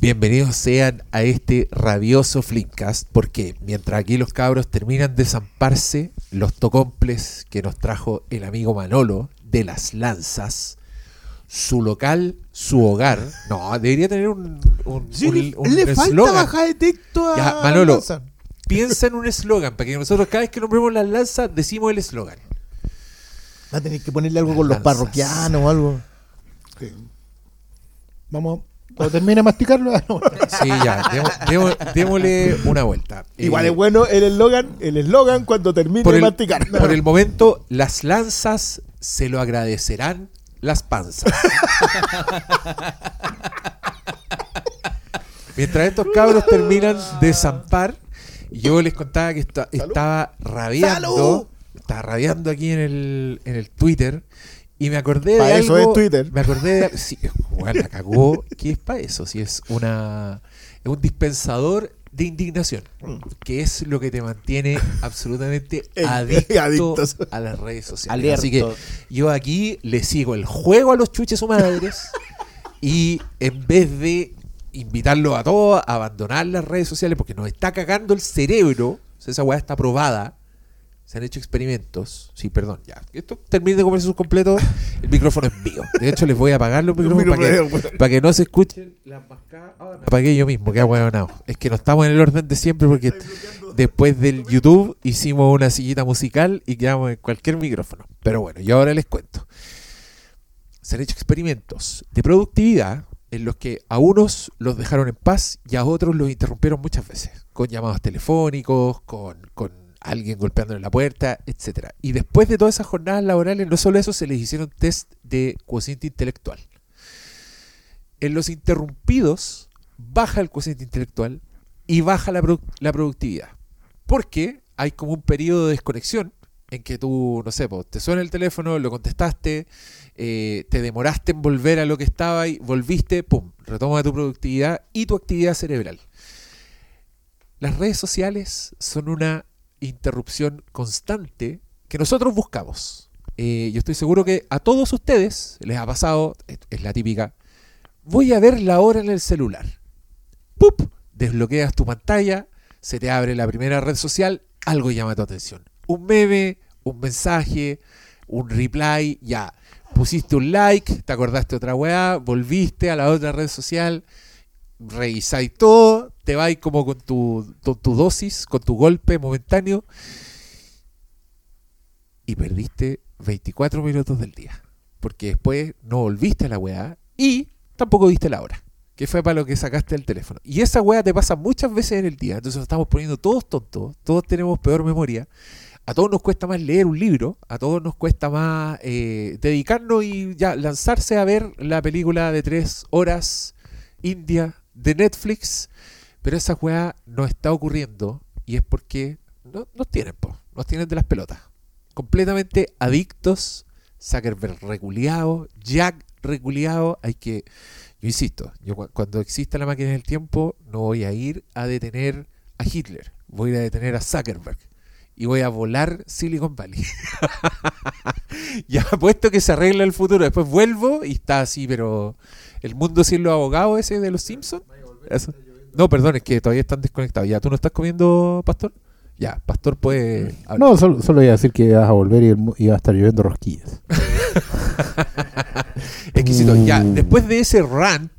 Bienvenidos sean a este rabioso Flinkcast, porque mientras aquí los cabros terminan de zamparse, los tocomples que nos trajo el amigo Manolo de las Lanzas, su local, su hogar. No, debería tener un, un, Sí, un- le, un le falta eslogan. baja de texto a Ya, Manolo. Lanza. Piensa en un eslogan, para que nosotros cada vez que nombremos las lanzas decimos el eslogan. Va a tener que ponerle algo con los parroquianos o algo. Sí. Vamos, cuando termine de masticarlo. ah. Sí, ya, demo- demo- démosle una vuelta. Igual Eh, es bueno el eslogan, el eslogan cuando termine por de el, masticar. por el momento, las lanzas se lo agradecerán las panzas. Mientras estos cabros terminan de zampar, yo les contaba que esta- estaba rabiando, Salud. estaba rabiando aquí en el, en el Twitter y me acordé de Pa' eso algo. es Twitter. Me acordé de sí, bueno, la cagó. ¿Qué es para eso? Si es una es un dispensador de indignación, que es lo que te mantiene absolutamente Eh, adicto a las redes sociales. Así que yo aquí le sigo el juego a los chuches o madres y en vez de invitarlos a todos a abandonar las redes sociales porque nos está cagando el cerebro, o sea, esa weá está probada, se han hecho experimentos, sí, perdón, ya, esto termine de comerse sus completos, el micrófono es mío, de hecho les voy a apagar los micrófonos para que, para que no se escuchen. Las mascadas, apagué yo mismo, que no es que no estamos en el orden de siempre porque después del YouTube hicimos una sillita musical y quedamos en cualquier micrófono, pero bueno, yo ahora les cuento. Se han hecho experimentos de productividad en los que a unos los dejaron en paz y a otros los interrumpieron muchas veces, con llamados telefónicos, con, con alguien golpeando en la puerta, etcétera. Y después de todas esas jornadas laborales, no solo eso, se les hicieron test de cociente intelectual. En los interrumpidos baja el cociente intelectual y baja la, la productividad. Porque hay como un periodo de desconexión en que tú, no sé, te suena el teléfono, lo contestaste, eh, te demoraste en volver a lo que estaba y volviste, pum, retoma tu productividad y tu actividad cerebral. Las redes sociales son una interrupción constante que nosotros buscamos. Eh, yo estoy seguro que a todos ustedes les ha pasado, es, la típica, voy a ver la hora en el celular. ¡Pup! Desbloqueas tu pantalla, se te abre la primera red social, algo llama tu atención. Un meme, un mensaje, un reply, ya. Pusiste un like, te acordaste otra weá, volviste a la otra red social, revisáis todo, te vais como con tu, con tu dosis, con tu golpe momentáneo y perdiste 24 minutos del día. Porque después no volviste a la weá y tampoco viste la hora. Que fue para lo que sacaste el teléfono. Y esa weá te pasa muchas veces en el día. Entonces nos estamos poniendo todos tontos. Todos tenemos peor memoria. A todos nos cuesta más leer un libro. A todos nos cuesta más eh, dedicarnos y ya lanzarse a ver la película de tres horas india de Netflix. Pero esa weá no está ocurriendo. Y es porque no, nos tienen, po. Nos tienen de las pelotas. Completamente adictos. Zuckerberg reculeado. Jack reculeado. Hay que yo insisto, yo cu- cuando exista la máquina del tiempo no voy a ir a detener a Hitler, voy a ir a detener a Zuckerberg y voy a volar Silicon Valley. ya puesto que se arregla el futuro, después vuelvo y está así, pero el mundo sin los abogados ese de los Simpsons. No, perdón, es que todavía están desconectados. Ya, ¿tú no estás comiendo, Pastor? Ya, Pastor puede... hablar. No, solo, solo iba a decir que vas a volver y iba a estar lloviendo rosquillas. Exquisito. Ya, Mm. después de ese rant,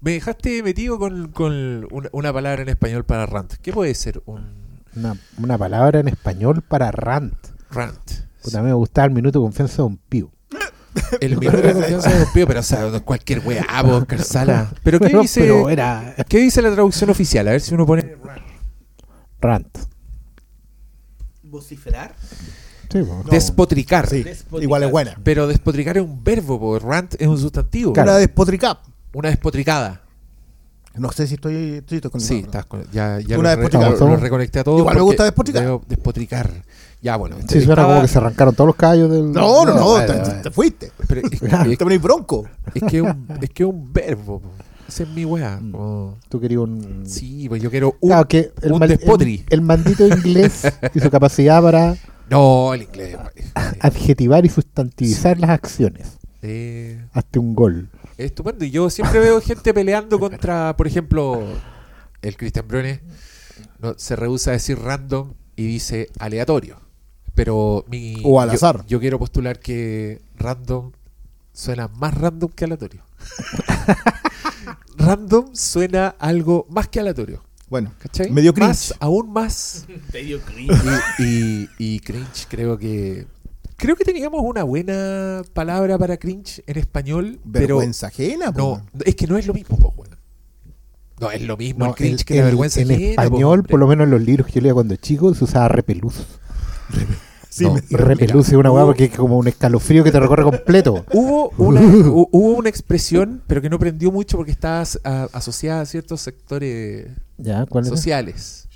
me dejaste metido con, con una, una palabra en español para rant. ¿Qué puede ser un Una, una palabra en español para rant. rant? Puta, me gustaba el minuto de confianza de Don Pío. El minuto de confianza de Don Pío, pero o sea, cualquier weá, po, Oscar Sala. Pero ¿qué Pero- dice, pero era ¿qué dice la traducción oficial? A ver si uno pone rant. ¿Vociferar? Sí, po. No. despotricar. Sí, Despotricar. igual es buena. Pero despotricar es un verbo, po, rant es un sustantivo. Claro. Una despotricap. Una despotricada. No sé si estoy, estoy, estoy con Sí, estás con- ya, ya Una lo, re- despotricada. lo- lo reconecté a todos. Igual me porque gusta despotricar. veo despotricar. Ya, bueno. Sí, suena estaba- como que se arrancaron todos los caballos del. No, no, no, te, fuiste. pero es, Te pones bronco. es que es un, es que es un verbo. Ese es mi weá. Po. Tú querías un. Sí, pues yo quiero un. Claro, que el, un mal- despotri. el, el maldito inglés y su capacidad para No, el inglés. adjetivar y sustantivizar las acciones. Eh, Hazte un gol. Es estupendo. Y yo siempre veo gente peleando contra, por ejemplo, el Christian Brune no, se rehúsa a decir random y dice aleatorio. Pero mi. O al yo- azar. Yo, quiero postular que random suena más random que aleatorio. random suena algo más que aleatorio. Bueno, ¿Cachai? Medio Más, cringe. aún más. Medio cringe. Y, y- y cringe, creo que. Creo que teníamos una buena palabra para cringe en español, pero vergüenza ajena. po. no, es que no es lo mismo, po. No es lo mismo No, el cringe en- que la en- vergüenza En ajena, po, español, por lo menos en los libros que yo leía cuando chico, se usaba repeluz. Sí, No. Y una weá porque es como un escalofrío que te recorre completo. Hubo una, hu- hubo una expresión, pero que no prendió mucho porque estaba as- a- asociada a ciertos sectores ¿Ya? ¿Cuál era? sociales.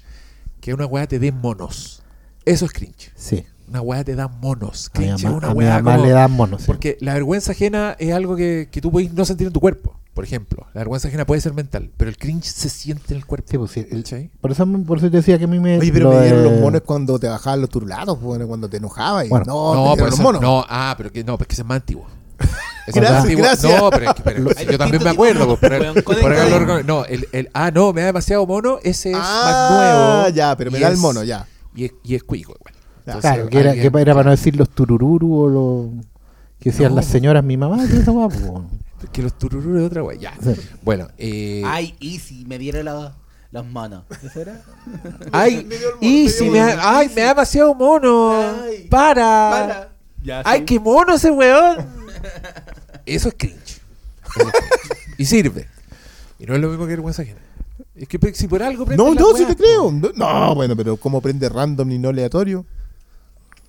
Que una weá te dé monos. Eso es cringe. Sí. Una weá te da monos. A mi Cringe mamá, una a mi weá mamá como- le dan monos. sí. Porque la vergüenza ajena es algo que, que tú puedes no sentir en tu cuerpo. Por ejemplo, la vergüenza ajena puede ser mental, pero el cringe se siente en el cuerpo. Sí, pues, sí, el- por, eso, por eso te decía que a mí me. Oye, pero lo me dieron de- los monos cuando te bajaban los turlados, bueno, cuando te enojabas. y- Bueno. no, No, pero los eso- monos. no, ah, pero que no, pues que ese es más antiguo. Ese Gracias, más antiguo. gracias. No, pero, es que- pero yo también me acuerdo. pues, pero- por acá lo coden. reconozco. no, el, el- ah, no, me da demasiado mono. Ese es más ah, nuevo. ya, pero me da el mono, ya. Y es, y es cuico igual. Entonces, Claro, que era, alguien- que era para no decir los turururu o los. que decían No, las señoras, mi mamá, ¿qué es weá, po? Que los tururú de otra wea. Ya. Sí. Bueno, eh, Ay, Easy, me dieron los, los monos. ¿Eso era? ay, me y me si me mono, ay, me da demasiado mono. Ay. para. Ya, Ay, sí. qué mono ese weón. Eso es cringe. Eso es cringe. Y sirve. Y no es lo mismo que vergüenza ajena. Es que si por algo prende No, la no, sí te creo. No, no, bueno, pero ¿cómo prende random y no aleatorio?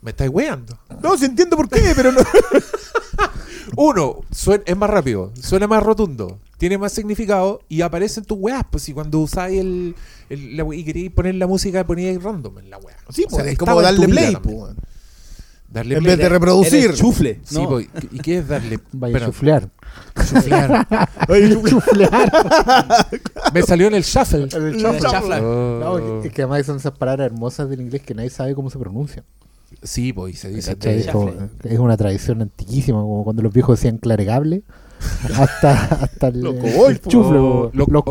Me estáis weando. No, sí entiendo por qué, pero no. Uno, es más rápido, suena más rotundo, tiene más significado y aparece en tus weas. Pues si cuando usáis el, el- la y queríais poner la música, poníais random en la wea. Sí, O sea, pues, es como darle play, pues. Darle En play. vez de reproducir. Eres chufle. Sí, no. pues, ¿y qué es darle? Vaya Bueno, chuflear. chuflear. Tú- Me salió en el shuffle. El El shuffle. shuffle. Oh. No, que- es que además son esas palabras hermosas del inglés que nadie sabe cómo se pronuncian. Sí, pues, y se dice. ¿cachai? de- Es, como- es una tradición antiquísima, como cuando los viejos decían claregable, hasta, hasta el, Los el chufle, po. los, los.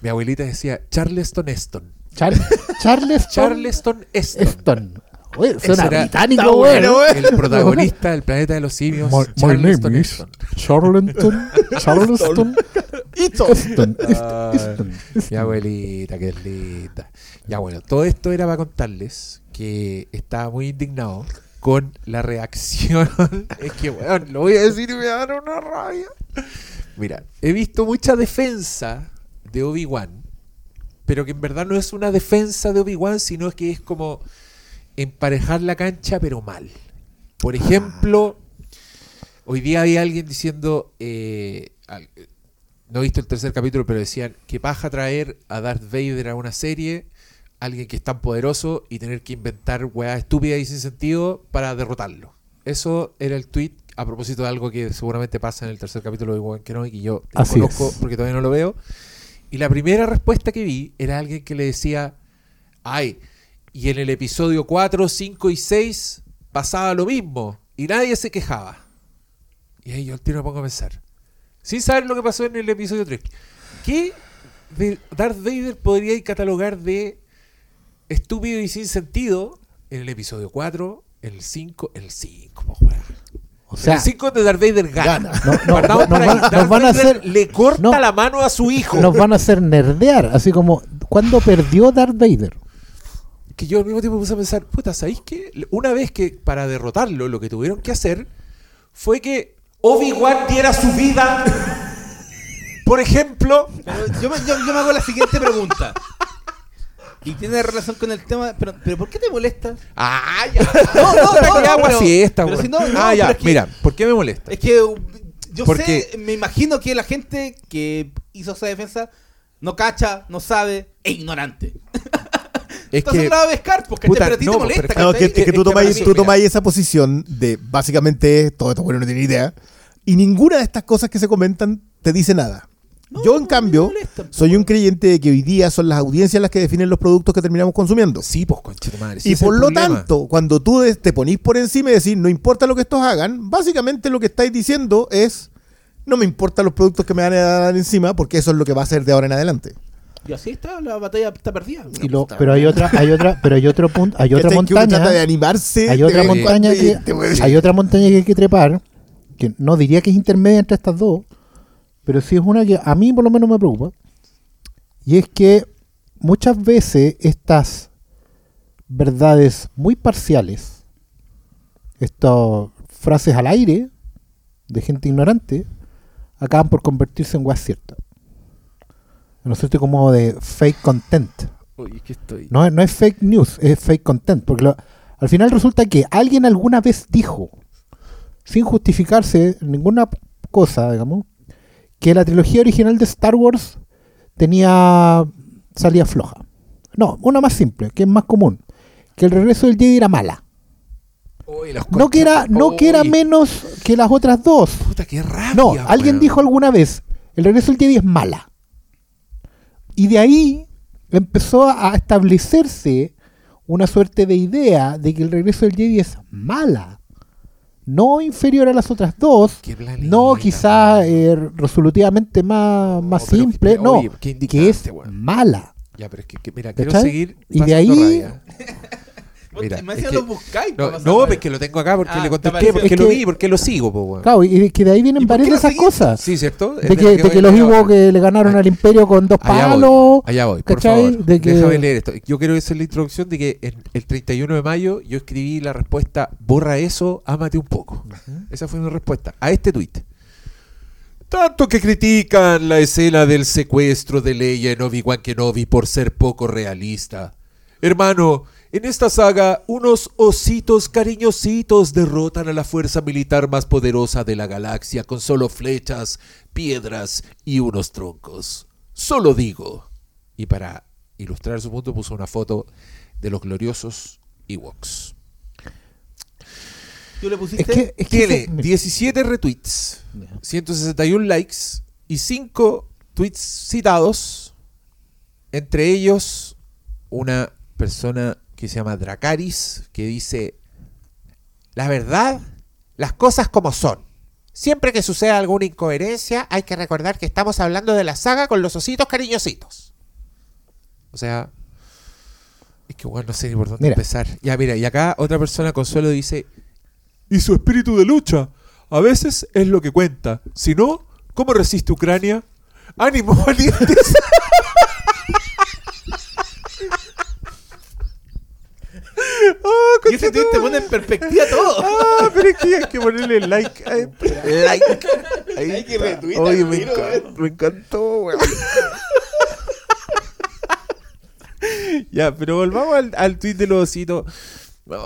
Mi abuelita decía Charleston Eston. Char- Charleston Charleston Eston. Eston. Oye, suena era- británico, bueno. El protagonista del planeta de los simios. My, my name is Eston. Charleston. Charleston. Easton. Eston. Ay, Eston. Mi abuelita, qué linda. Ya bueno, todo esto era para contarles que estaba muy indignado con la reacción. es que, weón, lo voy a decir y me va a dar una rabia. Mira, he visto mucha defensa de Obi-Wan, pero que en verdad no es una defensa de Obi-Wan, sino que es como emparejar la cancha, pero mal. Por ejemplo, hoy día había alguien diciendo, eh, al- no he visto el tercer capítulo, pero decían que paja traer a Darth Vader a una serie, alguien que es tan poderoso y tener que inventar weas estúpidas y sin sentido para derrotarlo. Eso era el tweet a propósito de algo que seguramente pasa en el tercer capítulo de Obi-Wan Kenobi, que yo conozco es. porque todavía no lo veo. Y la primera respuesta que vi era alguien que le decía, ay, y en el episodio 4, 5 y 6 pasaba lo mismo y nadie se quejaba. Y ahí yo al tiro me pongo a pensar, sin saber lo que pasó en el episodio 3, ¿qué Darth Vader podría catalogar de estúpido y sin sentido en el episodio 4, en el 5, en el 5, po, weón. O sea, el 5 de Darth Vader gana. Gana. no, no, Partamos nos, por ahí. van, nos Darth van a Vader hacer le corta no. la mano a su hijo. nos van a hacer nerdear, así como cuando perdió Darth Vader. que yo al mismo tiempo me puse a pensar, puta, ¿sabéis qué? Una vez que para derrotarlo lo que tuvieron que hacer fue que Obi-Wan diera su vida. Por ejemplo, Pero yo, me, yo, yo me hago la siguiente pregunta. Y tiene relación con el tema, pero, pero ¿por qué te molesta? ah, ya. No, no, no, no, agua pero- fiesta, pero si no, no, Ah, ya, pero es que- mira, ¿por qué me molesta? Es que uh, yo Porque- sé, me imagino que la gente que hizo esa defensa no cacha, no sabe, es ignorante. Es Entonces que no la va a pescar, porque Puta, pero a ti no, te pero molesta. No, que, es que es tú que tomáis esa posición de básicamente todo esto bueno no tiene idea y ninguna de estas cosas que se comentan te dice nada. No, Yo, en cambio, molesta, soy un creyente de que hoy día son las audiencias las que definen los productos que terminamos consumiendo. Sí, pues, conchito madre. sí, y por lo problema. tanto, cuando tú te ponís por encima y decís, no importa lo que estos hagan, básicamente lo que estáis diciendo es, no me importan los productos que me van a dar encima, porque eso es lo que va a ser de ahora en adelante. Y así está, la batalla está perdida. Y lo- pero hay otra, hay otra, pero hay otro punto, hay otra. Que uno montaña. trata de animarse. Hay de otra montaña que hay otra montaña que hay que trepar, que no diría que es intermedia entre estas dos, pero sí es una que a mí por lo menos me preocupa. Y es que muchas veces estas verdades muy parciales, estas frases al aire de gente ignorante, acaban por convertirse en weas ciertas. No sé, como de fake content. Que estoy. No, no es fake news, es fake content. Porque lo- al final resulta que alguien alguna vez dijo, sin justificarse ninguna cosa, digamos, que la trilogía original de Star Wars tenía salida floja. No, una más simple, que es más común. Que el regreso del Jedi era mala. Uy, los No que era, no que era menos que las otras dos. Puta, qué rabia. No, alguien dijo alguna vez, el regreso del Jedi es mala. Y de ahí empezó a establecerse una suerte de idea de que el regreso del Jedi es mala. No inferior a las otras dos. No quizá weón. eh, resolutivamente más, más simple. no, que es mala. Ya, pero es que, que- mira, quiero seguir. Y de ahí- rabia. Mira, me es que- los buscáis. No, no, rabia. porque lo tengo acá, porque Ah, le te contesté, porque Es lo que- vi, porque lo sigo, po. Claro, y de que de ahí vienen ¿Y por qué varias de lo esas seguís? cosas. Sí, ¿cierto? Es De que, de que los ahora. que le ganaron al imperio con dos Allá palos. voy, allá voy, por favor. De que- Déjame leer esto. Yo quiero hacer la introducción de que en el 31 de mayo yo escribí la respuesta, borra eso, ámate un poco. Esa fue mi respuesta a este tuit. Tanto que critican la escena del secuestro de Leia en Obi-Wan Kenobi por ser poco realista. Hermano, en esta saga, unos ositos cariñositos derrotan a la fuerza militar más poderosa de la galaxia con solo flechas, piedras y unos troncos. Solo digo. Y para ilustrar su punto puso una foto de los gloriosos Ewoks. Tú le pusiste. Es que, es que Tiene eso- 17 retweets, 161 likes y 5 tweets citados. Entre ellos, una persona que se llama Dracaris que dice: La verdad, las cosas como son. Siempre que suceda alguna incoherencia, hay que recordar que estamos hablando de la saga con los ositos cariñositos. O sea, es que bueno, no sé ni por dónde Mira. empezar. Ya, mira, y acá otra persona, Consuelo, dice: y su espíritu de lucha. A veces es lo que cuenta. Si no, ¿cómo resiste Ucrania? ¡Ánimo, valientes! ¡Oh, Y ese tweet te pone en perspectiva todo. ¡Ah, pero es que hay que ponerle like! a esto. ¡Like! Ahí Hay que retuitar Oye, me, tiro, encantó, me encantó, weón. ya, pero volvamos al, al tweet de los ositos.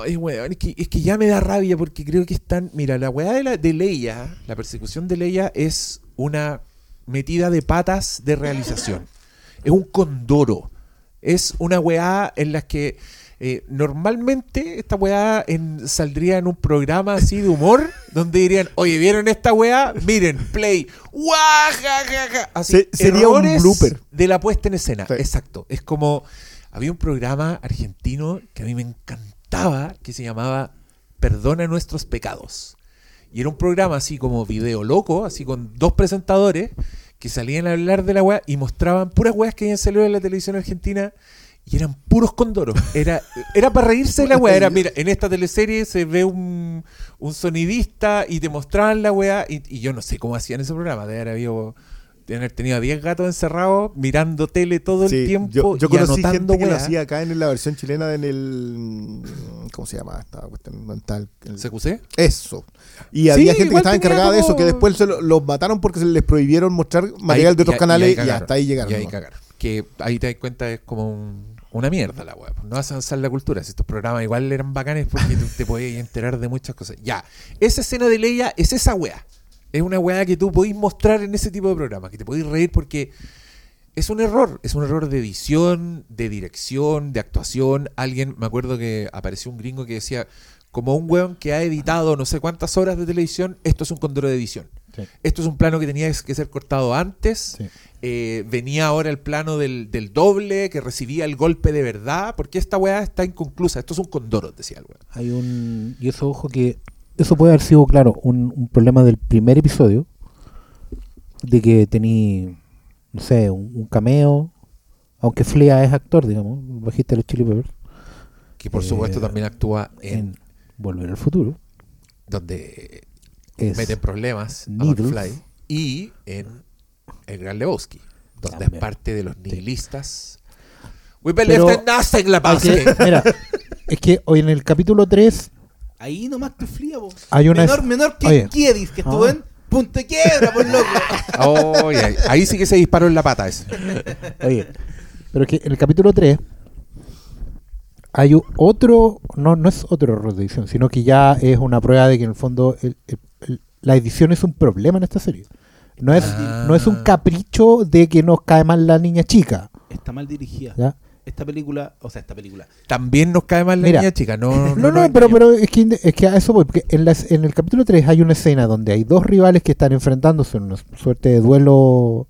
Ay, weón, es que, es que ya me da rabia porque creo que están. Mira, la weá de, la, de Leia, la persecución de Leia es una metida de patas de realización. Es un condoro. Es una weá en la que eh, normalmente esta weá en- saldría en un programa así de humor donde dirían, oye, ¿vieron esta weá? Miren, play. ¡Guajajaja! Así, Se- sería un blooper. de la puesta en escena. Sí. Exacto. Es como, había un programa argentino que a mí me encantaba que se llamaba Perdona nuestros pecados. Y era un programa así como video loco, así con dos presentadores que salían a hablar de la weá y mostraban puras weas que habían salido en la televisión argentina y eran puros condoros. Era, era para reírse de la weá. Era, mira, en esta teleserie se ve un, un sonidista y te mostraban la weá y, y yo no sé cómo hacían ese programa. De haber habido de haber tenido a 10 gatos encerrados mirando tele todo el tiempo yo, yo y conocí anotando gente que lo hacía acá en la versión chilena en el ¿cómo se llama esta cuestión mental? ¿CQC? eso y había gente que estaba encargada de eso que después se lo- los mataron porque se les prohibieron mostrar material Ahí- de otros y- y canales y, hasta ahí llegaron Y ahí ¿no? cagaron. Que ahí te das cuenta es como un- una mierda la web. No vas a avanzar la cultura. Si estos programas igual eran bacanes porque tú te podías enterar de muchas cosas. Ya, esa escena de Leia es esa weá. Es una weá que tú podís mostrar en ese tipo de programas, que te podís reír porque es un error. Es un error de edición, de dirección, de actuación. Alguien, me acuerdo que apareció un gringo que decía, como un weón que ha editado no sé cuántas horas de televisión, esto es un condoro de edición. Sí. Esto es un plano que tenía que ser cortado antes. Sí. Eh, venía ahora el plano del, del doble que recibía el golpe de verdad. Porque esta weá está inconclusa. Esto es un condoro, decía el weón. Hay un. Y eso, ojo, que. Eso puede haber sido, claro, un, un problema del primer episodio. De que tení. No sé, un, un cameo. Aunque Flea es actor, digamos. Bajista de los Chili Peppers. Que por Eh, supuesto también actúa en, En Volver al Futuro. donde meten problemas a. McFly. Y en El Gran Lebowski. Donde También. es parte de los Sí. nihilistas. We believe in nothing, Lebowski. que- mira, es que hoy en el capítulo 3 Ahí nomás te fría, vos. hay una. Menor, menor que Oye. Kiedis, que estuvo Ah. en Punto de Quiebra, por loco. Oh, y ahí, ahí sí que se disparó en la pata ese. Oye, pero es que en el capítulo 3 hay u- otro, no, no es otro error de edición, sino que ya es una prueba de que en el fondo el- el- el- la edición es un problema en esta serie. No es, Ah. no es un capricho de que nos cae mal la niña chica. Está mal dirigida. ¿ya? Esta película, o sea, esta película. También nos cae mal la Mira. niña chica. No, No, no, pero, pero es, que, es que a eso voy, porque en, la es- en el capítulo 3 hay una escena donde hay dos rivales que están enfrentándose en una suerte de duelo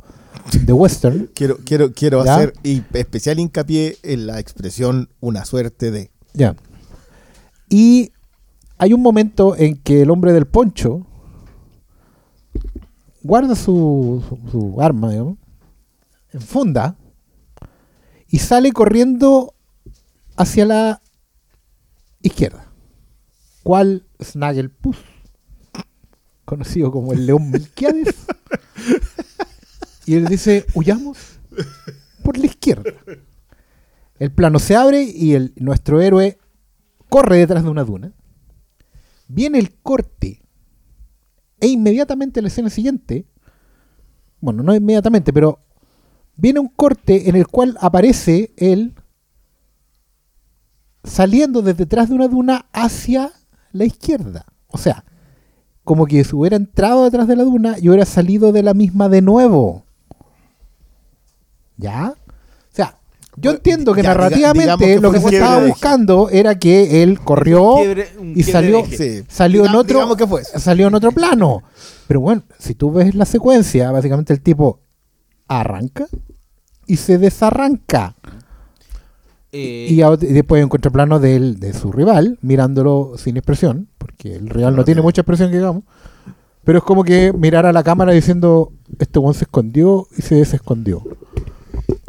de western. Quiero, quiero, quiero ¿Ya? hacer y especial hincapié en la expresión una suerte de. Ya. Y hay un momento en que el hombre del poncho guarda su, su- arma, digamos, en funda y sale corriendo hacia la izquierda. ¿Cuál Snagglepuss? Conocido como el león Melquiades. y él dice, huyamos por la izquierda. El plano se abre y el, nuestro héroe corre detrás de una duna. Viene el corte. E inmediatamente en la escena siguiente, bueno, no inmediatamente, pero viene un corte en el cual aparece él saliendo desde detrás de una duna hacia la izquierda. O sea, como que si hubiera entrado detrás de la duna y hubiera salido de la misma de nuevo. ¿Ya? Yo entiendo que ya, narrativamente que lo que se estaba buscando era que él corrió quiebre- y salió. Sí. salió en otro que fue salió en otro plano. Pero bueno, si tú ves la secuencia, básicamente el tipo arranca y se desarranca. Eh, Y, después hay un contraplano de, él- de su rival, mirándolo sin expresión, porque el rival no tiene mucha expresión que digamos. Pero es como que mirar a la cámara diciendo, este one se escondió y se desescondió.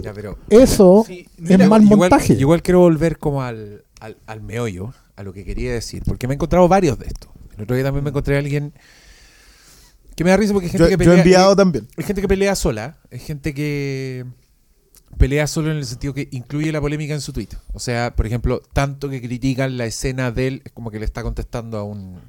Ya, pero Eso Sí, es mal igual, montaje. igual quiero volver como al, al, al meollo, a lo que quería decir, porque me he encontrado varios de estos. El otro día también me encontré a alguien que me da risa porque hay gente Yo, que yo pelea. he enviado hay- también. hay gente que pelea sola, hay gente que pelea solo en el sentido que incluye la polémica en su tweet. O sea, por ejemplo, tanto que critican la escena de él, es como que le está contestando a un,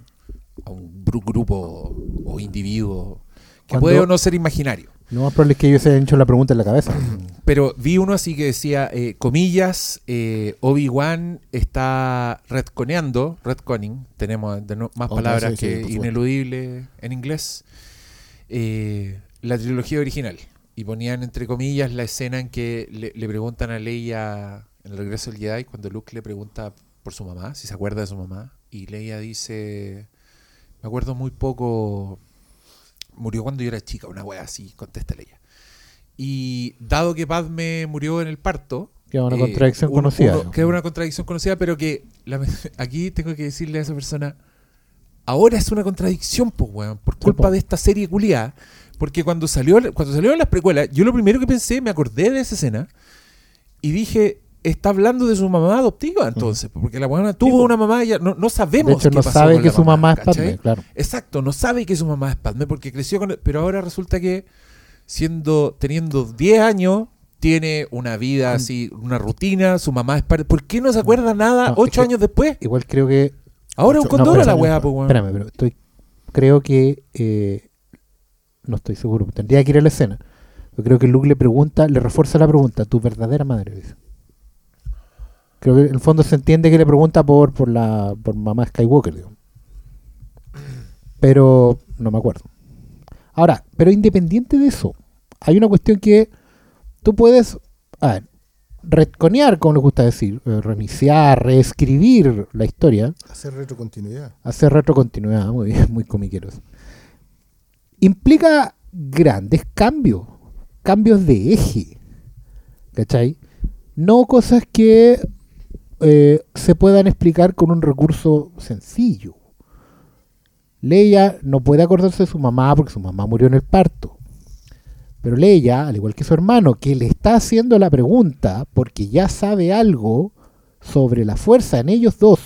a un gru- grupo o individuo que Cuando- puede o no ser imaginario. Lo más probable es que ellos se hayan hecho la pregunta en la cabeza. Pero vi uno así que decía, eh, comillas, eh, Obi-Wan está retconeando, retconning, tenemos de no- más Oh, palabras sí, que ineludible en inglés, eh, la trilogía original. Y ponían entre comillas la escena en que le, le preguntan a Leia en el regreso del Jedi, cuando Luke le pregunta por su mamá, si se acuerda de su mamá, y Leia dice, me acuerdo muy poco, murió cuando yo era chica, una wea así, contesta Leia. Y dado que Padme murió en el parto. Que es una eh, contradicción conocida. uno- ¿no? que es una contradicción conocida, pero que la- aquí tengo que decirle a esa persona. Ahora es una contradicción, pues, weón, por culpa de esta serie culiada. Porque cuando salió cuando salieron las precuelas, yo lo primero que pensé, me acordé de esa escena y dije, está hablando de su mamá adoptiva entonces, porque la buena tuvo una mamá, ya no, no sabemos De hecho, qué no pasó sabe con que la su mamá es. Padme, claro. Exacto, no sabe que su mamá es Padme porque creció con pero ahora resulta que siendo teniendo 10 años tiene una vida así, una rutina, su mamá es Padme. ¿Por qué no se acuerda nada No, 8 es que- años después? Igual creo que Ahora es un condoro espérame, la weá, pues weón. Espérame, pero estoy. Creo que. eh, no estoy seguro. Tendría que ir a la escena. Yo creo que Luke le pregunta, le refuerza la pregunta: ¿Tu verdadera madre? dice. Creo que en el fondo se entiende que le pregunta por, por la por mamá Skywalker, digo. Pero no me acuerdo. Ahora, pero independiente de eso, hay una cuestión que tú puedes. A ver, retconear, como les gusta decir, eh, reiniciar, reescribir la historia Hacer retrocontinuidad. Hacer retrocontinuidad, muy bien, muy comiqueros. implica grandes cambios, cambios de eje, ¿cachai? No cosas que eh, se puedan explicar con un recurso sencillo. Leia no puede acordarse de su mamá porque su mamá murió en el parto. Pero Leia, al igual que su hermano, que le está haciendo la pregunta porque ya sabe algo sobre la fuerza en ellos dos,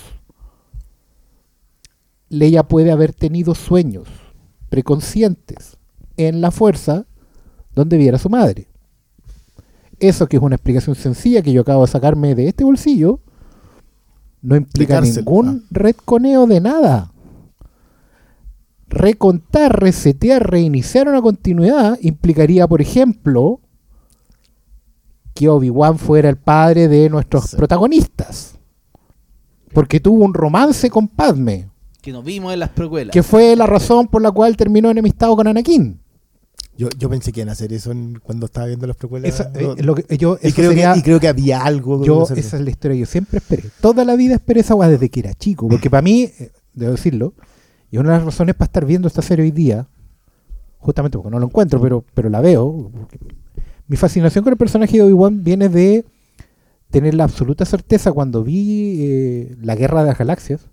Leia puede haber tenido sueños preconscientes en la fuerza donde viera a su madre. Eso que es una explicación sencilla que yo acabo de sacarme de este bolsillo, no implica ningún retconeo de nada. Recontar, resetear, reiniciar una continuidad implicaría, por ejemplo, que Obi-Wan fuera el padre de nuestros Sí. protagonistas. Porque tuvo un romance con Padme, Que nos vimos en las precuelas. que fue la razón por la cual terminó enemistado con Anakin. Yo, yo pensé que iban a hacer eso en- cuando estaba viendo las precuelas. No, eh, lo que- yo, y, eso creo sería- que, y creo que había algo. yo, esa es la historia yo siempre esperé. Toda la vida esperé esa weá desde que era chico. Porque para mí, eh, debo decirlo, y una de las razones para estar viendo esta serie hoy día, justamente porque no lo encuentro, pero, pero la veo, mi fascinación con el personaje de Obi-Wan viene de tener la absoluta certeza cuando vi eh, La Guerra de las Galaxias,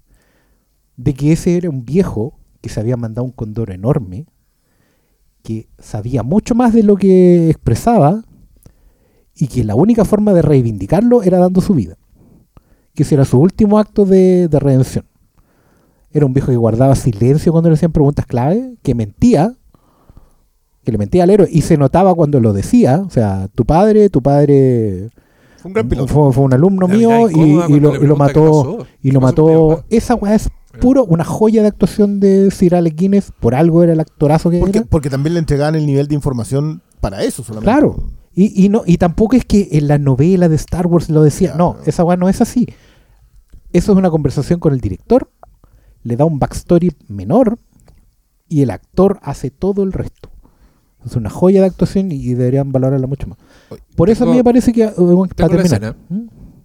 de que ese era un viejo que se había mandado un condor enorme, que sabía mucho más de lo que expresaba y que la única forma de reivindicarlo era dando su vida. Que ese era su último acto de, de redención. Era un viejo que guardaba silencio cuando le hacían preguntas clave, que mentía, que le mentía al héroe, y se notaba cuando lo decía. O sea, tu padre, tu padre Fue un gran piloto. fue, fue un alumno La mío y, lo, y mató. Y ¿Qué lo mató. papá? Esa weá es puro una joya de actuación de Sir Alec Guinness. Por algo era el actorazo que Porque, era. porque también le entregaban el nivel de información para eso solamente. Claro. Y, y, no, y tampoco es que en la novela de Star Wars lo decía. No, esa weá no es así. Eso es una conversación con el director, le da un backstory menor y el actor hace todo el resto. Es una joya de actuación y deberían valorarla mucho más. Por eso a mí me parece que. uh, para terminar.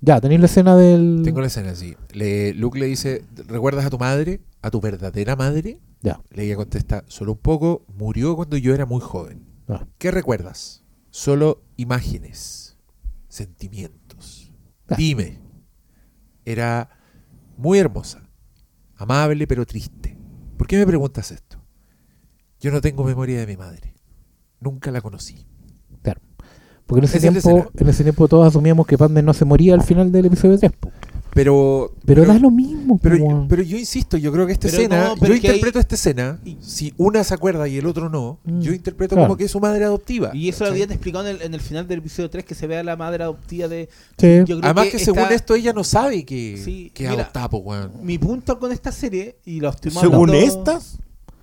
Ya, tenéis la escena del. Tengo la escena. Le, Luke le dice, ¿recuerdas a tu madre? ¿A tu verdadera madre? Ya. Leia contesta, solo un poco, murió cuando yo era muy joven. Ah. ¿Qué recuerdas? Solo imágenes, sentimientos. Ah. Dime. Era muy hermosa, amable pero triste. ¿Por qué me preguntas esto? Yo no tengo memoria de mi madre. Nunca la conocí. Porque en ese, tiempo, en ese tiempo todos asumíamos que Padme no se moría al final del episodio 3. po. Pero, Pero, da lo mismo. Pero, pero yo insisto, yo creo que esta Pero escena, no, pero yo es que hay- interpreto esta escena, si una se acuerda y el otro no, Mm, yo interpreto claro. como que es su madre adoptiva. Y eso lo ¿cachai? habían explicado en el, en el final del episodio 3, que se vea la madre adoptiva de... Sí. Yo creo Además que, está- según esto ella no sabe que, Sí, que mira, po. Mi punto con esta serie, y lo estoy Según hablando- estas,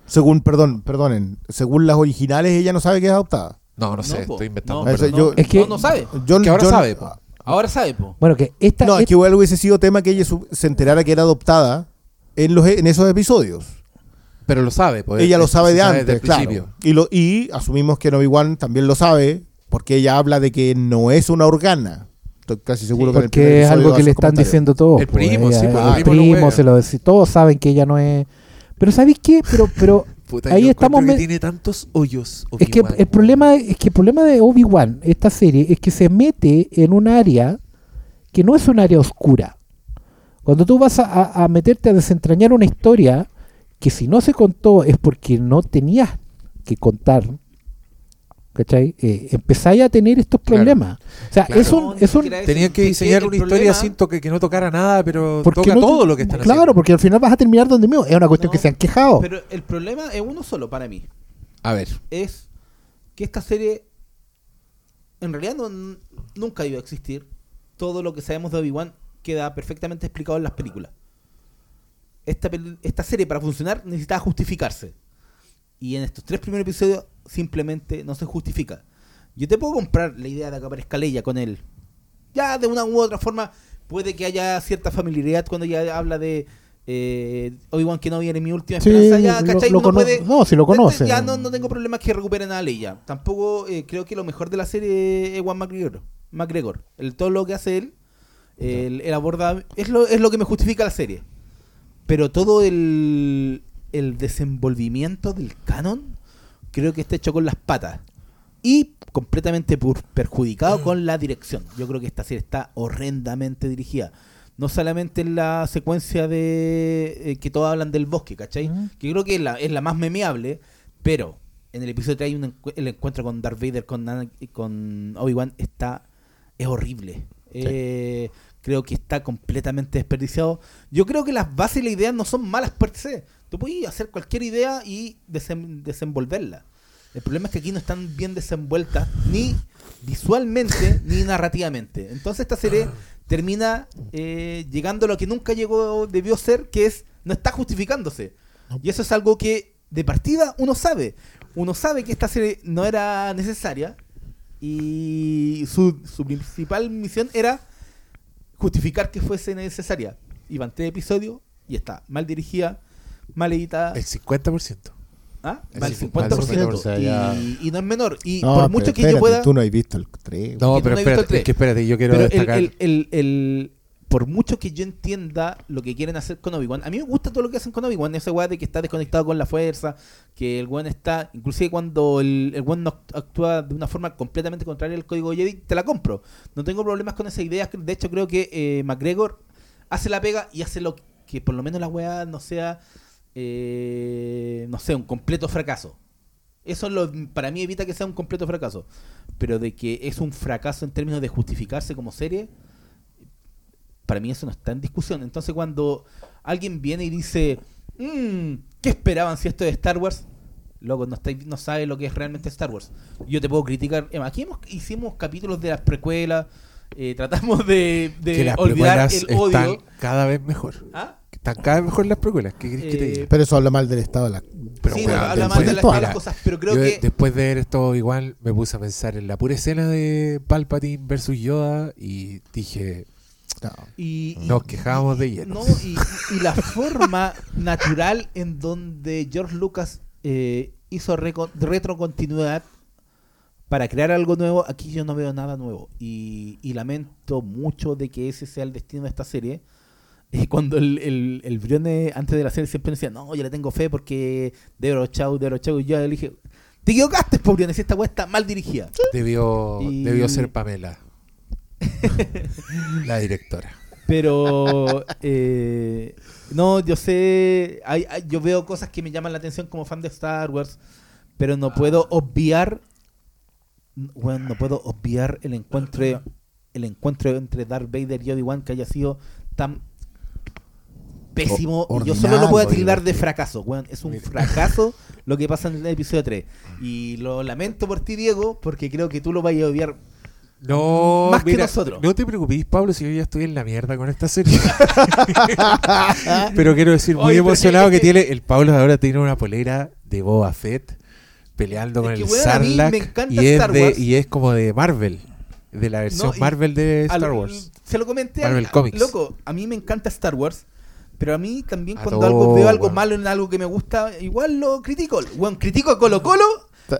según, perdón, perdonen, según las originales, ella no sabe que es adoptada. No, no sé, po. estoy inventando. No, Eso perdón. yo- Es que- no, no sabe. Yo, Que ahora yo- sabe, po. Ahora sabe, po. Bueno, que esta. No, es que igual hubiese sido tema que ella su- se enterara que era adoptada en, los, en esos episodios. Pero lo sabe, pues. ella lo sabe de desde antes, el claro. principio. Y, lo, y asumimos que Obi-Wan también lo sabe, porque ella habla de que no es una organa. Estoy casi seguro que en el primer Porque es episodio algo que hace le están comentario. diciendo todos. El po, primo, sí, pues, el el primo primo juega. se lo dice. Todos saben que ella no es. Pero ¿sabéis qué? Pero, pero Puta, ahí yo estamos. que tiene tantos hoyos. Es que el problema es que el problema de Obi-Wan, esta serie, es que se mete en un área que no es un área oscura. Cuando tú vas a meterte a desentrañar una historia que si no se contó es porque no tenías que contar, ¿cachai? Eh, empezáis a tener estos Claro. problemas. O sea, Claro. es un... Es un Tenían que diseñar una historia problema- sin toque, que no tocara nada, pero porque toca no todo lo que están Claro, haciendo. porque al final vas a terminar donde mismo. Es una cuestión No, que se han quejado. Pero el problema es uno solo para mí. A ver, Es que esta serie en realidad no- nunca iba a existir. Todo lo que sabemos de Obi-Wan queda perfectamente explicado en las películas. Esta, esta serie para funcionar necesitaba justificarse. Y en estos tres primeros episodios simplemente no se justifica. Yo te puedo comprar la idea de que aparezca Leia con él. Ya de una u otra forma puede que haya cierta familiaridad cuando ella habla de eh, Obi-Wan que no viene mi última Sí, esperanza. Ya, lo- ¿cachai? lo Uno cono- puede- no, si lo conoce. Ya no, no tengo problemas que recuperen a Leia. Tampoco eh, creo que lo mejor de la serie es Juan McGregor. McGregor. El, todo lo que hace él, él, él aborda. Es lo, es lo que me justifica la serie. Pero todo el, el desenvolvimiento del canon creo que está hecho con las patas. Y completamente perjudicado con la dirección. Yo creo que esta serie está horrendamente dirigida. No solamente en la secuencia de eh, que todos hablan del bosque, ¿cachai? Que creo que es la, es la más memeable, pero en el episodio 3 hay un encu- el encuentro con Darth Vader, con, con Obi-Wan, está es horrible. Eh, creo que está completamente desperdiciado. Yo creo que las bases y las ideas no son malas per se. Tú puedes hacer cualquier idea y desem- desenvolverla. El problema es que aquí no están bien desenvueltas ni visualmente ni narrativamente. Entonces esta serie termina eh, llegando a lo que nunca llegó, debió ser, que es no está justificándose. Y eso es algo que de partida uno sabe. Uno sabe que esta serie no era necesaria y su, su principal misión era justificar que fuese necesaria. Iban tres episodios y está mal dirigida, mal editada. El 50%. ¿Ah? el Mal 50%, 50%. o sea, ya- y, y no es menor. Y No, por mucho que espérate, yo pueda. Tú no has visto el 3. No, pero no espérate, es que espérate, yo quiero Pero destacar. el- el- el- por mucho que yo entienda lo que quieren hacer con Obi-Wan, a mí me gusta todo lo que hacen con Obi-Wan, esa weá de que está desconectado con la fuerza, que el weón está, inclusive cuando el, weón no act- actúa de una forma completamente contraria al código Jedi, te la compro. No tengo problemas con esa idea, de hecho creo que eh, McGregor hace la pega y hace lo que por lo menos la weá no sea, eh, no sé, un completo fracaso. Eso lo, para mí evita que sea un completo fracaso. Pero de que es un fracaso en términos de justificarse como serie, para mí eso no está en discusión. Entonces cuando alguien viene y dice, "Mm, ¿qué esperaban si esto es Star Wars? Loco, no, estáis- no sabe lo que es realmente Star Wars. Yo te puedo criticar. Emma, Aquí hemos- hicimos capítulos de las precuelas, eh, tratamos de, de que las olvidar el están odio. cada vez mejor. ¿Ah? Están cada vez mejor las precuelas. ¿Qué querés que te Eh, diga? Pero eso habla mal del estado de la. Pero, sí, habla después mal de de las, todas todas las las- cosas, pero creo yo que... después de ver esto igual me puse a pensar en la pura escena de Palpatine versus Yoda y dije, No. Y, y- Nos quejábamos de lleno. No, y, y la forma natural en donde George Lucas eh, hizo retrocontinuidad para crear algo nuevo, aquí yo no veo nada nuevo. Y, y lamento mucho de que ese sea el destino de esta serie. Y cuando el, el, el Brione antes de la serie siempre decía, no, yo le tengo fe porque Debro Chau, Debro Chau, y yo le dije, te equivocaste, po, Brione, si esta weá está mal dirigida. debió, Y- debió ser Pamela, la directora. Pero eh, no, yo sé, hay, hay- yo veo cosas que me llaman la atención como fan de Star Wars, pero no puedo obviar, bueno, no puedo obviar el encuentro, el encuentro entre Darth Vader y Obi Wan que haya sido tan pésimo. O- yo solo lo puedo tildar de fracaso, weón. Es un fracaso lo que pasa en el episodio 3. Y lo lamento por ti, Diego, porque creo que tú lo vayas a odiar No, Más que nosotros. No te preocupes, Pablo, si yo ya estoy en la mierda con esta serie. pero quiero decir, muy Oye, emocionado que que- tiene. El Pablo ahora tiene una polera de Boba Fett peleando Es con el Sarlacc. Y es, de, y es como de Marvel, de la versión No, Marvel de Al- Star Wars. Se lo comenté Marvel a- Comics. Loco, a mí me encanta Star Wars. Pero a mí también A cuando todo, algo veo algo malo en algo que me gusta, igual lo critico. Bueno, critico a Colo Colo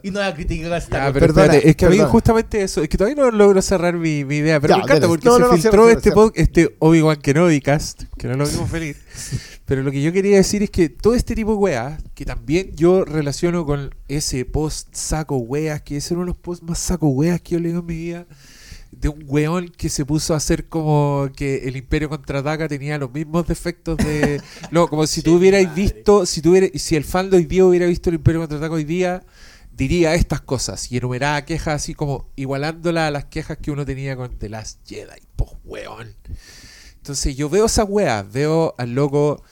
y no voy a criticar a Star Ya, Wars. pero Perdona, espérate, es que a mí perdona. justamente eso, es que todavía no logro cerrar mi, mi idea, pero Ya, me encanta dale. porque No, se no, no, filtró cierra, este, cierra, este Obi-Wan Kenobi cast, que no lo vimos feliz. Pero lo que yo quería decir es que todo este tipo de weas, que también yo relaciono con ese post saco weas, que es uno de los posts más saco weas que yo leo en mi vida, de un weón que se puso a hacer como que el Imperio contraataca tenía los mismos defectos de. No, como si tú hubierais visto, si tuviera, si el fan de hoy día hubiera visto el Imperio contraataca hoy día, diría estas cosas y enumeraba quejas así como igualándola a las quejas que uno tenía con The Last Jedi, pues weón. Entonces yo veo esas weas, veo al loco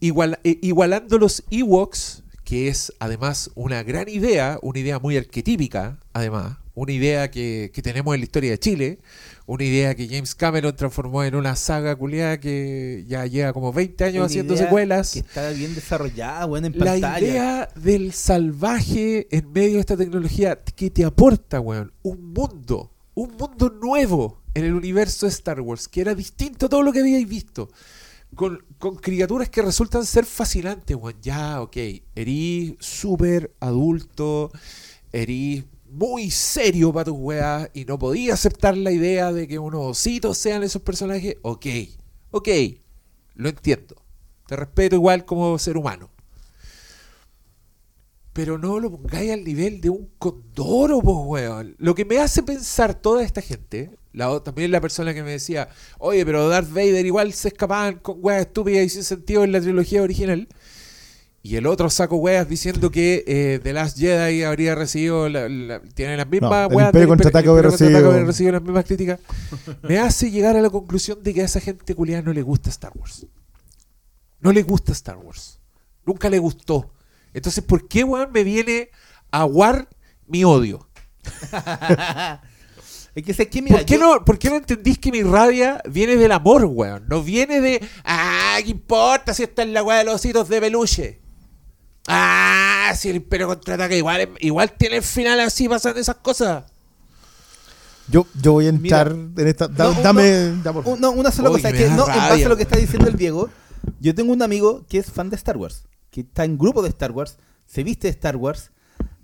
igual, eh, igualando los Ewoks, que es además una gran idea, una idea muy arquetípica, además, una idea que, que tenemos en la historia de Chile, una idea que James Cameron transformó en una saga culiada que ya lleva como 20 años Una haciendo idea secuelas. Que está bien desarrollada, bueno, en La pantalla. idea del salvaje en medio de esta tecnología que te aporta, weón, un mundo, un mundo nuevo en el universo de Star Wars, que era distinto a todo lo que habíais visto. Con, con criaturas que resultan ser fascinantes, weón. Ya, ok, erí súper adulto, erí muy serio para tus weas y no podía aceptar la idea de que unos ositos sean esos personajes. Ok, ok, lo entiendo. Te respeto igual como ser humano. pero no lo pongáis al nivel de un condoro, po, weón. Lo que me hace pensar toda esta gente, también la persona que me decía, oye, pero Darth Vader igual se escapaban con weas estúpidas y sin sentido en la trilogía original. Y el otro saco weas diciendo que eh, The Last Jedi habría recibido, la- la- tiene las mismas el weas. El Imperio recibido- habría recibido las mismas críticas. Me hace llegar a la conclusión de que a esa gente culiada no le gusta Star Wars. No le gusta Star Wars. Nunca le gustó. Entonces, ¿por qué, weón, me viene a aguar mi odio? Es que sé que, mira, ¿Por qué, yo- no, ¿Por qué no entendís que mi rabia viene del amor, weón? No viene de, ah, ¿qué importa si está en la weá de los ositos de peluche? Ah, si el Imperio contraataca, igual, igual tiene el final así, pasan esas cosas. Yo, yo voy a entrar en esta. da- No, dame. ya, por favor. No, una sola Uy, cosa. que no, en base a lo que está diciendo el Diego, yo tengo un amigo que es fan de Star Wars, que está en grupo de Star Wars, se viste de Star Wars,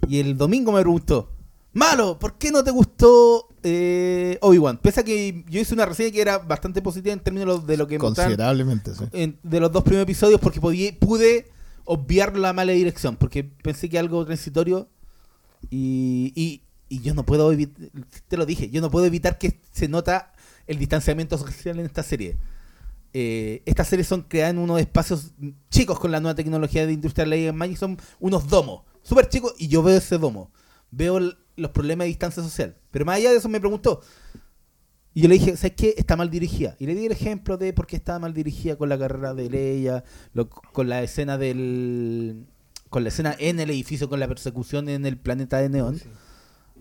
y el domingo me preguntó, Malo, ¿por qué no te gustó eh, Obi-Wan? Pese a que yo hice una reseña que era bastante positiva en términos de lo que Considerablemente, sí. en- de los dos primeros episodios, porque podí- pude obviar la mala dirección, porque pensé que algo transitorio y, y, yo no puedo evitar, te lo dije, yo no puedo evitar que se nota el distanciamiento social en esta serie. Eh, estas series son creadas en unos espacios chicos con la nueva tecnología de Industrial Light and Magic, son unos domos, súper chicos, y yo veo ese domo, veo los problemas de distancia social. Pero más allá de eso me preguntó, y yo le dije, ¿sabes qué? Está mal dirigida. Y le di el ejemplo de por qué estaba mal dirigida con la carrera de Leia, lo- con la escena del. con la escena en el edificio, con la persecución en el planeta de Neón.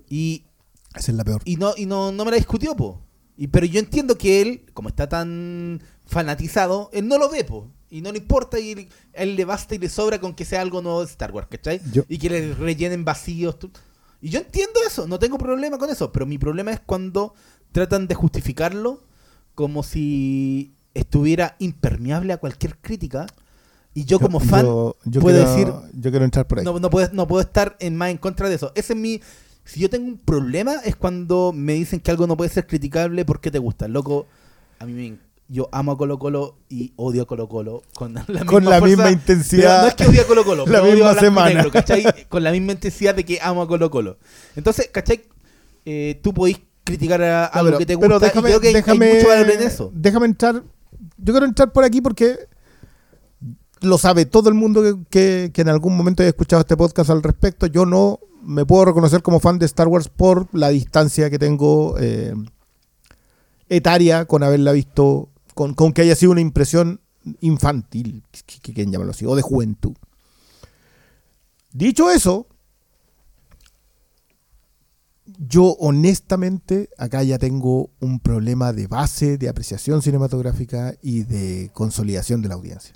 Y, Esa es la peor. y no, y no, no me la discutió, po. Y, pero yo entiendo que él, como está tan fanatizado, él no lo ve, po. Y no le importa, y a él le basta y le sobra con que sea algo nuevo de StarArs, ¿cachai? Yo- Y que le rellenen vacíos. Y yo entiendo eso, no tengo problema con eso, pero mi problema es cuando tratan de justificarlo como si estuviera impermeable a cualquier crítica. Y yo, como fan yo- yo puedo quiero- decir, Yo quiero entrar por ahí. no, no, puedo, no puedo estar en más en contra de eso. Ese es mi. Si yo tengo un problema es cuando me dicen que algo no puede ser criticable porque te gusta. Loco, a mí me, yo amo a Colo Colo y odio a Colo Colo con la misma, Con la fuerza, misma intensidad. no es que odie a Colo Colo, La pero odio misma a semana. Con la misma intensidad de que amo a Colo Colo. Entonces, ¿cachai? Eh, tú podés criticar a No, algo pero- que te pero gusta y creo que hay- déjame, hay mucho valor en eso. Déjame entrar. Yo quiero entrar por aquí porque lo sabe todo el mundo que, que- que en algún momento haya escuchado este podcast al respecto. Yo no me puedo reconocer como fan de Star Wars por la distancia que tengo eh, etaria con haberla visto, con, con que haya sido una impresión infantil, que, que, quieren llamarlo así, o de juventud. Dicho eso, yo honestamente acá ya tengo un problema de base, de apreciación cinematográfica y de consolidación de la audiencia.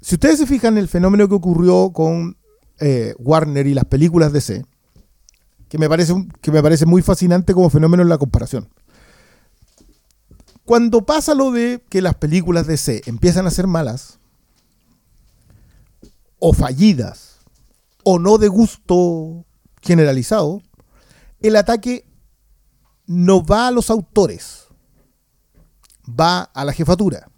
Si ustedes se fijan el fenómeno que ocurrió con eh, Warner y las películas DC, que me, parece, que me parece muy fascinante como fenómeno en la comparación. Cuando pasa lo de que las películas DC empiezan a ser malas, o fallidas, o no de gusto generalizado, el ataque no va a los autores, va a la jefatura.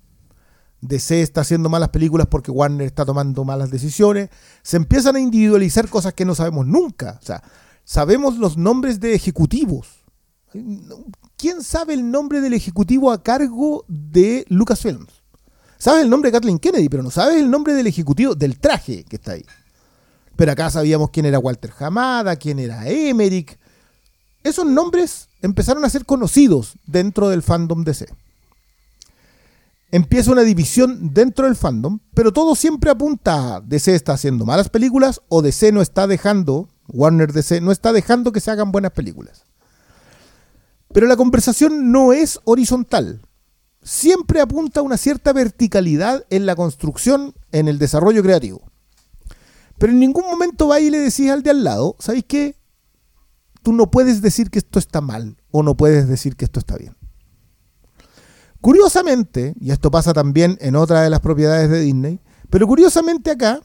DC está haciendo malas películas porque Warner está tomando malas decisiones. Se empiezan a individualizar cosas que no sabemos nunca. O sea, sabemos los nombres de ejecutivos. ¿Quién sabe el nombre del ejecutivo a cargo de Lucasfilms? Sabes el nombre de Kathleen Kennedy, pero no sabes el nombre del ejecutivo del traje que está ahí. Pero acá sabíamos quién era Walter Hamada, quién era Emmerich. Esos nombres empezaron a ser conocidos dentro del fandom DC. Empieza una división dentro del fandom, pero todo siempre apunta a DC está haciendo malas películas o DC no está dejando, Warner DC no está dejando que se hagan buenas películas. Pero la conversación no es horizontal. Siempre apunta a una cierta verticalidad en la construcción, en el desarrollo creativo. Pero en ningún momento va y le decís al de al lado, ¿sabéis qué? Tú no puedes decir que esto está mal o no puedes decir que esto está bien. Curiosamente, y esto pasa también en otra de las propiedades de Disney, pero curiosamente acá,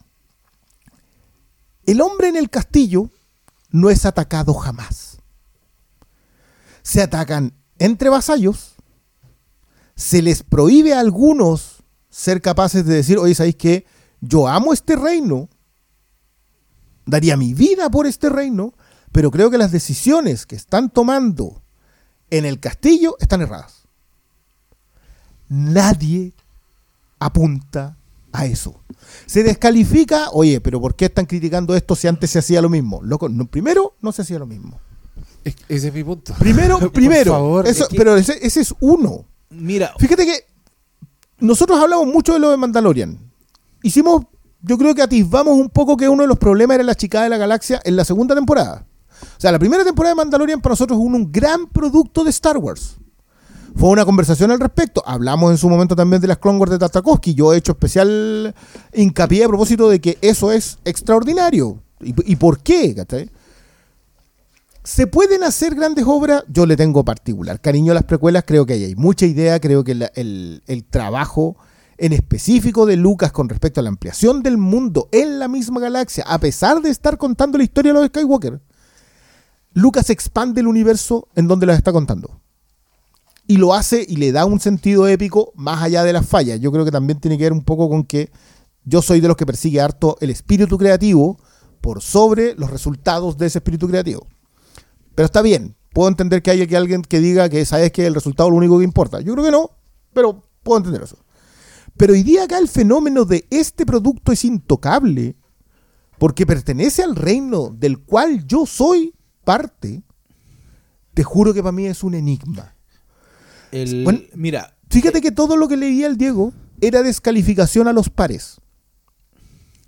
el hombre en el castillo no es atacado jamás. Se atacan entre vasallos, se les prohíbe a algunos ser capaces de decir, oye, ¿sabéis qué? Yo amo este reino, daría mi vida por este reino, pero creo que las decisiones que están tomando en el castillo están erradas. Nadie apunta a eso. Se descalifica, oye, pero ¿por qué están criticando esto si antes se hacía lo mismo? Loco, no- primero, no se hacía lo mismo. Es- ese es mi punto. Primero, Por primero, favor, eso- es que- pero ese, ese es uno. Mira, Fíjate que nosotros hablamos mucho de lo de Mandalorian. Hicimos, yo creo que atisbamos un poco que uno de los problemas era la chicada de la galaxia en la segunda temporada. O sea, la primera temporada de Mandalorian para nosotros fue un, gran producto de Star Wars. Fue una conversación al respecto. Hablamos en su momento también de las Clone Wars de Tartakovsky. Yo he hecho especial hincapié a propósito de que eso es extraordinario. ¿Y, por qué? ¿cachai? ¿Se pueden hacer grandes obras? Yo le tengo particular cariño a las precuelas, creo que hay mucha idea, creo que el trabajo en específico de Lucas con respecto a la ampliación del mundo en la misma galaxia, a pesar de estar contando la historia de los Skywalker, Lucas expande el universo en donde las está contando. Y lo hace y le da un sentido épico más allá de las fallas. Yo creo que también tiene que ver un poco con que yo soy de los que persigue harto el espíritu creativo por sobre los resultados de ese espíritu creativo. Pero está bien. Puedo entender que haya que alguien que diga que sabes que el resultado es lo único que importa. Yo creo que no, pero puedo entender eso. Pero hoy día acá el fenómeno de este producto es intocable porque pertenece al reino del cual yo soy parte. Te juro que para mí es un enigma. el, Bueno, mira, Fíjate que todo lo que leía el Diego era descalificación a los pares.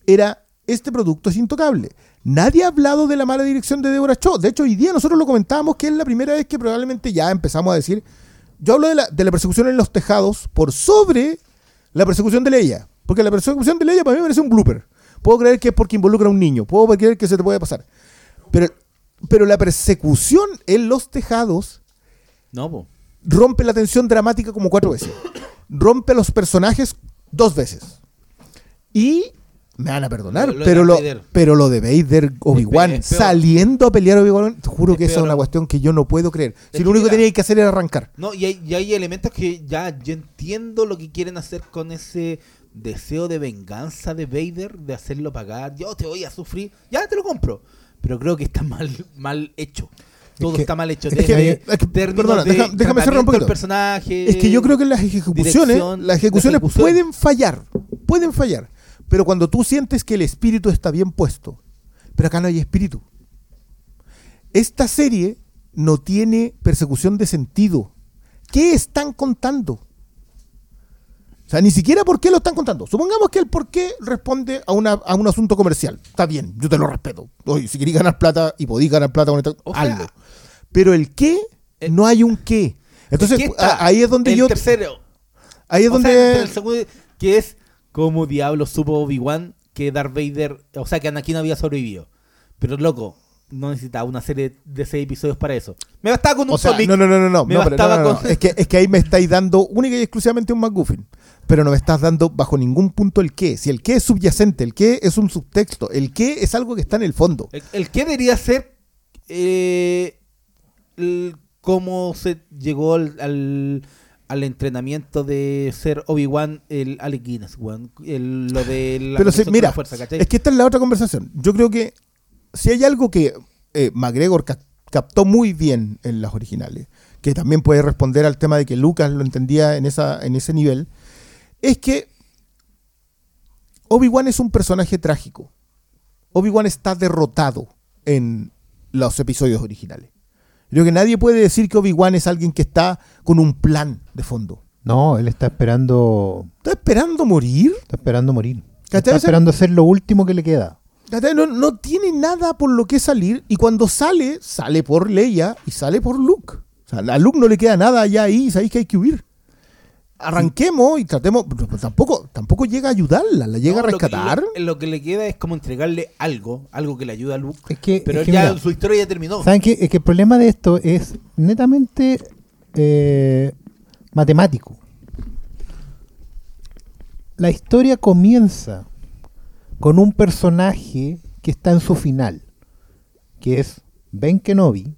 Era, este producto es intocable. Nadie ha hablado de la mala dirección de Deborah Cho. De hecho, hoy día nosotros lo comentábamos que es la primera vez que probablemente ya empezamos a decir. Yo hablo de la, de la persecución en los tejados por sobre la persecución de Leia. Porque la persecución de Leia para mí me parece un blooper. Puedo creer que es porque involucra a un niño. Puedo creer que se te puede pasar. Pero, pero la persecución en los tejados no, po. rompe la tensión dramática como cuatro veces. Rompe a los personajes dos veces. Y me van a perdonar, Lo- lo de pero, lo, pero lo de Vader, Obi-Wan, saliendo a pelear a Obi-Wan, te juro que Es esa es una cuestión que yo no puedo creer. Si lo único que tenía que hacer era arrancar. No, y hay, y hay elementos que ya yo entiendo lo que quieren hacer con ese deseo de venganza de Vader, de hacerlo pagar. Yo te voy a sufrir, ya te lo compro. Pero creo que está mal, mal hecho. Todo que- está mal hecho. es que- es que, términos perdona, de deja- déjame cerrar un poquito. personaje. Es que yo creo que las ejecuciones, las ejecuciones pueden fallar, pueden fallar. Pero cuando tú sientes que el espíritu está bien puesto, pero acá no hay espíritu. Esta serie no tiene persecución de sentido. ¿Qué están contando? O sea, ni siquiera por qué lo están contando. Supongamos que el por qué responde a, una- a un asunto comercial. Está bien, yo te lo respeto. Oye, si queréis ganar plata y podéis ganar plata con sea, hazlo. Pero el qué, no hay un qué. Entonces, ahí es donde el yo. tercero. Ahí es O donde. sea, el segundo, que es como diablo supo Obi-Wan que Darth Vader, o sea, que Anakin había sobrevivido. Pero loco, no necesitaba una serie de seis episodios para eso. Me bastaba con un o sea, no, no, no, no, no, Me no, pero no, bastaba no, no. con- Es, que, es que ahí me estáis dando única y exclusivamente un McGuffin. Pero no me estás dando bajo ningún punto el qué. Si el qué es subyacente, el qué es un subtexto, el qué es algo que está en el fondo. El, el que debería ser eh, el- cómo se llegó al, al, al entrenamiento de ser Obi-Wan el Alec Guinness. El- lo de la Pero con mira. Es que esta es la otra conversación. Yo creo que si hay algo que eh, McGregor ca- captó muy bien en las originales, que también puede responder al tema de que Lucas lo entendía en, esa, en ese nivel, es que Obi-Wan es un personaje trágico. Obi-Wan está derrotado en los episodios originales. Creo que nadie puede decir que Obi-Wan es alguien que está con un plan de fondo. No, él está esperando, ¿Está esperando morir? está esperando morir. Está esperando hacer lo último que le queda. No, no tiene nada por lo que salir y cuando sale, sale por Leia y sale por Luke. O sea, a Luke no le queda nada allá ahí, sabéis que hay que huir. Arranquemos y tratemos, tampoco, tampoco llega a ayudarla, la llega No, a lo que- rescatar. Lo, lo que le queda es como entregarle algo, algo que le ayude a Luke. Es que, Pero es que ya mira, su historia ya terminó. ¿saben qué? Es que el problema de esto es netamente eh, matemático. La historia comienza con un personaje que está en su final, que es Ben Kenobi,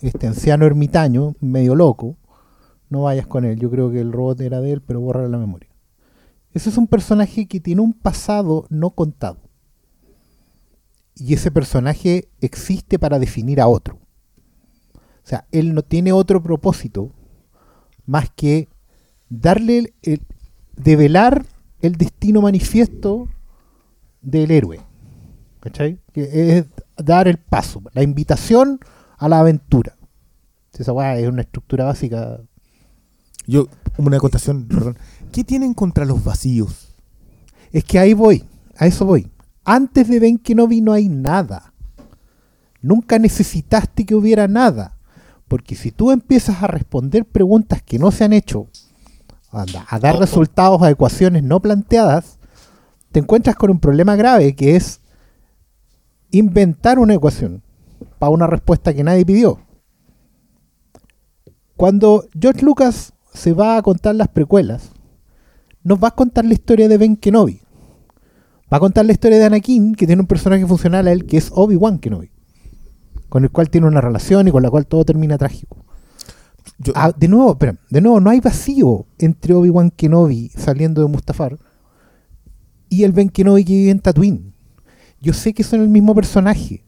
este anciano ermitaño, medio loco. No vayas con él, yo creo que el robot era de él, pero borra la memoria. Ese es un personaje que tiene un pasado no contado. y ese personaje existe para definir a otro. O sea, él no tiene otro propósito más que darle, el, el- develar el destino manifiesto del héroe. ¿Cachai? Que es dar el paso, la invitación a la aventura. Esa es una estructura básica. Yo, una acotación, perdón. ¿Qué tienen contra los vacíos? Es que ahí voy, a eso voy. Antes de Ben Kenobi no hay nada. Nunca necesitaste que hubiera nada. Porque si tú empiezas a responder preguntas que no se han hecho, a dar resultados a ecuaciones no planteadas, te encuentras con un problema grave que es inventar una ecuación para una respuesta que nadie pidió. Cuando George Lucas se va a contar las precuelas, nos va a contar la historia de Ben Kenobi. Va a contar la historia de Anakin, que tiene un personaje funcional a él, que es Obi-Wan Kenobi. Con el cual tiene una relación y con la cual todo termina trágico. Yo- Ah, de nuevo, espera, de nuevo, no hay vacío entre Obi-Wan Kenobi saliendo de Mustafar y el Ben Kenobi que vive en Tatooine. Yo sé que son el mismo personaje,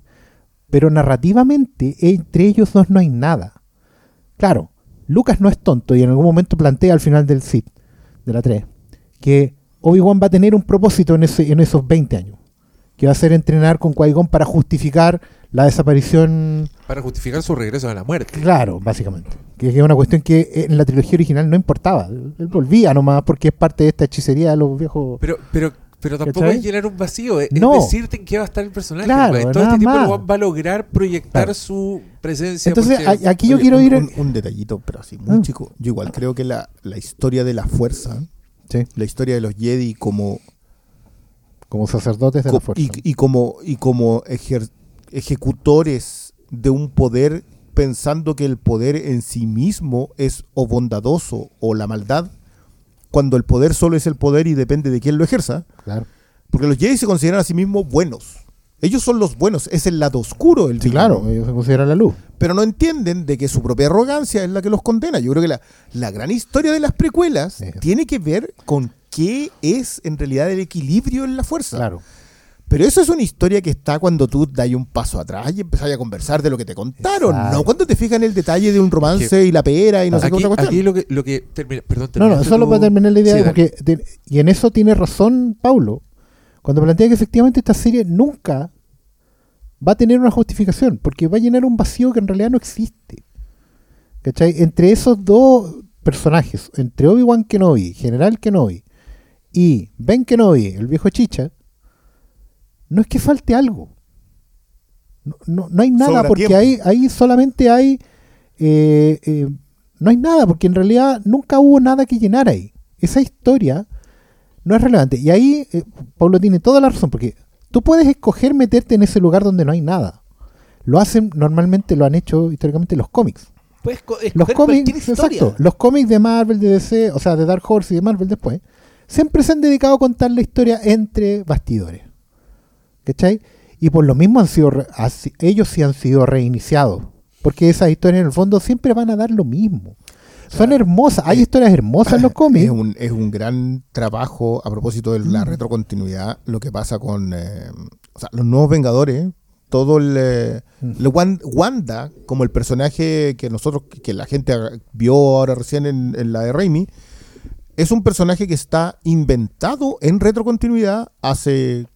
pero narrativamente entre ellos dos no hay nada. Claro, Lucas no es tonto y en algún momento plantea al final del Sith, de la 3, que Obi-Wan va a tener un propósito en, ese, en esos 20 años, que va a ser entrenar con Qui-Gon para justificar la desaparición Para justificar su regreso a la muerte. Claro, básicamente. Que es una cuestión que en la trilogía original no importaba. Él volvía nomás porque es parte de esta hechicería de los viejos. Pero, pero, pero tampoco ¿Cachai? es llenar un vacío, es, No. es decirte en qué va a estar el personaje. Claro, pues. Todo este tiempo el más. va a lograr proyectar Claro. su presencia. Entonces, porque- aquí yo Oye, quiero un, ir. Un, un detallito, pero así, muy Ah. chico. Yo igual creo que la, la historia de la fuerza, Sí, la historia de los Jedi como, como sacerdotes de co- la fuerza. y, y como, y como ejer- ejecutores de un poder pensando que el poder en sí mismo es o bondadoso o la maldad, cuando el poder solo es el poder y depende de quién lo ejerza, Claro. porque los Jedi se consideran a sí mismos buenos. Ellos son los buenos, es el lado oscuro el Sí, claro, ellos se consideran la luz. pero no entienden de que su propia arrogancia es la que los condena. Yo creo que la, la gran historia de las precuelas Sí. tiene que ver con qué es en realidad el equilibrio en la fuerza. Claro. Pero eso es una historia que está cuando tú das un paso atrás y empezás a conversar de lo que te contaron, Exacto. no cuando te fijas en el detalle de un romance y la pera y no sé qué otra cuestión. aquí lo que, lo que termina, perdón, No, no, solo tú? para terminar la idea, Sí, porque te- y en eso tiene razón Paulo, cuando plantea que efectivamente esta serie nunca va a tener una justificación, porque va a llenar un vacío que en realidad no existe. ¿Cachai? Entre esos dos personajes, entre Obi-Wan Kenobi, General Kenobi, y Ben Kenobi, el viejo chicha, no es que falte algo. No, no- no hay nada, Sobra porque ahí, ahí solamente hay... eh, eh, no hay nada, porque en realidad nunca hubo nada que llenar ahí. Esa historia no es relevante. Y ahí eh, Pablo tiene toda la razón, porque tú puedes escoger meterte en ese lugar donde no hay nada. Lo hacen, normalmente lo han hecho históricamente los cómics. Puedes co- Los cómics, exacto, los cómics de Marvel, de DC, o sea, de Dark Horse y de Marvel después, siempre se han dedicado a contar la historia entre bastidores. ¿Cachai? Y por lo mismo han sido, re- así- ellos sí han sido reiniciados. Porque esas historias en el fondo siempre van a dar lo mismo. Son hermosas, hay historias hermosas en los cómics. Es un, es un gran trabajo a propósito de Mm. la retrocontinuidad, lo que pasa con eh, o sea, los nuevos Vengadores, todo el, eh, Mm. Wanda, como el personaje que nosotros, que la gente vio ahora recién en, en la de Raimi, es un personaje que está inventado en retrocontinuidad hace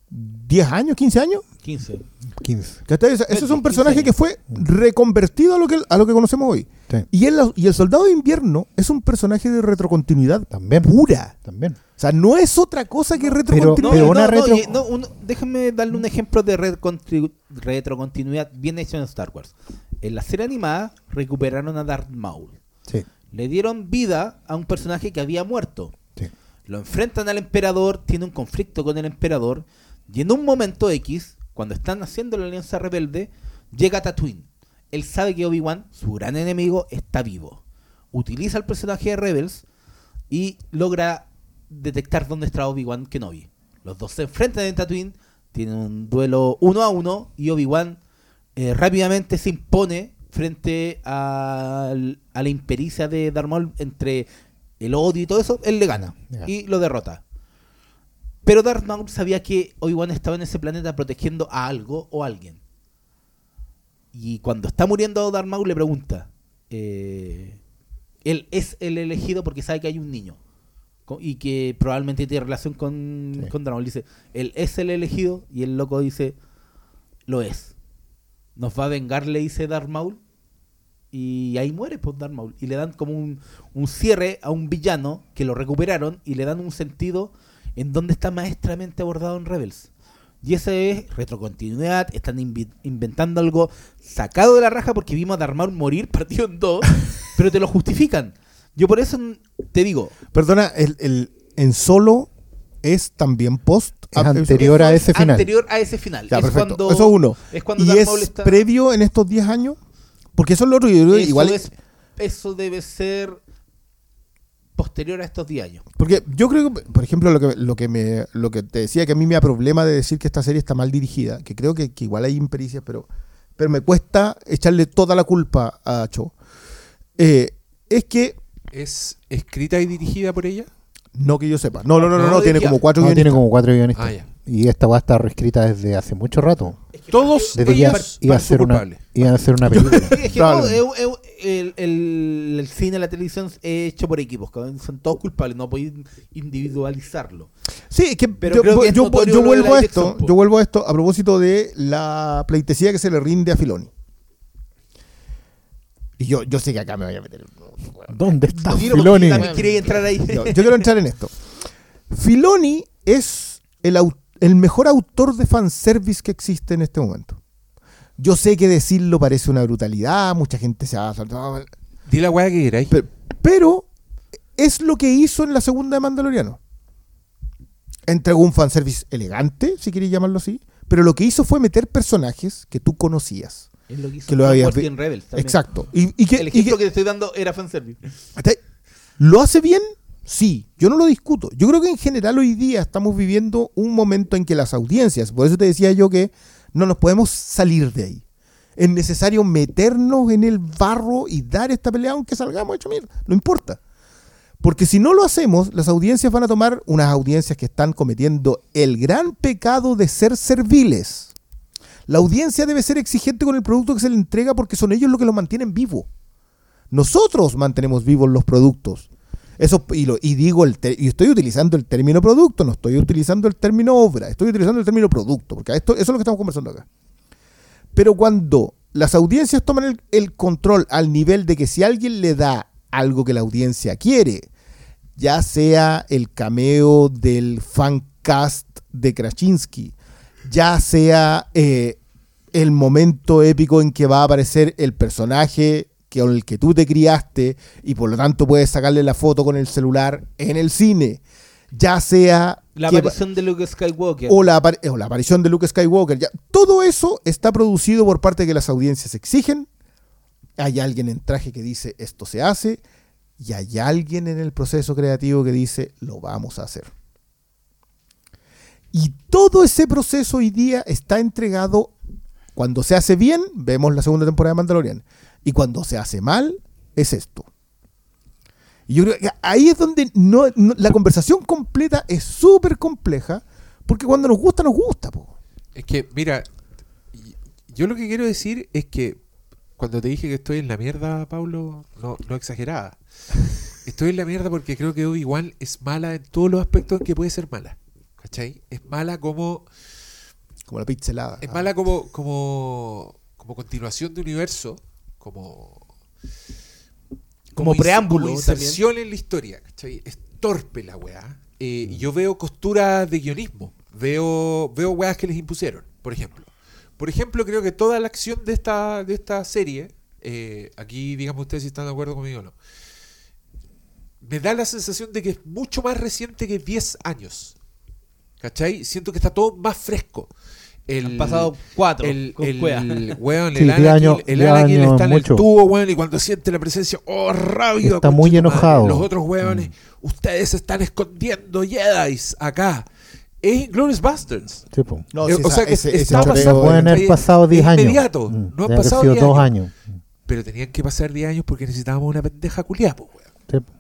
10 años, 15 años. 15. 15. ¿Cachai? Ese es un 15 personaje que fue reconvertido a lo que, a lo que conocemos hoy. Sí, Y el, y el Soldado de Invierno es un personaje de retrocontinuidad también. pura. También. O sea, no es otra cosa que retrocontinuidad. Pero no, una no, retro- y- no, uno- déjenme darle un ejemplo de retrocontinuidad retrocontinuidad bien hecho en Star Wars. En la serie animada recuperaron a Darth Maul. Sí, Le dieron vida a un personaje que había muerto. sí. Lo enfrentan al emperador, tiene un conflicto con el emperador. Y en un momento X, cuando están haciendo la alianza rebelde, llega Tatooine. Él sabe que Obi-Wan, su gran enemigo, está vivo. Utiliza el personaje de Rebels y logra detectar dónde está Obi-Wan Kenobi. Los dos se enfrentan en Tatooine, tienen un duelo uno a uno y Obi-Wan eh, rápidamente se impone frente al- a, la impericia de Darth Maul entre el odio y todo eso, él le gana y lo derrota. Pero Darth Maul sabía que Obi-Wan estaba en ese planeta protegiendo a algo o a alguien. Y cuando está muriendo Darth Maul le pregunta, eh, él es el elegido porque sabe que hay un niño y que probablemente tiene relación con, Sí. con Darth Maul. Dice, él es el elegido y el loco dice, lo es. Nos va a vengar, le dice Darth Maul. Y ahí muere pues, Darth Maul. Y le dan como un, un cierre a un villano que lo recuperaron y le dan un sentido en donde está maestramente abordado en Rebels. Y ese es retrocontinuidad, están inventando algo sacado de la raja porque vimos a Darth Maul morir partido en dos, pero te lo justifican. Yo por eso te digo, Perdona, el, el- en solo es también post. Es ah, anterior a ese final. Anterior a ese final. Ya, es perfecto. cuando, Eso es uno. Es cuando ¿Y Darth es Maul está- previo en estos 10 años? Porque eso es lo otro. eso, igual es- eso debe ser posterior a estos 10 años. Porque yo creo que, por ejemplo, lo que, lo que me lo que te decía que a mí me da problema de decir que esta serie está mal dirigida, que creo que, que igual hay impericias, pero, pero me cuesta echarle toda la culpa a Cho. eh, es que, ¿Es escrita y dirigida por ella? no que yo sepa, no, no, no, no, No, no, tiene como cuatro No, tiene guionistas. como cuatro guionistas. Ah, ya. Y esta va a estar reescrita desde hace mucho rato. Todos Debería ellos iba a ser una, culpables. iban a hacer una película. Es que no, el, el- el cine, la televisión es hecho por equipos, son todos culpables, no podéis individualizarlo. Sí, es que Pero yo, creo que es yo- notorio yo lo de la vuelvo a esto, yo vuelvo a esto a propósito de la pleitesía que se le rinde a Filoni. Y yo, yo sé que acá me voy a meter. ¿Dónde está porque Filoni? entrar ahí. Yo, yo quiero entrar en esto. Filoni es el, au- el mejor autor de fanservice que existe en este momento. Yo sé que decirlo parece una brutalidad, mucha gente se va a... Di la weá que queráis. Pero, pero es lo que hizo en la segunda de Mandaloriano. Entregó un fanservice elegante, si queréis llamarlo así, pero lo que hizo fue meter personajes que tú conocías. Es lo que hizo Que lo habías en Rebels también. Exacto. Y, y que, El y ejemplo que- que te estoy dando era fanservice. ¿Te- ¿Lo hace bien? Sí, yo no lo discuto. Yo creo que en general hoy día estamos viviendo un momento en que las audiencias, por eso te decía yo que no nos podemos salir de ahí. Es necesario meternos en el barro y dar esta pelea aunque salgamos hecho mierda. No importa. Porque si no lo hacemos, las audiencias van a tomar unas audiencias que están cometiendo el gran pecado de ser serviles. La audiencia debe ser exigente con el producto que se le entrega porque son ellos los que lo mantienen vivo. Nosotros mantenemos vivos los productos. Eso, y, lo- y digo el y estoy utilizando el término producto, no estoy utilizando el término obra, estoy utilizando el término producto, porque esto, eso es lo que estamos conversando acá. Pero cuando las audiencias toman el, el control al nivel de que si alguien le da algo que la audiencia quiere, ya sea el cameo del fancast de Krasinski, ya sea eh, el momento épico en que va a aparecer el personaje que, con el que tú te criaste y por lo tanto puedes sacarle la foto con el celular en el cine, ya sea La que- aparición de Luke Skywalker. o la, apar- o la aparición de Luke Skywalker. ya, todo eso está producido por parte de que las audiencias exigen. Hay alguien en traje que dice esto se hace y hay alguien en el proceso creativo que dice lo vamos a hacer. Y todo ese proceso hoy día está entregado. Cuando se hace bien, vemos la segunda temporada de Mandalorian. Y cuando se hace mal, es esto. Y yo creo que ahí es donde no, no- la conversación completa es súper compleja, porque cuando nos gusta, nos gusta. po. Es que, mira, yo lo que quiero decir es que cuando te dije que estoy en la mierda, Pablo, no, no exageraba. Estoy en la mierda porque creo que Obi-Wan es mala en todos los aspectos en que puede ser mala. ¿Cachai? Es mala como. Como la pixelada. Es Ah. mala como, como, como continuación de universo, como. Como preámbulo como inserción en la historia. ¿cachai? Es torpe la weá. Eh, y yo veo costuras de guionismo. Veo, veo weas que les impusieron, por ejemplo. Por ejemplo, creo que toda la acción de esta, de esta serie, eh, aquí digamos ustedes si están de acuerdo conmigo o no, me da la sensación de que es mucho más reciente que 10 años. ¿Cachai? Siento que está todo más fresco. El, Han pasado cuatro el, con el, cueva. weón, Sí, el 10 Anakin, años- el 10 Anakin años está en mucho. el tubo, weón, y cuando siente la presencia, oh, rabio. Está muy madre. enojado. Los otros weones, Mm. ustedes están escondiendo Jedi acá. Es Inglourious Bastards. Sí. No, Eh, sí, o sea que ese- ese está pasando- pueden haber es- pasado 10 es años. inmediato. Mm, No han pasado sido 10 dos años. años. Pero tenían que pasar 10 años porque necesitábamos una pendeja culiada, pues, weón. Sí.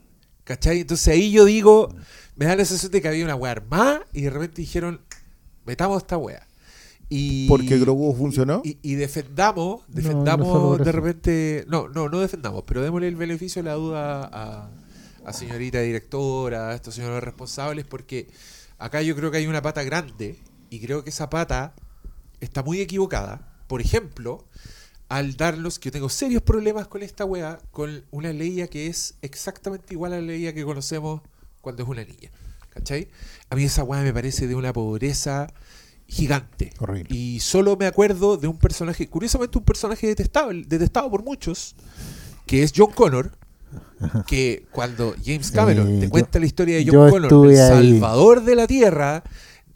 ¿Cachai? Entonces ahí yo digo, me da la sensación de que había una wea armada y de repente dijeron, metamos esta wea. Y, Porque Grogu funcionó. Y, y defendamos, defendamos de repente, no, no, no defendamos, pero démosle el beneficio de la duda a, a señorita directora, a estos señores responsables, porque acá yo creo que hay una pata grande y creo que esa pata está muy equivocada. Por ejemplo, al darnos, que yo tengo serios problemas con esta wea, con una Leia que es exactamente igual a la Leia que conocemos cuando es una niña. ¿Cachai? A mí esa wea me parece de una pobreza gigante. Horrible. Y solo me acuerdo de un personaje, curiosamente un personaje detestable, detestado por muchos, que es John Connor, que cuando James Cameron Eh, te yo- cuenta la historia de John Connor, ahí. salvador de la tierra,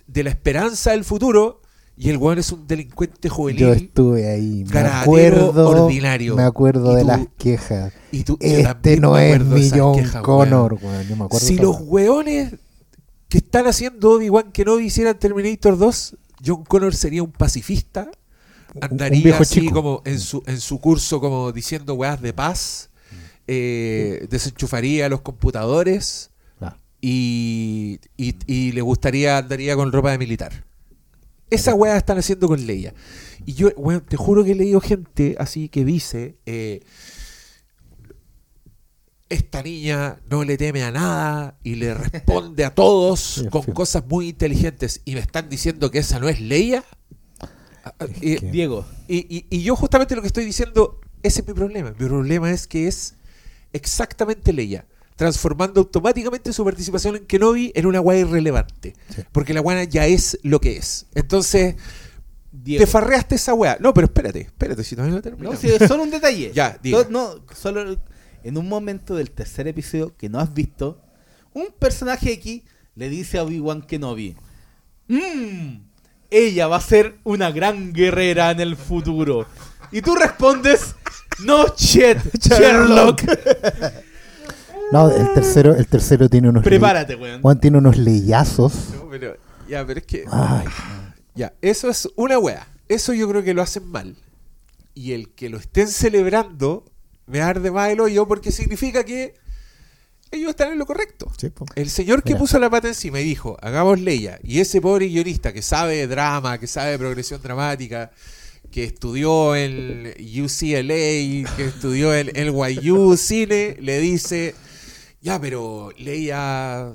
de la esperanza del futuro, y el weón es un delincuente juvenil. Yo estuve ahí. Me acuerdo, ordinario. me acuerdo de las quejas. y tú- Este no es mi John quejas, Connor, weón. weón. Yo me acuerdo Si los weones que están haciendo Obi-Wan que no hicieran Terminator 2, John Connor sería un pacifista, andaría así chico. como en su, en su curso como diciendo weas de paz, eh, desenchufaría los computadores y, y- y le gustaría, andaría con ropa de militar. Esa weá están haciendo con Leia. Y yo, weón, te juro que he leído gente así que dice, eh, esta niña no le teme a nada y le responde a todos con cosas muy inteligentes y me están diciendo que esa no es Leia. Ah, ah, y- Diego, y, y- y yo justamente lo que estoy diciendo, ese es mi problema. Mi problema es que es exactamente Leia, transformando automáticamente su participación en Kenobi en una guay irrelevante. Sí. Porque la guana ya es lo que es. Entonces, Diego. te farreaste esa weá. No, pero espérate, espérate, si todavía no terminamos. No, si es solo un detalle. Ya, diga. No, no, solo en un momento del tercer episodio que no has visto, un personaje X le dice a Obi-Wan Kenobi: "Mm, Ella va a ser una gran guerrera en el futuro. Y tú respondes: No, shit, Sherlock. No, el tercero, el tercero tiene unos Prepárate, weón. Juan tiene unos leyazos. No, pero, ya, pero es que. Ay, Ya, eso es una wea. Eso yo creo que lo hacen mal. Y el que lo estén celebrando me arde más el hoyo porque significa que ellos están en lo correcto. sí. El señor que Mira. puso la pata encima y dijo, hagamos Leia, y ese pobre guionista que sabe de drama, que sabe de progresión dramática, que estudió en UCLA, que estudió en NYU Cine, le dice, ya, pero Leia,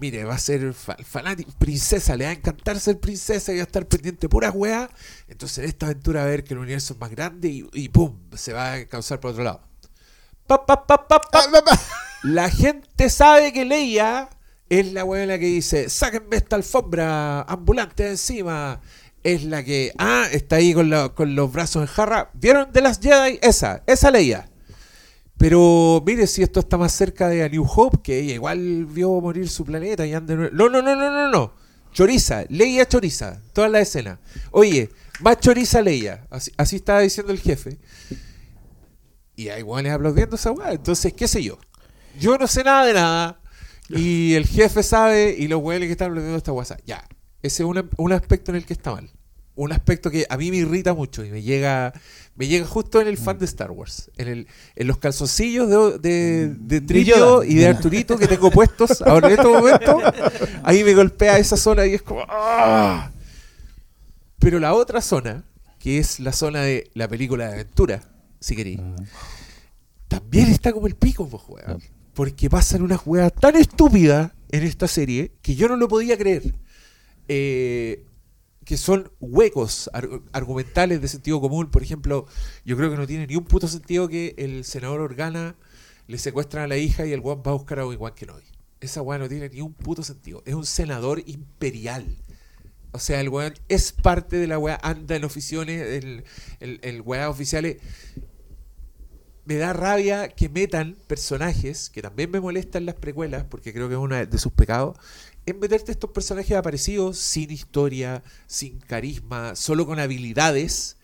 mire, va a ser fa- fanática, princesa, le va a encantar ser princesa y va a estar pendiente de puras weas, entonces en esta aventura va a ver que el universo es más grande y, y pum, se va a causar por otro lado. Pa, pa, pa, pa, pa. La gente sabe que Leia es la buena que dice, sáquenme esta alfombra ambulante de encima. Es la que, ah, está ahí con, la- con los brazos en jarra. ¿Vieron de las Jedi? Esa, esa Leia. Pero mire si esto está más cerca de A New Hope, que ella igual vio morir su planeta y anda... No, no, no, no, no, no. Choriza, Leia choriza, toda la escena. Oye, más choriza Leia. Así, así estaba diciendo el jefe. Y hay guanes aplaudiendo esa weá. Entonces, qué sé yo. Yo no sé nada de nada. Y el jefe sabe y los güeyes que están aplaudiendo esta guasa. Ya. Ese es un, un aspecto en el que está mal. Un aspecto que a mí me irrita mucho y me llega me llega justo en el fan de Star Wars. En, el, en los calzoncillos de, de, de Trillo y de Arturito que tengo puestos ahora en este momento. Ahí me golpea esa zona y es como... ¡ah! Pero la otra zona, que es la zona de la película de aventura, si queréis, también está como el pico, pues, weón. Porque pasan unas weas tan estúpidas en esta serie que yo no lo podía creer. Eh, que son huecos ar- argumentales de sentido común. Por ejemplo, yo creo que no tiene ni un puto sentido que el senador Organa le secuestran a la hija y el weón va a buscar a Obi-Wan Kenobi. Esa weá no tiene ni un puto sentido. Es un senador imperial. O sea, el weón es parte de la weá, anda en oficiones, el, el, el weá oficiales. Me da rabia que metan personajes, que también me molestan las precuelas, porque creo que es uno de sus pecados, en meterte estos personajes aparecidos sin historia, sin carisma, solo con habilidades,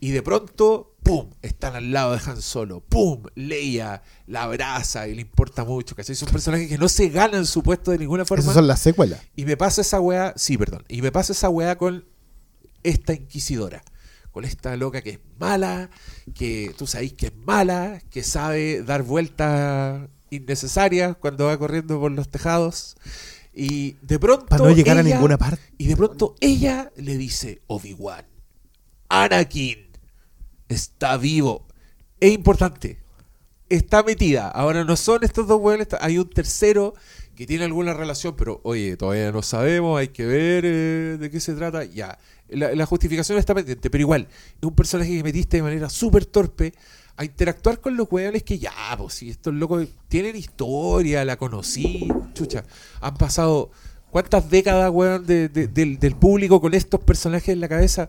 y de pronto, ¡pum! Están al lado de Han Solo, ¡pum! Leia la abraza y le importa mucho, ¿cachai? Son personajes que no se ganan su puesto de ninguna forma. Esas son las secuelas. Y me pasa esa weá, sí, perdón, y me pasa esa weá con esta inquisidora, con esta loca que es mala, que tú sabéis que es mala, que sabe dar vueltas innecesarias cuando va corriendo por los tejados. Y de pronto. Para no llegar a ella- ninguna parte. Y de pronto ella le dice: Obi-Wan, Anakin está vivo. Es importante. Está metida. Ahora no son estos dos hueones. Hay un tercero que tiene alguna relación, pero oye, todavía no sabemos. Hay que ver eh, de qué se trata. Ya. La, la justificación está pendiente, pero igual, es un personaje que metiste de manera súper torpe a interactuar con los hueones que ya, pues si estos locos tienen historia, la conocí, chucha, han pasado cuántas décadas, weón, de- de- del, del público con estos personajes en la cabeza.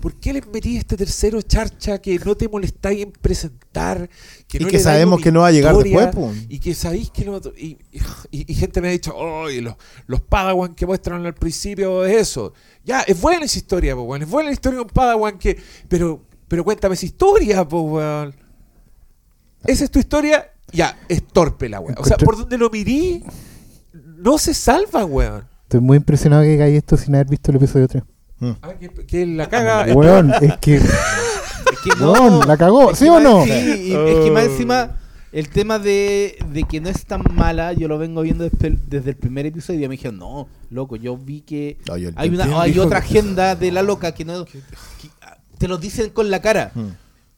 ¿Por qué les metí este tercero charcha que no te molestáis en presentar? Que Y no que le dais sabemos que no va a llegar historia, después, po. Y que sabéis que no. Y, y- y gente me ha dicho, oye, los, los Padawan que muestran al principio es eso. Ya, es buena esa historia, po, weón. Es buena la historia de un Padawan que. Pero, pero cuéntame esa historia, po, weón. Esa es tu historia, ya, es torpe la weón. O sea, por donde lo mirí, no se salva, weón. Estoy muy impresionado que hagáis esto sin haber visto el episodio 3. Ah, que, que la caga. es- Weón, es que. Es que no, Weón, la cagó, es ¿sí o no? Sí, y es que más encima el tema de, de que no es tan mala, yo lo vengo viendo desde el, desde el primer episodio y me dijeron, no, loco, yo vi que No, yo- hay, una, hay otra agenda de la loca que no... que- ah, te lo dicen con la cara. Hmm.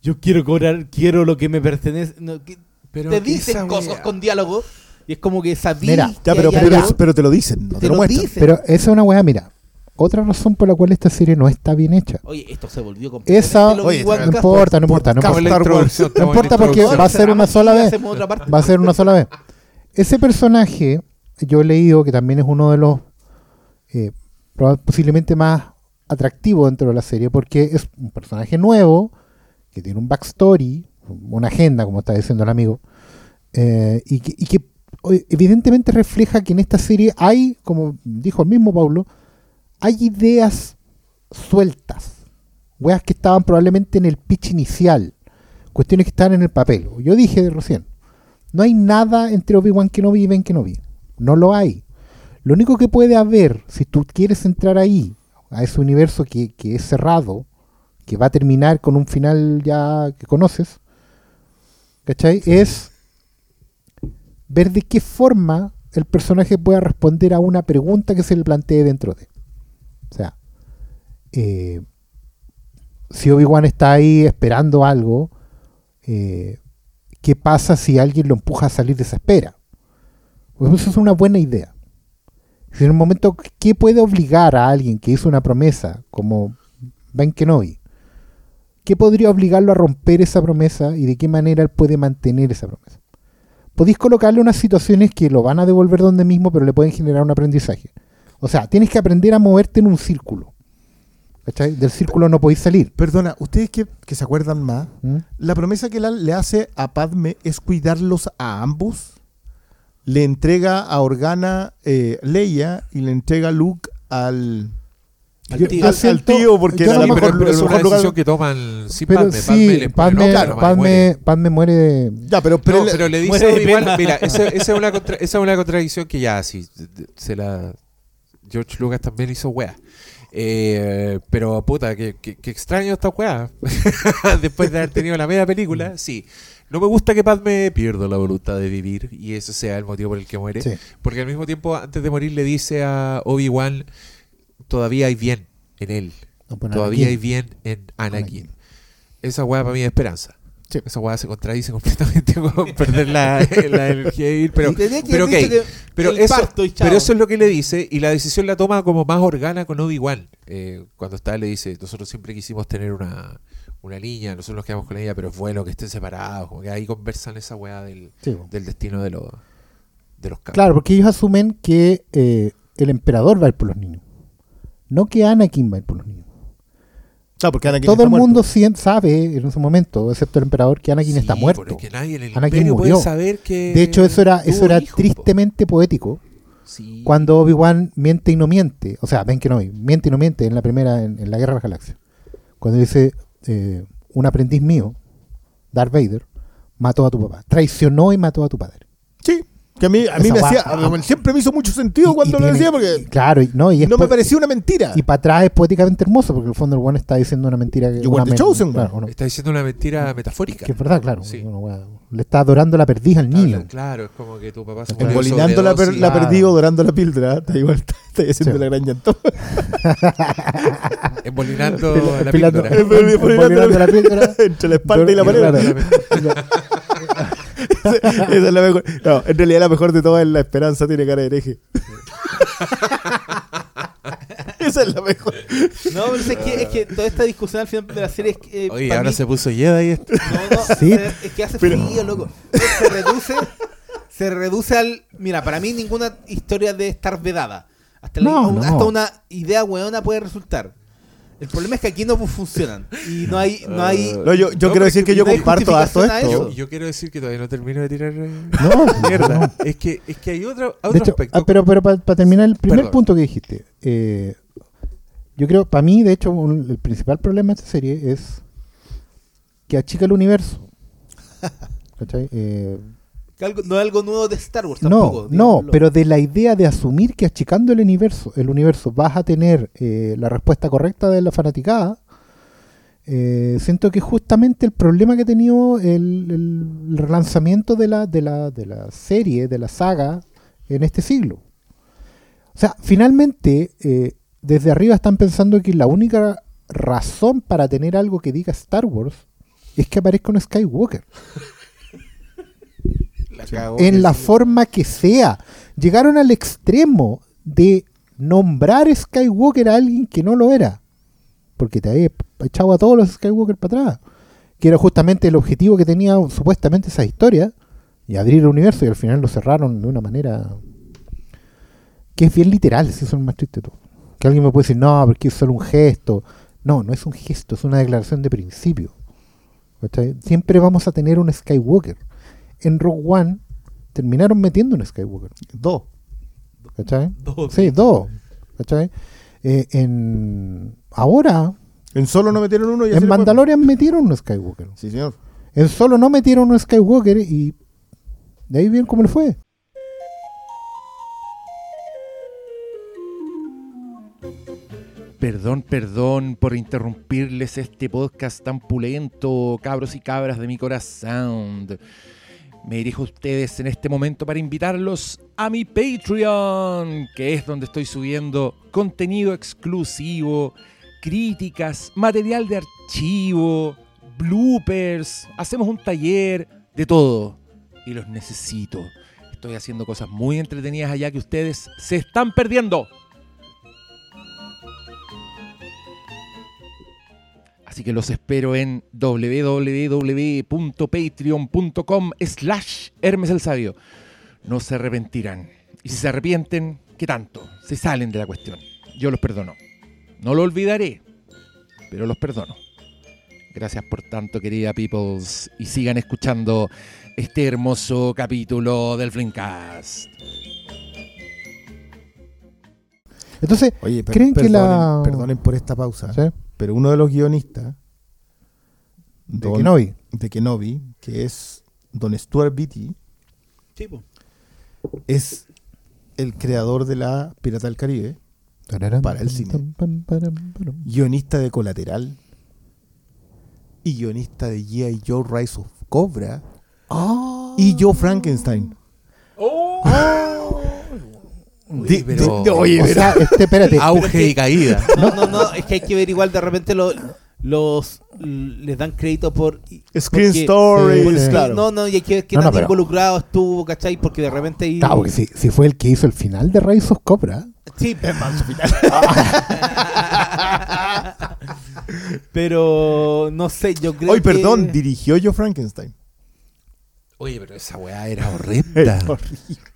Yo quiero cobrar, quiero lo que me pertenece. no, que- Pero te dicen esa cosas wea- con diálogo y es como que sabí Mira, Ya, pero, hay pero, algo, pero te lo dicen, no te, te lo lo muestran. dicen. Pero esa es una weá, mira. Otra razón por la cual esta serie no está bien hecha. Oye, esto se volvió Esa- completamente lo Oye, No importa, no importa, no importa. No en la importa porque va a ser una sola vez. Va a ser una sola vez. Ese personaje, yo he leído que también es uno de los eh, posiblemente más atractivos dentro de la serie, porque es un personaje nuevo, que tiene un backstory, una agenda, como está diciendo el amigo, eh, y que, evidentemente refleja que en esta serie hay, como dijo el mismo Paulo, hay ideas sueltas, weas que estaban probablemente en el pitch inicial, cuestiones que están en el papel. Yo dije recién, no hay nada entre Obi-Wan Kenobi y Ben Kenobi. No lo hay. Lo único que puede haber, si tú quieres entrar ahí, a ese universo que es cerrado, que va a terminar con un final ya que conoces, ¿cachai? Es ver de qué forma el personaje pueda responder a una pregunta que se le plantee dentro de. O sea, eh, si Obi-Wan está ahí esperando algo, eh, ¿qué pasa si alguien lo empuja a salir de esa espera? Pues eso es una buena idea. Si en un momento, ¿qué puede obligar a alguien que hizo una promesa como Ben Kenobi? ¿Qué podría obligarlo a romper esa promesa y de qué manera él puede mantener esa promesa? Podéis colocarle unas situaciones que lo van a devolver donde mismo, pero le pueden generar un aprendizaje. O sea, tienes que aprender a moverte en un círculo. ¿Cachai? Del círculo no podéis salir. Perdona, ustedes que, que se acuerdan más, ¿Mm? la promesa que él le hace a Padme es cuidarlos a ambos. Le entrega a Organa eh, Leia y le entrega a Luke al, Al Yo- tío. yo al- al siento- tío porque yo era a el lo pero, mejor, pero el es una mejor lugar. decisión que toman sin Pero Padme. Padme sí, pone Padme, loca, nomás, Padme- muere. Padme muere de- Ya, pero, pero No, pero le dice pena. mira, esa, esa es una contra- esa es una contradicción que ya, sí, se la... George Lucas también hizo wea. Eh, pero puta, que, que- que extraño esta wea. Después de haber tenido la media película, sí. No me gusta que Padme pierda la voluntad de vivir y ese sea el motivo por el que muere. Sí. Porque al mismo tiempo, antes de morir, le dice a Obi-Wan, todavía hay bien en él. No, pues, Todavía Anakin. hay bien en Anakin. Anakin. Esa weá para mí es esperanza. Sí. Esa weá se contradice completamente con perder la, la energía de ir, pero, pero ok, pero eso, pero es lo que le dice y la decisión la toma como más organa con Obi-Wan. Eh, cuando está le dice, nosotros siempre quisimos tener una, una niña, nosotros nos quedamos con ella, pero es bueno que estén separados. Como que ahí conversan esa weá del, Sí, del destino de los, de los. Claro, porque ellos asumen que eh, el emperador va a ir por los niños. No que Anakin va a ir por los niños. Claro, porque Anakin Todo está el muerto. mundo sabe en ese momento, excepto el emperador, que Anakin Sí, está muerto. porque nadie en el Anakin imperio murió. puede saber que De hecho, eso era, eso era po. tristemente poético. Sí. Cuando Obi-Wan miente y no miente. O sea, ven que no, miente y no miente en la primera, en, en la Guerra de las Galaxias. Cuando dice, eh, un aprendiz mío, Darth Vader, mató a tu papá. Traicionó y mató a tu padre. Sí, Que a mí, a mí me guapa- hacía, siempre me hizo mucho sentido Y- cuando y lo tiene- decía porque claro, y, no, y es no me parecía una mentira. Y para atrás es poéticamente hermoso, porque en el fondo el one está diciendo una mentira que. You una chosen claro, Está diciendo una mentira metafórica. que es verdad, claro. Sí. le está adorando la perdiz al niño. Claro, es como que tu papá se Embolinando la, per- la Claro. perdido, dorando la píldora. Está igual, está, está haciendo Sí. la gran llantón. Embolinando la píldora. embolinando la píldora. Entre la espalda y la pared. Esa es la mejor. No, en realidad la mejor de todas es la esperanza, tiene cara de hereje. Esa es la mejor. No, pero es que, es que toda esta discusión al final de la serie es que. eh, Oye, para ahora mí- se puso Jedi esto. No, no, Sí. es que hace frío, loco. Se reduce, se reduce al. Mira, para mí ninguna historia debe estar vedada. Hasta, la- No, un- no. hasta una idea weona puede resultar. El problema es que aquí no funcionan. Y no hay. No hay No, yo, yo No, quiero decir que yo no comparto harto esto. eso. Yo quiero decir que todavía no termino de tirar eh, No, mierda. no. Es que, es que hay otro, otro De hecho, aspecto. ah, pero pero para terminar el primer Perdón. punto que dijiste, eh, yo creo, para mí, de hecho, un- el principal problema de esta serie es que achica el universo. ¿Cachai? Eh, algo- no es algo nuevo de Star Wars no, tampoco. no, digámoslo. pero de la idea de asumir que achicando el universo, el universo vas a tener eh, la respuesta correcta de la fanaticada, eh, siento que justamente el problema que ha tenido el, el relanzamiento de la, de, la, de la serie, de la saga, en este siglo. O sea, finalmente, eh, desde arriba están pensando que la única razón para tener algo que diga Star Wars es que aparezca un Skywalker La en la forma que sea. Llegaron al extremo de nombrar Skywalker a alguien que no lo era. Porque te había echado a todos los Skywalker para atrás. Que era justamente el objetivo que tenía supuestamente esa historia. Y abrir el universo y al final lo cerraron de una manera que es bien literal, si eso es lo más triste de todo. Que alguien me puede decir, no, porque es solo un gesto. No, no es un gesto, es una declaración de principio. ¿Cachai? Siempre vamos a tener un Skywalker. En Rogue One terminaron metiendo un Skywalker. Dos. ¿Cachai? Dos, Sí, dos. ¿Cachai? Eh, en, ahora, En solo no metieron uno y en fue. Mandalorian metieron un Skywalker. Sí, señor. En solo no metieron un Skywalker y de ahí bien cómo le fue. Perdón, perdón por interrumpirles este podcast tan pulento, cabros y cabras de mi corazón. Me dirijo a ustedes en este momento para invitarlos a mi Patreon, que es donde estoy subiendo contenido exclusivo, críticas, material de archivo, bloopers, hacemos un taller, de todo. Y los necesito. Estoy haciendo cosas muy entretenidas allá que ustedes se están perdiendo. Así que los espero en www.patreon.com slash Hermes el Sabio. No se arrepentirán. Y si se arrepienten, ¿qué tanto? Se salen de la cuestión. Yo los perdono. No lo olvidaré, pero los perdono. Gracias por tanto, querida Peoples. Y sigan escuchando este hermoso capítulo del Flimcast. Entonces, Oye, per- ¿Creen que la- perdonen por esta pausa, ¿sí? Pero uno de los guionistas de don- Kenobi. de Kenobi, que es Don Stuart Beatty, Sí, po. es el creador de la Pirata del Caribe, Para el cine. guionista de Colateral y guionista de G.I. Joe Rise of Cobra y Joe Frankenstein. Oye, Di- pero- di- oye, O sea, este, espérate. Auge y caída. No, no, no, es que hay que ver igual de repente lo- los les dan crédito por Screen porque- Stories, sí, sí. claro. No, no, y hay que ver qué No, no, tan pero- involucrado estuvo, ¿cachai? Porque de repente ahí. Claro, porque si, si fue el que hizo el final de Rise of Cobra. Sí, pero no sé, yo creo Hoy, que. perdón, dirigió Joe Frankenstein. Oye, pero esa weá era horrenda.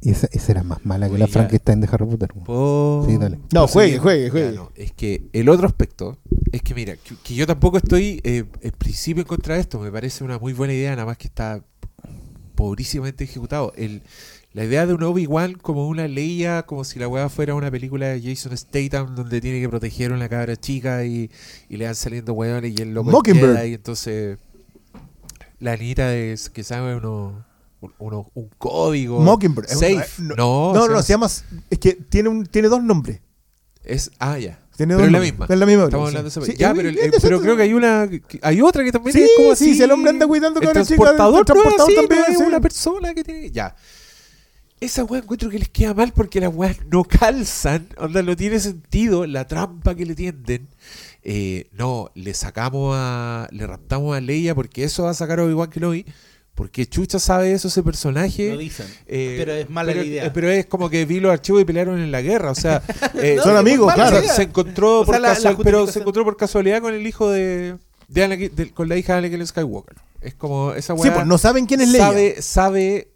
Y esa, esa era más mala que la. Frankenstein de Harry Potter. Po- Sí, dale. No, Proseguir. juegue, juegue, Ya, juegue. no, Es que el otro aspecto es que, mira, que, que yo tampoco estoy eh, en principio en contra de esto. Me parece una muy buena idea, nada más que está pobrísimamente ejecutado. El, la idea de un Obi-Wan como una leía, como si la weá fuera una película de Jason Statham donde tiene que proteger a una cabra chica y, y le van saliendo weones y el loco y entonces la niñita de, que sabe uno un, uno- un código. Mockingbird. Safe. no, no, se no, se llama. Es que tiene, un, tiene dos nombres. Es, ah, ya. Tiene Pero dos es la misma. Es la misma. Estamos sí. hablando de esa- Sí, Ya, pero, decente. pero creo que hay una. que- Hay otra que también Sí, es como sí, así. si el hombre anda cuidando el cabras chicas, transportador, el transportador no, también, es una persona que tiene. Ya. Esa weá encuentro que les queda mal porque las weas no calzan. Onda, no tiene sentido la trampa que le tienden. Eh, no, le sacamos a. Le raptamos a Leia porque eso va a sacar a Obi-Wan Kenobi. Porque Chucha sabe eso, ese personaje. Lo dicen. Eh, pero es mala pero, la idea. eh, pero es como que vi los archivos y pelearon en la guerra. O sea, eh, No, Son amigos, claro. se encontró O sea, por la- la casual- pero se encontró por casualidad con el hijo de, de Anakin- de- con la hija de Anakin Skywalker. Es como esa Sí, weá. pues no saben quién es Leia. sabe, sabe,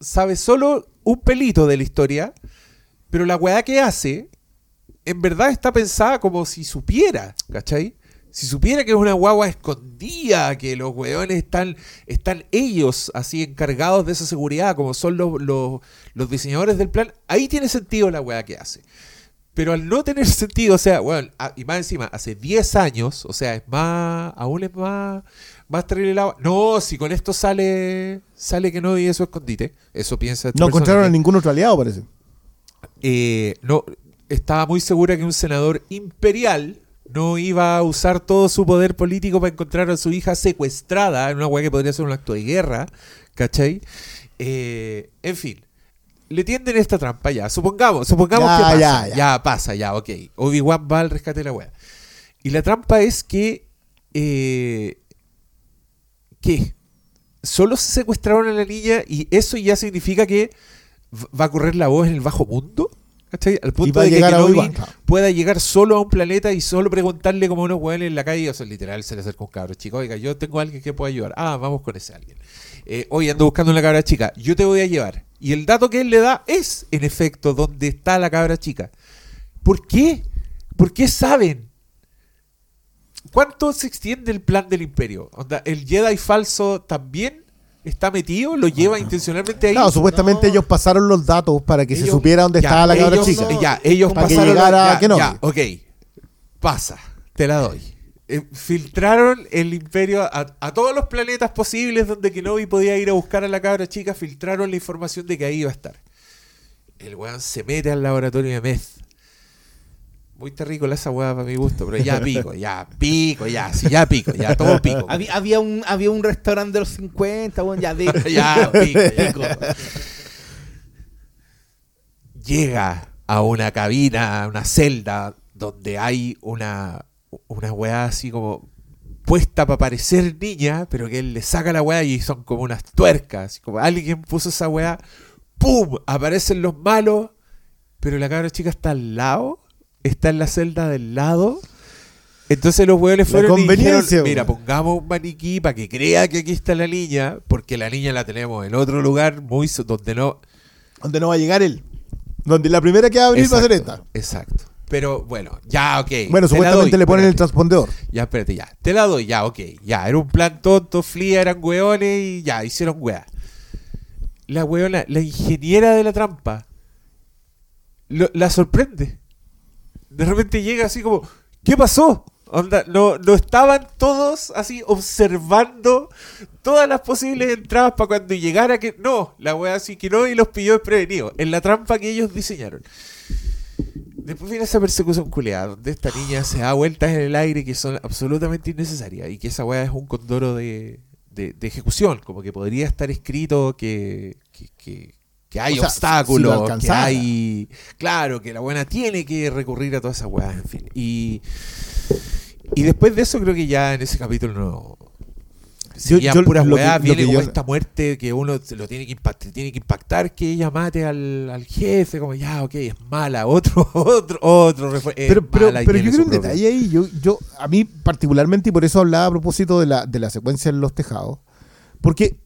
sabe solo un pelito de la historia, pero la weá que hace, en verdad está pensada como si supiera, ¿cachai? Si supiera que es una guagua escondida, que los weones están, están ellos así encargados de esa seguridad, como son los, los, los diseñadores del plan, ahí tiene sentido la weá que hace. Pero al no tener sentido, o sea, bueno, y más encima, hace 10 años, o sea, es más, aún es más, más terrible la No, si con esto sale, sale que no y eso escondite, eso piensa este No encontraron a ningún otro aliado, parece. Eh, no, estaba muy segura que un senador imperial no iba a usar todo su poder político para encontrar a su hija secuestrada en una weá que podría ser un acto de guerra, ¿cachai? Eh, en fin, le tienden esta trampa ya. Supongamos, supongamos Ya, que pasa. ya, Ya, ya. pasa, ya, ok. Obi-Wan va al rescate de la weá. Y la trampa es que. Eh, ¿Qué? Solo se secuestraron a la niña y eso ya significa que va a correr la voz en el bajo mundo. ¿Cachai? Al punto de que Kenobi pueda llegar solo a un planeta y solo preguntarle como unos hueones en la calle. O sea, literal, se le acerca un cabro chico. Oiga, yo tengo a alguien que pueda ayudar. Ah, vamos con ese alguien. Eh, Oye, ando buscando una cabra chica. Yo te voy a llevar. Y el dato que él le da es, en efecto, donde está la cabra chica. ¿Por qué? ¿Por qué saben? ¿Cuánto se extiende el plan del imperio? Onda, ¿El Jedi falso también está metido? ¿Lo lleva intencionalmente ahí? Claro, supuestamente No. ellos pasaron los datos para que se supiera dónde ya, estaba la cabra ellos- chica. Ya, ellos Para que pasaron. llegara ya, Kenobi. ya, ok. Pasa, te la doy. Eh, filtraron el imperio a, a todos los planetas posibles donde Kenobi podía ir a buscar a la cabra chica. Filtraron la información de que ahí iba a estar. El weón se mete al laboratorio de meth. Muy terrícola esa weá para mi gusto, pero ya pico, ya pico, ya, sí, ya pico, ya todo pico. Había, había un, había un restaurante de los 50, bueno, ya de ya, pico, pico. Llega a una cabina, a una celda, donde hay una, una weá así como puesta para parecer niña, pero que él le saca la weá y son como unas tuercas. Como alguien puso esa weá, ¡pum! Aparecen los malos, pero la cabra chica está al lado, está en la celda del lado. Entonces los weones La fueron y dijeron, mira, pongamos un maniquí para que crea que aquí está la niña, porque la niña la tenemos en otro lugar muy donde no... Donde no va a llegar él. Donde la primera que va a abrir va a ser esta. Exacto. Pero bueno, ya, ok. Bueno, supuestamente doy, le ponen el transpondedor. Ya, espérate, ya. Te la doy, ya, ok. Ya, era un plan tonto, fría, eran hueones y ya, hicieron hueá. La hueona, la ingeniera de la trampa, lo- la sorprende. De repente llega así como, ¿qué pasó? Onda, no, no estaban todos así observando todas las posibles entradas para cuando llegara que. No, la wea así que no y los pilló desprevenidos. En la trampa que ellos diseñaron. Después viene esa persecución culeada, donde esta niña se da vueltas en el aire que son absolutamente innecesarias y que esa weá es un condoro de, de- de ejecución, como que podría estar escrito que, que, que- que hay O sea, obstáculos, si lo que hay... Claro, que la buena tiene que recurrir a todas esas weas, en fin. Y, y después de eso creo que ya en ese capítulo no... Yo- Seguían yo- puras weas, viene como yo- esta muerte que uno lo tiene que impactar, tiene que impactar que ella mate al, al jefe, como ya, ok, es mala, otro, otro, otro es Pero, pero, yo creo un propio- detalle ahí. Yo, yo, a mí particularmente, y por eso hablaba a propósito de la, de la secuencia en los tejados. Porque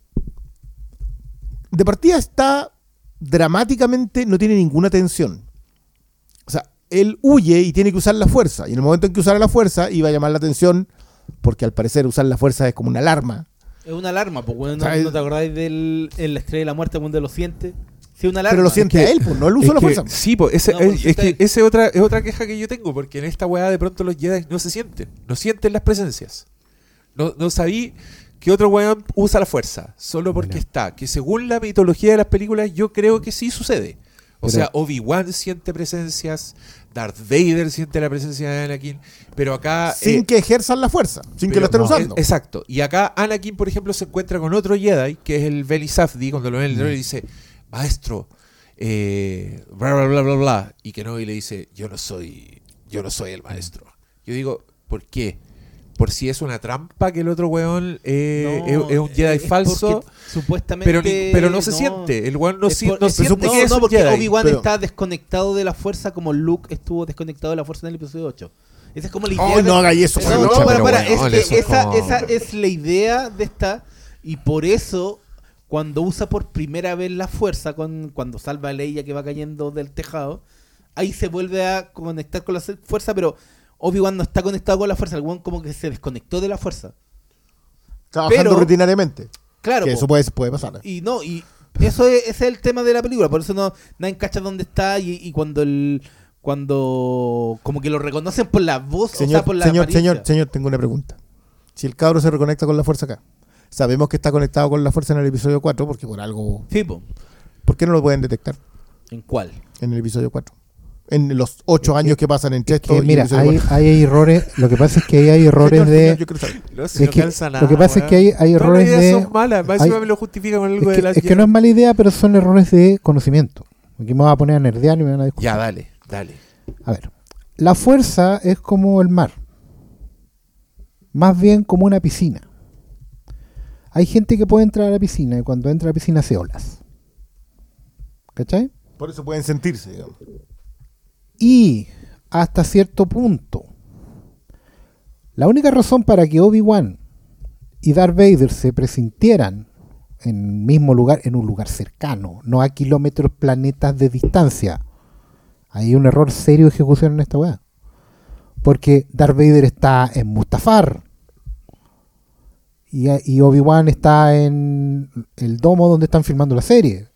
de partida está dramáticamente, no tiene ninguna tensión. O sea, él huye y tiene que usar la fuerza. Y en el momento en que usara la fuerza, iba a llamar la atención, porque al parecer usar la fuerza es como una alarma. Es una alarma, pues, bueno, ¿no, O sea, no te acordáis del en la estrella de la muerte cuando lo siente? Sí, una alarma. Pero lo siente que- a él, pues no él usó la que- fuerza. Sí, pues, ese, No, pues, que es otra, es otra queja que yo tengo, porque en esta weá de pronto los Jedi no se sienten, no sienten las presencias. No, no sabí que otro weón usa la fuerza, solo porque Mira. está. Que según la mitología de las películas, yo creo que sí sucede. O Pero- sea, Obi-Wan siente presencias, Darth Vader siente la presencia de Anakin, pero acá... sin eh, que ejerzan la fuerza, sin que lo estén no, usando. Exacto. Y acá Anakin, por ejemplo, se encuentra con otro Jedi, que es el Beli Safdi, cuando lo ve en el y dice, maestro, eh, bla, bla, bla, bla, bla. Y Kenobi le dice, yo no soy, yo no soy el maestro. Yo digo, ¿por qué? Por si es una trampa que el otro weón eh, No, es, es un Jedi es falso, Supuestamente. pero, ni- pero no se siente. El weón no, si- por- no es- siente no, que es no, un porque Jedi. Obi-Wan está desconectado de la fuerza como Luke estuvo desconectado de la fuerza en el episodio 8. Esa es como la idea. Ay, de- no hagáis eso, No, favor. para, para, es que esa, como- esa es la idea de esta. Y por eso, cuando usa por primera vez la fuerza, con, cuando salva a Leia que va cayendo del tejado, ahí se vuelve a conectar con la se- fuerza, pero Obi-Wan no está conectado con la fuerza. El weón como que se desconectó de la fuerza. Trabajando pero- rutinariamente. Claro. que po. eso puede, puede pasar. Y no, y eso es, ese es el tema de la película, por eso no nadie cacha dónde está y, y cuando el cuando como que lo reconocen por la voz, o Señor, sea, por la señor, señor, señor, tengo una pregunta. Si el cabro se reconecta con la fuerza acá, sabemos que está conectado con la fuerza en el episodio 4, porque por algo. Sí, po. ¿Por qué no lo pueden detectar ¿En cuál? en el episodio 4? En los ocho años que pasan entre esto Que mira, hay, 4. hay errores. Lo que pasa es que ahí hay errores Señor, de. señor. No, si Es no que calza lo que pasa es que hay, hay errores de. son malas, más hay- encima me lo justifica con algo Es de que, la es que no es mala idea, pero son errores de conocimiento. Aquí me voy a poner a nerdear y me van a discutir. Ya, dale, dale. A ver, la fuerza es como el mar. Más bien como una piscina. Hay gente que puede entrar a la piscina y cuando entra a la piscina hace olas. ¿Cachai? Por eso pueden sentirse, digamos. Y hasta cierto punto, la única razón para que Obi-Wan y Darth Vader se presintieran en mismo lugar, en un lugar cercano, no a kilómetros, planetas de distancia, hay un error serio de ejecución en esta weá. Porque Darth Vader está en Mustafar y, y Obi-Wan está en el domo donde están filmando la serie.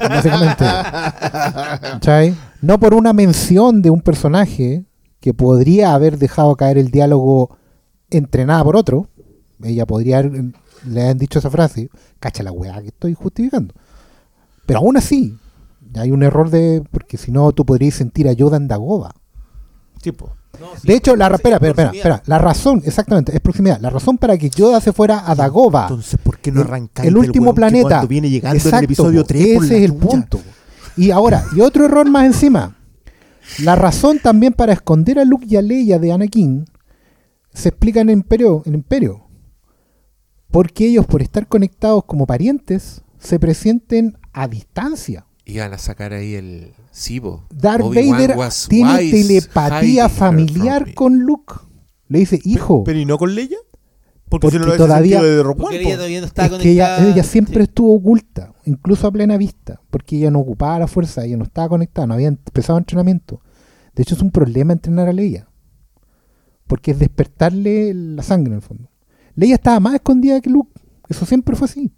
Básicamente. ¿Cachai? No por una mención de un personaje que podría haber dejado caer el diálogo entrenada por otro. Ella podría haber, le han dicho esa frase. Cacha la weá que estoy justificando. Pero aún así, hay un error de. Porque si no, tú podrías sentir a Yoda en Dagoba. Tipo. No, sí, De hecho, la, sí, espera, espera, espera, proximidad. espera. La razón, exactamente, es proximidad. La razón para que Yoda se fuera a Dagoba Entonces, ¿por qué no el- arrancáis el último planeta. cuando viene llegando en el episodio po, 3 Ese es el punto. Y ahora, y otro error más encima. La razón también para esconder a Luke y a Leia de Anakin se explica en Imperio, en Imperio. Porque ellos, por estar conectados como parientes, se presienten a distancia. Iban a sacar ahí el Sibo. Darth Vader tiene telepatía familiar con Luke. Le dice, hijo, ¿Pero y no con Leia? Porque, Porque si no lo todavía- todavía de Rogue Porque One, ella po. todavía no está es que ella, conectada. ella siempre Sí. estuvo oculta, incluso a plena vista, porque ella no ocupaba la fuerza, ella no estaba conectada, no había empezado entrenamiento. De hecho, es un problema entrenar a Leia, porque es despertarle la sangre en el fondo. Leia estaba más escondida que Luke, eso siempre fue así.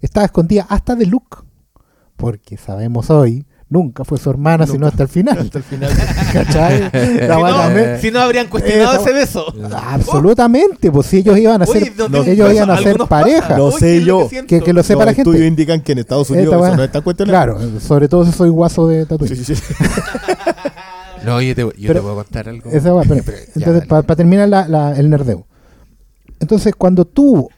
Estaba escondida hasta de Luke, porque sabemos hoy, nunca fue su hermana, sino hasta el final. Hasta el final. ¿Cachai? Si no, también- si no habrían cuestionado ese beso. Absolutamente, pues si ellos iban a ser, no, ellos iban a ser pareja. Lo sé ¿qué es yo. que siento? Que, que lo sepa Los la gente. estudios indican que en Estados Unidos Esta eso no está cuestionado. Claro, sobre todo si soy guaso de Tatooine. Sí, sí, sí. No, yo te, yo Pero- te puedo contar algo. Esa pero- Pero- ya, entonces, para terminar la- la- el nerdeo. Entonces, cuando tú.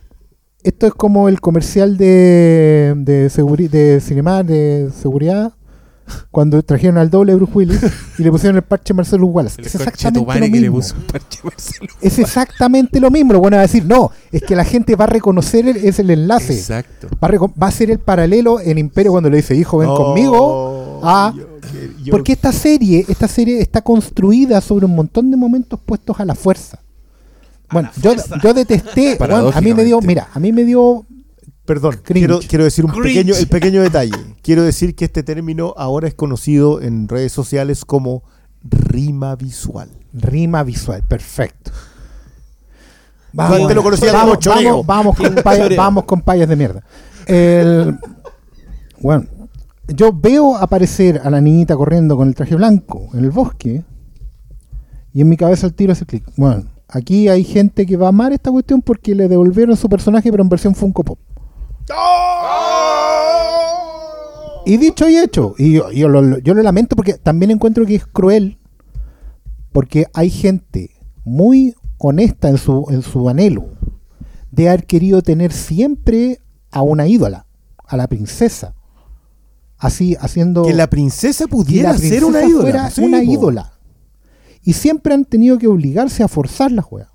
Esto es como el comercial de, de, seguri- de Cinemar, de seguridad, cuando trajeron al doble Bruce Willis y le pusieron el parche Marcelo Wallace. El Es exactamente lo mismo. Es exactamente lo mismo. Lo bueno a decir, no, es que la gente va a reconocer el, es el enlace. Exacto. Va a, reco- va a ser el paralelo en Imperio cuando le dice, hijo, ven No, conmigo. a- yo que- yo- Porque esta serie, esta serie está construida sobre un montón de momentos puestos a la fuerza. Bueno, yo, yo detesté, a mí me dio, mira, a mí me dio, Perdón, Cringe. quiero, quiero decir un Cringe. pequeño, el pequeño detalle. Quiero decir que este término ahora es conocido en redes sociales como rima visual. rima visual, perfecto. Antes lo conocía vamos, vamos, vamos con payas, Choreo. vamos con payas de mierda. El- bueno, yo veo aparecer a la niñita corriendo con el traje blanco en el bosque y en mi cabeza el tiro hace clic. Bueno, aquí hay gente que va a amar esta cuestión porque le devolvieron su personaje, pero en versión Funko Pop. Y dicho y hecho, y yo, yo lo, yo lo lamento porque también encuentro que es cruel, porque hay gente muy honesta en su, en su anhelo de haber querido tener siempre a una ídola, a la princesa. Así, haciendo Que la princesa pudiera la ser una ídola. fuera Sí, una po. ídola. Y siempre han tenido que obligarse a forzar la juega.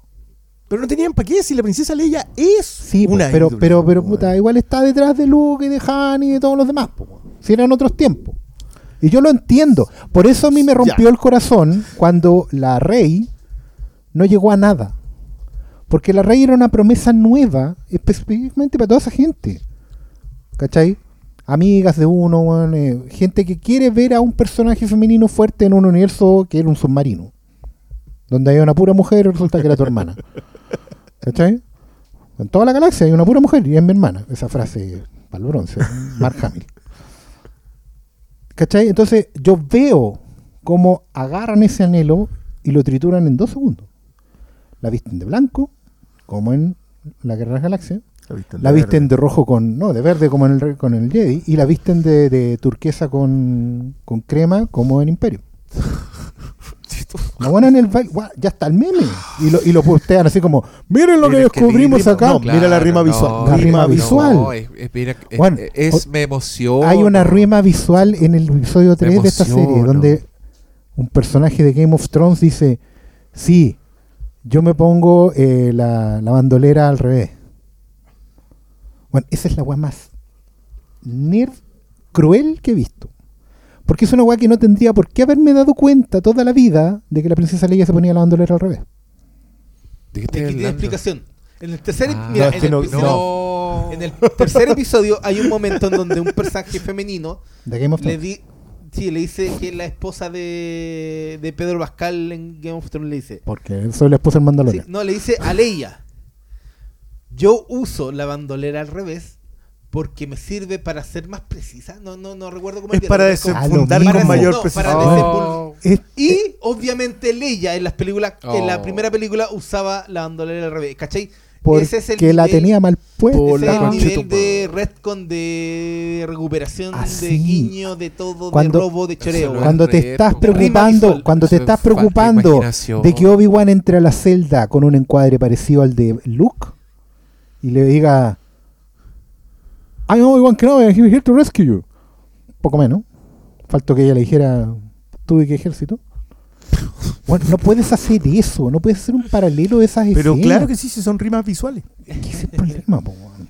Pero no tenían para qué si la princesa Leia es Sí, una pero, pero, pero puta, igual está detrás de Luke y de Han y de todos los demás. po, si eran otros tiempos. Y yo lo entiendo. Por eso a mí me rompió Ya. el corazón cuando la Rey no llegó a nada. Porque la Rey era una promesa nueva, específicamente para toda esa gente. ¿Cachai? Amigas de uno, eh, gente que quiere ver a un personaje femenino fuerte en un universo que era un submarino. Donde hay una pura mujer y resulta que era tu hermana. ¿Cachai? En toda la galaxia hay una pura mujer y es mi hermana. Esa frase para el bronce, Mark Hamill. ¿Cachai? Entonces yo veo cómo agarran ese anhelo y lo trituran en dos segundos. La visten de blanco, como en la Guerra de las Galaxias. La visten, La de visten de rojo con. No, de verde como en el, con el Jedi. Y la visten de, de turquesa con, con crema como en Imperio. La buena en el baile. Ya está el meme. Y lo, y lo postean así como: Miren lo que descubrimos acá. no, mira la rima visual. La rima visual. No, es, mira, me emociona. Hay una rima visual en el episodio 3 de esta serie donde un personaje de Game of Thrones dice, sí, yo me pongo eh, la, la bandolera al revés. Bueno, esa es la weá más nerd cruel que he visto. Porque es una weá que no tendría por qué haberme dado cuenta toda la vida de que la princesa Leia se ponía la bandolera al revés. ¿De qué Es estás que tiene explicación. En el tercer, Ah, mira, no, es en, que el, no- tercer- no. en el tercer episodio hay un momento en donde un personaje femenino De Game of le Thrones. di, sí, le dice que es la esposa de, de Pedro Pascal en Game of Thrones le dice. Porque soy la esposa del Sí, mandaloriano. no, le dice a Leia. Yo uso la bandolera al revés porque me sirve para ser más precisa. No, no, no recuerdo cómo Es para Ah, desenfundar con mayor No, precisión. Oh. Y obviamente Leia en las películas, en la Oh. primera película usaba la bandolera al revés, ¿cachai? porque Ese es el la nivel- tenía mal puesta. Por Ese la es el nivel de retcon, de recuperación, Así. de guiño, de todo, Cuando- de robo, de choreo. cuando te Reto. estás preocupando, visual. cuando te estás preocupando de que Obi-Wan entre a la celda con un encuadre parecido al de Luke y le diga I'm Obi-Wan Kenobi, I'm here to rescue you. Poco menos. Faltó que ella le dijera ¿tú de qué ejército? Bueno, no puedes hacer eso, no puedes hacer un paralelo de esas Pero escenas. claro que sí, sí son rimas visuales. ¿Qué es el problema, po, weón?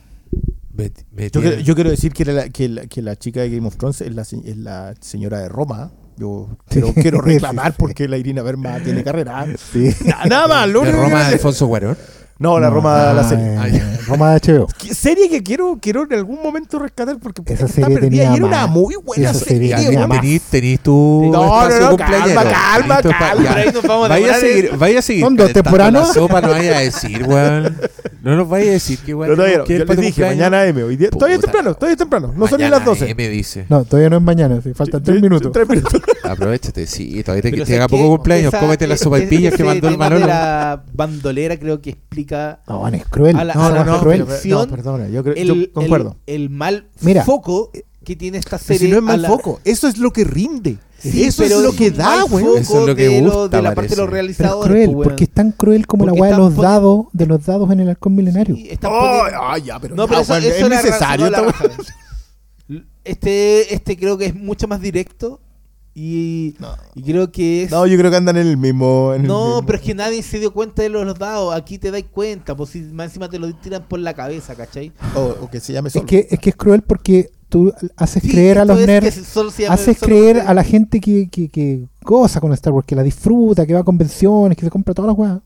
Yo, quiero- yo quiero decir que, la, que, la, que la chica de Game of Thrones es la, se- es la señora de Roma. Yo quiero, Sí, quiero reclamar porque la Irina Berma tiene carrera. Sí. Na- Nada más. Lo de único que Roma Alfonso Cuarón. No, la Roma, la serie. eh, ya. Roma de HBO. ¿Qué Serie que quiero, quiero en algún momento rescatar porque puta Esa serie perdida tenía y era una más- muy buena esa serie. más. tenís, tenís tu No, no, espacio no, calma, calma, calma. Vaya a seguir, en- vaya a seguir. ¿Son dos temporadas? Sopa no vaya a decir, weón. No nos vaya a decir que weón. Pero todavía no. que Yo les dije, mañana M. Hoy día, todavía es temprano, todavía es temprano. No son ni las 12. M dice. No, todavía no es mañana, sí, faltan tres minutos. Tres minutos. Aprovechate, sí. Todavía te, ¿sabes poco cumpleaños. Cómete las sopaipillas que mandó el Manolo. la bandolera creo que explica No, es cruel. A la- No, a no, la no, es cruel. No, perdona, yo, creo, el, yo concuerdo. el, el mal Mira. foco que tiene esta Pero serie. si no es mal la- foco, eso es lo que rinde. Sí, eso es lo que da, güey. foco Eso es lo que de, lo- gusta, de la parte de parece. los Pero es realizadores. cruel, pues, weón. porque es tan cruel como la weá de los dados, de los dados en el halcón milenario. Sí, están Oh, poniendo- ya, pero, No, ya, pero eso, Juan, eso es necesario. Este, este creo que es mucho más directo y, No. y creo que es... No, yo creo que andan en el mismo. en el No, mismo. pero es que nadie se dio cuenta de los, dados. Aquí te dais cuenta, pues si más encima te lo tiran por la cabeza, ¿cachai? O, o que se llame Es solo. que, es que es cruel porque tú haces Sí, creer a los es que nerds, solo se llama- haces creer a la gente que, que, que goza con Star Wars, que la disfruta, que va a convenciones, que se compra todas las weas.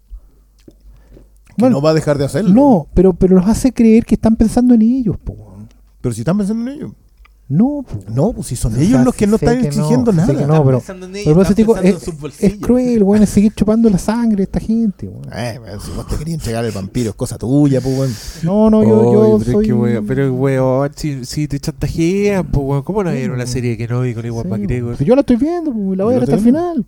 Bueno, no va a dejar de hacerlo. No, pero, pero los hace creer que están pensando en ellos, po. Pero si están pensando en ello. No. No, pues si son O ellos sea, los que no están que exigiendo no, nada. que no, pero- pensando en ellos, Pero digo, pensando es, cruel, weón, es seguir chupando la sangre de esta gente, weón. Eh, si vos te querías entregar el vampiro, es cosa tuya, pues, weón. No, no, yo, yo Oye, pero soy... es que, weón, pero weón, si, si te chantajean, pues weón, ¿cómo no vieron la serie que no vi con Iwan Sí, pues yo la estoy viendo, pues, la voy a Yo ver hasta el final.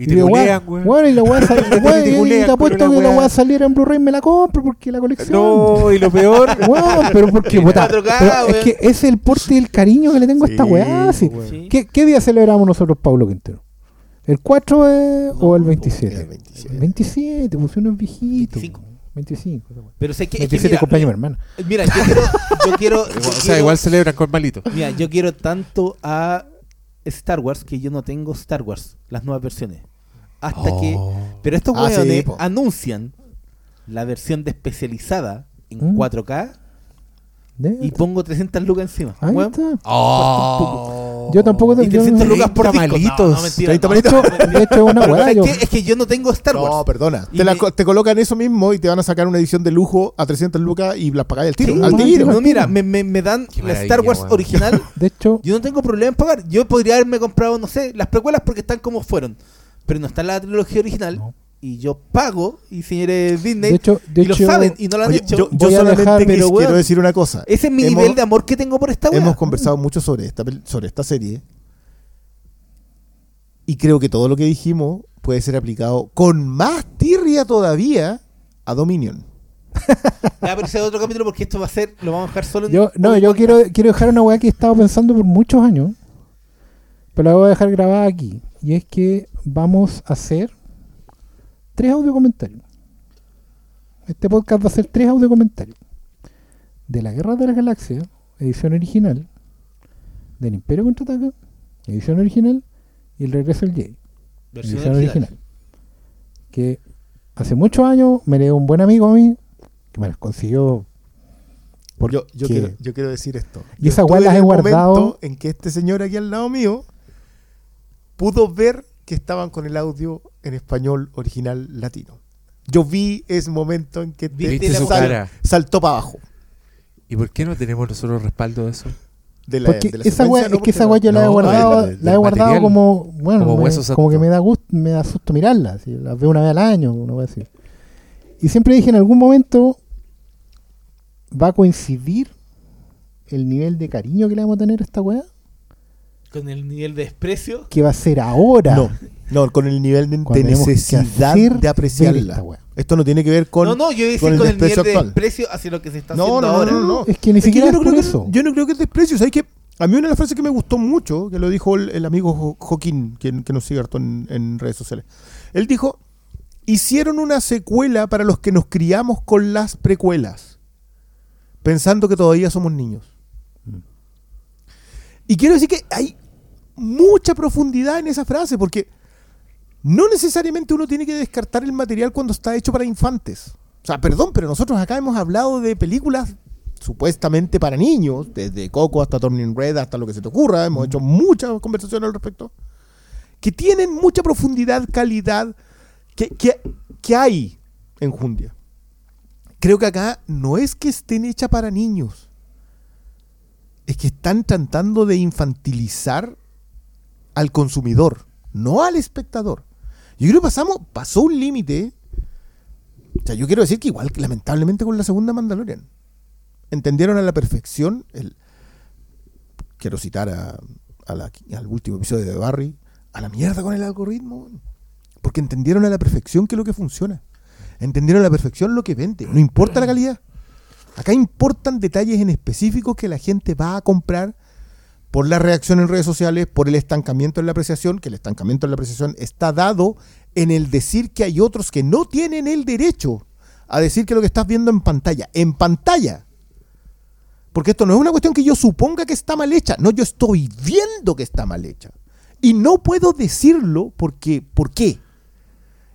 Y te culean, weón. weón, y la weá sal- weón, te y- te apuesto que la weá. saliera en Blu-ray me la compro porque la colección. No, y lo peor. Weón, pero porque puta, 4K, pero es que es el porte y el cariño que le tengo a esta weá. sí. ¿Qué, qué día celebramos nosotros, Pablo Quintero? ¿El 4 eh, o el El 27? 27. El 27, pues uno es viejito. 25. 25. esa weá. Pero sé que. es que 27 mira, cumpleaños mi hermana. Mira, yo quiero. Yo quiero yo O sea, quiero- igual celebran con malito. Mira, yo quiero tanto a Star Wars que yo no tengo Star Wars, las nuevas versiones. Hasta que. Oh. Pero estos Ah, sí, anuncian la versión especializada en ¿Mm? 4K ¿Eh? y pongo 300 lucas encima. Ahí está. Oh. Yo tampoco te- Y yo 300 no- lucas por disco. Tamalitos. No, no, mentira, 30 no. De hecho, de es una Pero weá. ¿sabes yo- qué? Es que yo no tengo Star Wars. No, perdona. Te, la te colocan eso mismo y te van a sacar una edición de lujo a 300 lucas y las pagáis al tiro. Sí, al tiro. No, mira, me, me- me dan la Star Wars original. De hecho, Yo no tengo problema en pagar. Yo podría haberme comprado, no sé, las precuelas porque están como fueron. Pero no está la trilogía original. No. Y yo pago. Y señores Disney. de hecho, de y lo hecho, saben y no lo han Oye, dicho. yo, yo solamente dejar- pero, quiero decir una cosa. Ese es mi Hemos- nivel de amor que tengo por esta weá. Hemos conversado mucho sobre esta, sobre esta serie. Y creo que todo lo que dijimos puede ser aplicado con más tirria todavía a Dominion. Ya, pero ese es otro capítulo porque esto va a ser. Lo vamos a dejar solo en. yo, no, yo quiero, quiero dejar una weá que he estado pensando por muchos años. Pero la voy a dejar grabada aquí. Y es que vamos a hacer tres audio comentarios. Este podcast va a ser tres audio comentarios. De la Guerra de las Galaxias, edición original. Del Imperio Contraataca, edición original. Y el Regreso del Jedi. Edición original. original. Que hace muchos años me dio un buen amigo a mí, que me las consiguió. Porque- Yo, yo, quiero, yo quiero decir esto. Y esas weas las he guardado. En que este señor aquí al lado mío pudo ver que estaban con el audio en español original latino. Yo vi ese momento en que Viste ¿Viste la su sal- cara? saltó para abajo. ¿Y por qué no tenemos nosotros respaldo de eso? De la, Porque de la esa es que esa weá yo la he guardado, la he guardado material, como, bueno, como me- hueso como que me da gusto, me da susto mirarla, así, la veo una vez al año, una vez así. Y siempre dije en algún momento va a coincidir el nivel de cariño que le vamos a tener a esta weá, Con el nivel de desprecio. que va a ser ahora. No, no, con el nivel de, que necesidad de esta apreciarla. weá. Esto no tiene que ver con. no, no, yo iba a con decir el con el nivel desprecio de actual. desprecio hacia lo que se está No, haciendo no, no, ahora. no, no. Es que ni Es que siquiera yo no creo que- eso. yo no creo que es desprecio. ¿Sabes qué? A mí una de las frases que me gustó mucho, que lo dijo el, el amigo Jo- Joaquín, que, que nos sigue harto en, en redes sociales. Él dijo: Hicieron una secuela para los que nos criamos con las precuelas, pensando que todavía somos niños. Y quiero decir que hay mucha profundidad en esa frase, porque no necesariamente uno tiene que descartar el material cuando está hecho para infantes. O sea, perdón, pero nosotros acá hemos hablado de películas supuestamente para niños, desde Coco hasta Turning Red, hasta lo que se te ocurra, hemos hecho muchas conversaciones al respecto, que tienen mucha profundidad, calidad, que, que, que hay en Jundia. Creo que acá no es que estén hechas para niños, es que están tratando de infantilizar al consumidor, no al espectador. Yo creo que pasamos, pasó un límite. O sea, yo quiero decir que igual lamentablemente con la segunda Mandalorian. Entendieron a la perfección el. Quiero citar a la- al último episodio de Barry. A la mierda con el algoritmo. Porque entendieron a la perfección que es lo que funciona. Entendieron a la perfección lo que vende. No importa la calidad. Acá importan detalles en específico que la gente va a comprar por la reacción en redes sociales, por el estancamiento en la apreciación, que el estancamiento en la apreciación está dado en el decir que hay otros que no tienen el derecho a decir que lo que estás viendo en pantalla, en pantalla. Porque esto no es una cuestión que yo suponga que está mal hecha, no, yo estoy viendo que está mal hecha. Y no puedo decirlo porque, ¿por qué?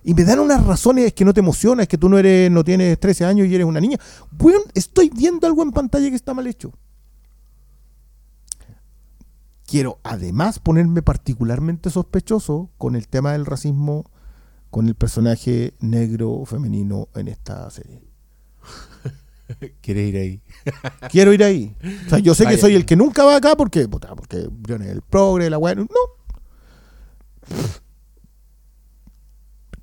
Y me dan unas razones que no te emociona, es que tú no eres, no tienes 13 años y eres una niña. Bueno, estoy viendo algo en pantalla que está mal hecho quiero además ponerme particularmente sospechoso con el tema del racismo con el personaje negro femenino en esta serie. ¿Quieres ir ahí? Quiero ir ahí. O sea, yo sé que soy el que nunca va acá porque, porque Brion es el progre, la weá. No.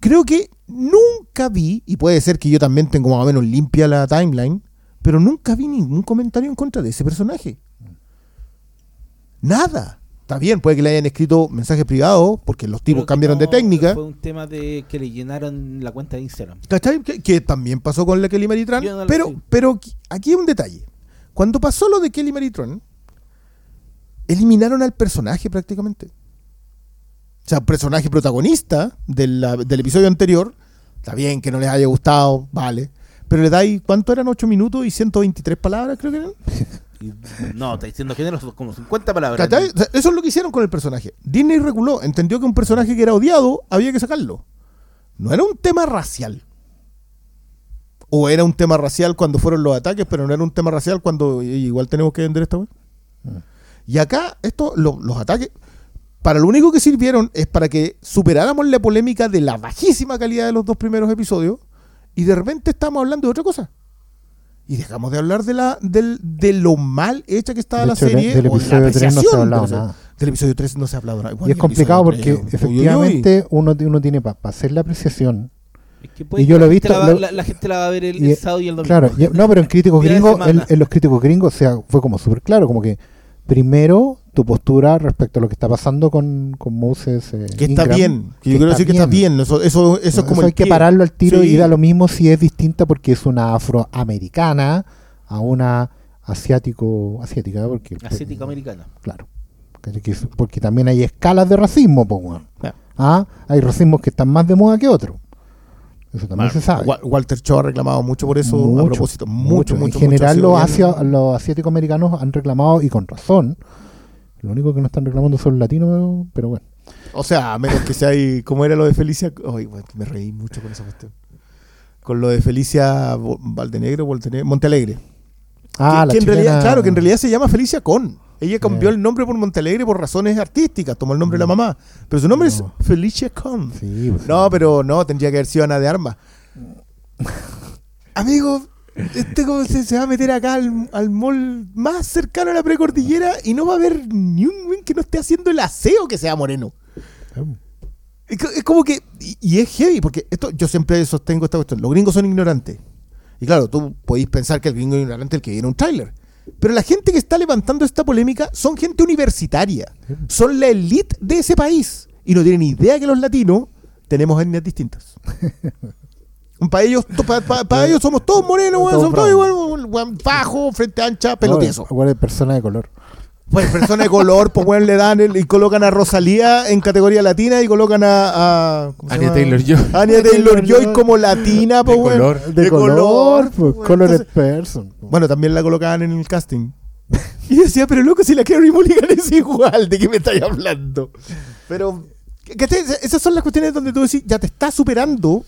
Creo que nunca vi, y puede ser que yo también tengo más o menos limpia la timeline, pero nunca vi ningún comentario en contra de ese personaje. Nada. Está bien, puede que le hayan escrito mensajes privados, porque los tipos cambiaron de técnica. Fue un tema de que le llenaron la cuenta de Instagram. ¿Cachai? Que, que también pasó con la Kelly Maritran. No pero, sé. pero aquí hay un detalle. Cuando pasó lo de Kelly Maritran, eliminaron al personaje prácticamente. O sea, personaje protagonista de la- del episodio anterior. Está bien que no les haya gustado, vale. Pero le dais, ¿cuánto eran? 8 minutos y 123 palabras, creo que eran. No, está diciendo género, son como 50 palabras. Eso es lo que hicieron con el personaje. Disney reguló, entendió que un personaje que era odiado había que sacarlo. No era un tema racial. O era un tema racial cuando fueron los ataques, pero no era un tema racial cuando "Oye, igual tenemos que vender esta web. Y acá, esto, lo- los ataques, para lo único que sirvieron es para que superáramos la polémica de la bajísima calidad de los dos primeros episodios y de repente estamos hablando de otra cosa. Y dejamos de hablar de la del, de lo mal hecha que estaba De la hecho, serie. del o de la episodio 3 no se ha apreciación hablado nada. Del episodio 3 no se ha hablado nada. Y es complicado porque tres, uy, uy, uy. efectivamente uno, uno tiene para hacer la apreciación. Es que Y yo lo he visto, La, lo- la- la gente la va a ver el, y- el sábado y el domingo. Claro, no, pero en críticos gringos, en, en los críticos gringos, o sea, fue como súper claro, como que primero tu postura respecto a lo que está pasando con, con Moses. eh, Que está Ingram, bien. Que yo quiero decir que está bien. Eso, eso, eso es Eso como el hay que pie. pararlo al tiro Sí. y da lo mismo si es distinta porque es una afroamericana a una asiático asiática porque Asiática americana. claro porque también hay escalas de racismo weón. Ya. ah hay racismos que están más de moda que otros eso también se sabe Wa- Walter Cho ha reclamado mucho por eso a Mucho, propósito. Mucho, mucho. en general mucho. los, asia- los asiáticos americanos han reclamado y con razón lo único que no están reclamando son latinos pero bueno. O sea, a menos que sea ahí, como era lo de Felicia. Ay, bueno, me reí mucho con esa cuestión. Con lo de Felicia Valdenegro, Voltene- Montealegre. ah que, la que en realidad, claro, que en realidad se llama Felicia Con. Ella cambió el nombre por Montealegre por razones artísticas, tomó el nombre de la mamá. Pero su nombre No. es Felicia Con. sí, pues, No, pero no, tendría que haber sido Ana de Armas. Amigo, este como se, se va a meter acá al, al mall más cercano a la precordillera y no va a haber ni un güey que no esté haciendo el aseo que sea moreno. Es, co- es como que. Y, y es heavy, porque esto yo siempre sostengo esta cuestión. Los gringos son ignorantes. Y claro, tú podéis pensar que el gringo es ignorante el que viene un tráiler. Pero la gente que está levantando esta polémica son gente universitaria. Son la elite de ese país. Y no tienen idea que los latinos tenemos etnias distintas. Para ellos, para ellos somos todos morenos, weón, somos todos igual, weón, bajo, frente ancha, pelotieso. No, de persona de color Pues persona de color, pues weón, le dan el- y colocan a Rosalía en categoría latina y colocan a, a ¿cómo se Anya llama? Taylor-Joy. Anya Taylor-Joy como latina, pues De weón. color. de, color, pues, Entonces, person bueno, también la colocaban en el casting. Y decía, pero loco, si la Carrie Mulligan es igual, ¿de qué me estáis hablando? Pero. Esas son las cuestiones donde tú decís, ya te está superando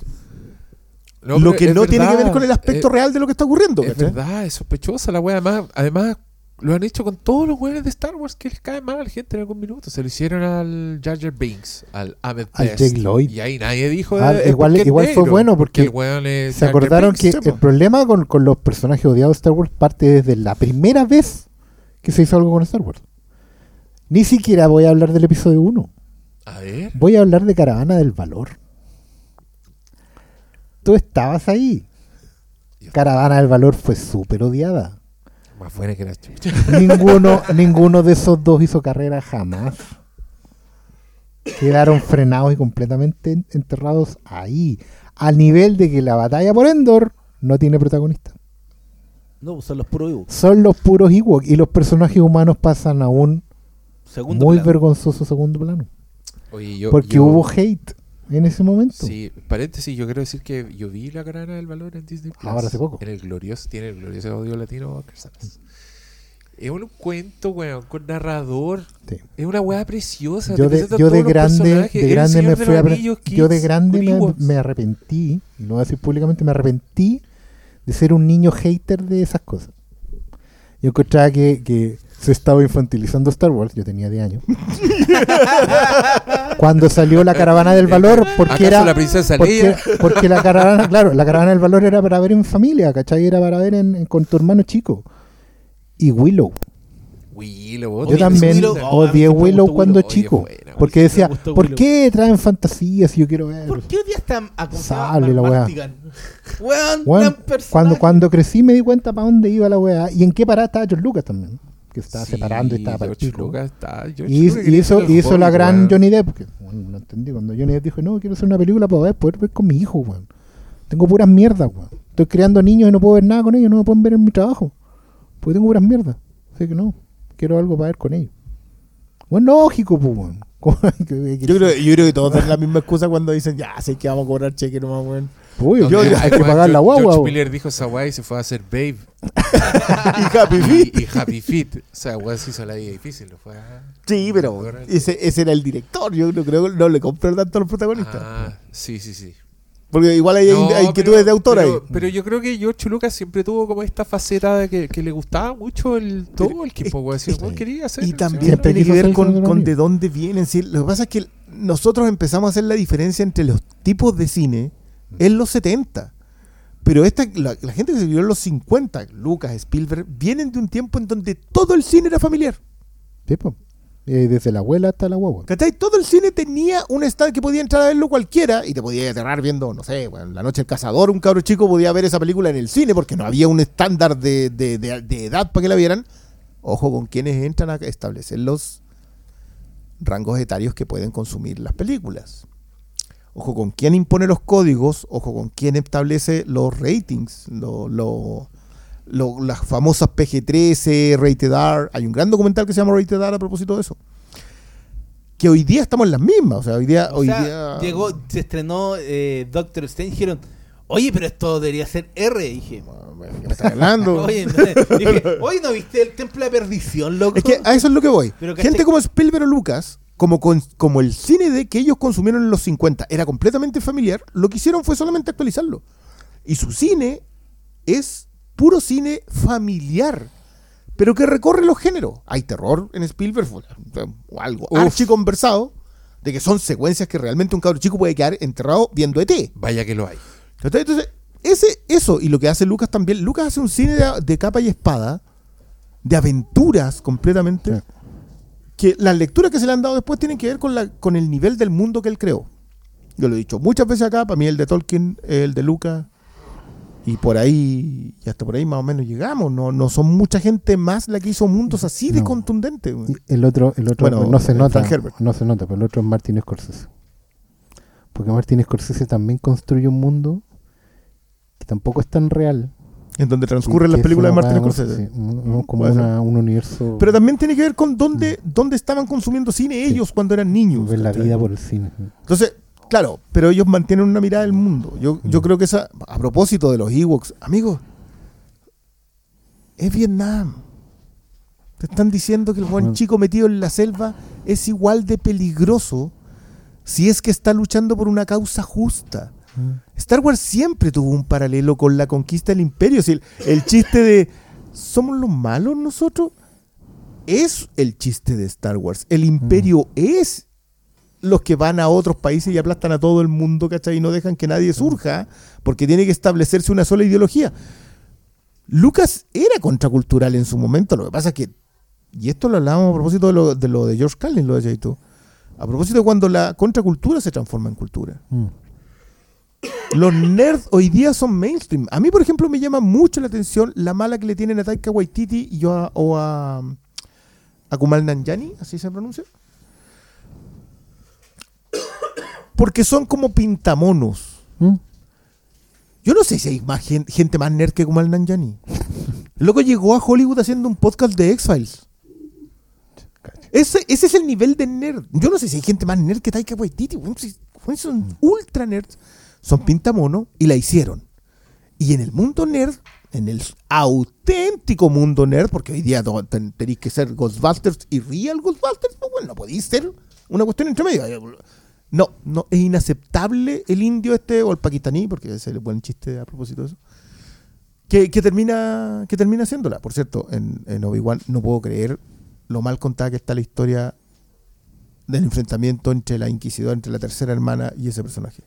No, lo que no tiene que ver con el aspecto eh, real de lo que está ocurriendo. Es ¿cachai? verdad, es sospechosa la wea. Además, además, lo han hecho con todos los weones de Star Wars que les cae mal a la gente en algún minuto. Se lo hicieron al Jar Jar Binks, al Ahmed Al Best. Jake Lloyd. Y ahí nadie dijo. Ah, eh, igual- igual fue bueno porque el se acordaron Binks. que sí, el problema con, con los personajes odiados de Star Wars parte desde la primera vez que se hizo algo con Star Wars. Ni siquiera voy a hablar del episodio 1. A ver. Voy a hablar de Caravana del Valor. Tú estabas ahí. Caravana del Valor fue súper odiada. Más buena que la chucha. Ninguno, ninguno de esos dos hizo carrera jamás. Quedaron frenados y completamente en- enterrados ahí. Al nivel de que la batalla por Endor no tiene protagonista. No, son los puros Ewoks. Son los puros Ewok y los personajes humanos pasan a un Segundo muy plano. vergonzoso segundo plano. Oye, yo. Porque yo- hubo hate en ese momento. Sí, paréntesis, yo quiero decir que yo vi la carana del valor en Disney Plus. Ahora hace poco. En el glorioso, tiene el glorioso audio latino Oscar Salas. Es un cuento, weón, con narrador. Sí. Es una weá preciosa. Yo de, yo de grande, de grande me fui a yo de grande me, me arrepentí, y lo voy a decir públicamente, me arrepentí de ser un niño hater de esas cosas. Yo encontraba que, que se estaba infantilizando Star Wars, yo tenía 10 años. Cuando salió la caravana del valor, porque ¿Acaso era la princesa porque, porque la caravana, claro, la caravana del valor era para ver en familia, ¿cachai? Era para ver en- en- con tu hermano chico. Y Willow. Willow, Yo también Willow. Odié Willow cuando Willow. Oye, chico. buena, porque decía, ¿por qué traen fantasías? Yo quiero ver. ¿Por qué están a? Sable la weá. Weón, cuando, cuando crecí me di cuenta para dónde iba la weá y en qué parada estaba George Lucas también. que se estaba Sí, separando y estaba George Y, y hizo, hizo la gran weón. Johnny Depp. Que, bueno, no entendí. Cuando Johnny Depp dijo, no, quiero hacer una película para ver, poder ver con mi hijo, weón. Tengo puras mierdas, weón. Estoy criando niños y no puedo ver nada con ellos, no me pueden ver en mi trabajo. Porque tengo puras mierdas. Así que no, quiero algo para ver con ellos. Bueno, lógico, pues, weón. ¿Cómo hay que- que- Yo creo, yo creo que todos dan la misma excusa cuando dicen, ya, sé que vamos a cobrar cheque nomás, weón. Yo- hay que pagar la guagua. George. Miller dijo esa y se fue a hacer Babe y Happy Feet. y, y Happy Feet. O sea, weón se hizo la vida difícil. Lo fue a- Sí, pero ese, ese era el director. Yo no creo que no le compré tanto a los protagonistas. Ah, sí, sí, sí. Porque igual hay, No, hay inquietudes pero- de autor pero, ahí. Pero yo creo que George Lucas siempre tuvo como esta faceta de que, que le gustaba mucho el todo el tiempo, es- quería hacer. Y también tiene que ver con, de con dónde vienen. sí. Lo que pasa es que nosotros empezamos a hacer la diferencia entre los tipos de cine en los 70. Pero esta, la, la gente que se vivió en los 50, Lucas, Spielberg, vienen de un tiempo en donde todo el cine era familiar. Sí, po. Eh, desde la abuela hasta la guagua. ¿Cachai? Todo el cine tenía un stand que podía entrar a verlo cualquiera y te podía aterrar viendo, no sé, bueno, La Noche del Cazador, un cabro chico podía ver esa película en el cine porque no había un estándar de, de- edad para que la vieran. Ojo con quienes entran a establecer los rangos etarios que pueden consumir las películas. Ojo con quién impone los códigos, ojo con quién establece los ratings, lo- lo- lo- las famosas PG-13, Rated R. Hay un gran documental que se llama Rated R a propósito de eso. Que hoy día estamos en las mismas. O sea, hoy día. O hoy sea, día llegó, se estrenó eh, Doctor Strange dijeron, oye, pero esto debería ser R. Dije, ¿qué me estás hablando? oye, no, dije, oye, ¿no viste el Templo de Perdición, loco? Es que a eso es lo que voy. Pero Gente como Spielberg o Lucas, como, con- como el cine de que ellos consumieron en los 50 era completamente familiar, lo que hicieron fue solamente actualizarlo. Y su cine es puro cine familiar, pero que recorre los géneros. Hay terror en Spielberg, o algo Uf. archi conversado, de que son secuencias que realmente un cabro chico puede quedar enterrado viendo ET. Vaya que lo hay. Entonces, ese, eso, y lo que hace Lucas también, Lucas hace un cine de, de capa y espada, de aventuras completamente, Sí. que las lecturas que se le han dado después tienen que ver con, la, con el nivel del mundo que él creó. Yo lo he dicho muchas veces acá, para mí el de Tolkien, el de Lucas, y por ahí, y hasta por ahí más o menos llegamos. No, no son mucha gente más la que hizo mundos así de No. Y el otro, el otro Bueno, no se nota, no se nota, pero el otro es Martin Scorsese. Porque Martin Scorsese también construye un mundo que tampoco es tan real. En donde transcurren las películas de Martin Scorsese. sí, un- como una- un universo. Pero también tiene que ver con dónde, dónde estaban consumiendo cine ellos cuando eran niños. ver la vida por el cine. Entonces, claro, pero ellos mantienen una mirada del mundo. Yo, yo Mm. creo que esa, a propósito de los Ewoks, amigos, es Vietnam. Te están diciendo que el buen chico metido en la selva es igual de peligroso si es que está luchando por una causa justa. Star Wars siempre tuvo un paralelo con la conquista del imperio. Si el, el chiste de ¿somos los malos nosotros? Es el chiste de Star Wars. El imperio es los que van a otros países y aplastan a todo el mundo, ¿cachai? Y no dejan que nadie surja, porque tiene que establecerse una sola ideología. Lucas era contracultural en su momento, lo que pasa es que, y esto lo hablábamos a propósito de lo de, lo de George Carlin, lo de tú, a propósito de cuando la contracultura se transforma en cultura. Mm. Los nerds hoy día son mainstream. A mí, por ejemplo, me llama mucho la atención la mala que le tienen a Taika Waititi y a, o a, a Kumal Nanjiani, así se pronuncia. Porque son como pintamonos. Mm. Yo no sé si hay más gen- gente más nerd que Kumal Nanjiani. El loco llegó a Hollywood haciendo un podcast de X-Files. Ese, ese es el nivel de nerd. Yo no sé si hay gente más nerd que Taika Waititi. Son ultra nerds. Son pintamonos y la hicieron. Y en el mundo nerd, en el auténtico mundo nerd, porque hoy día tenéis que ser Ghostbusters y Real Ghostbusters, pues bueno, no podéis ser una cuestión entre medio. No, no, es inaceptable el indio este o el pakistaní, porque es el buen chiste a propósito de eso. Que, que termina que termina haciéndola. Por cierto, en, en Obi-Wan no puedo creer lo mal contada que está la historia del enfrentamiento entre la inquisidora, entre la tercera hermana y ese personaje.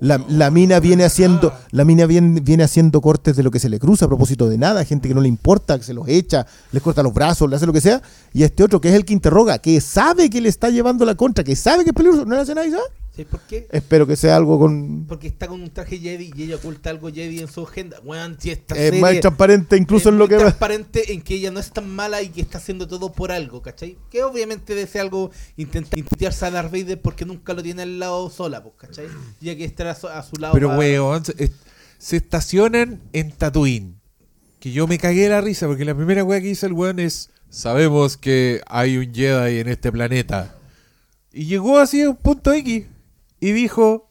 La, la mina viene haciendo, la mina viene, viene haciendo cortes de lo que se le cruza a propósito de nada, gente que no le importa, que se los echa, les corta los brazos, le hace lo que sea, y este otro que es el que interroga, que sabe que le está llevando la contra, que sabe que es peligroso, no le hace nada y. ¿Sabes por qué? Espero que sea algo con. Porque está con un traje Jedi y ella oculta algo Jedi en su agenda. Weón, si esta Es serie más transparente incluso es en lo que. transparente en que ella no es tan mala y que está haciendo todo por algo, ¿cachai? Que obviamente desea algo intentar intentarse a Darth Vader porque nunca lo tiene al lado sola, pues, ¿cachai? Ya que estar a su, a su lado. Pero, para- weón, se, es- se estacionan en Tatooine. Que yo me cagué de la risa porque la primera weá que dice el weón es: Sabemos que hay un Jedi en este planeta. Y llegó así a un punto X y dijo: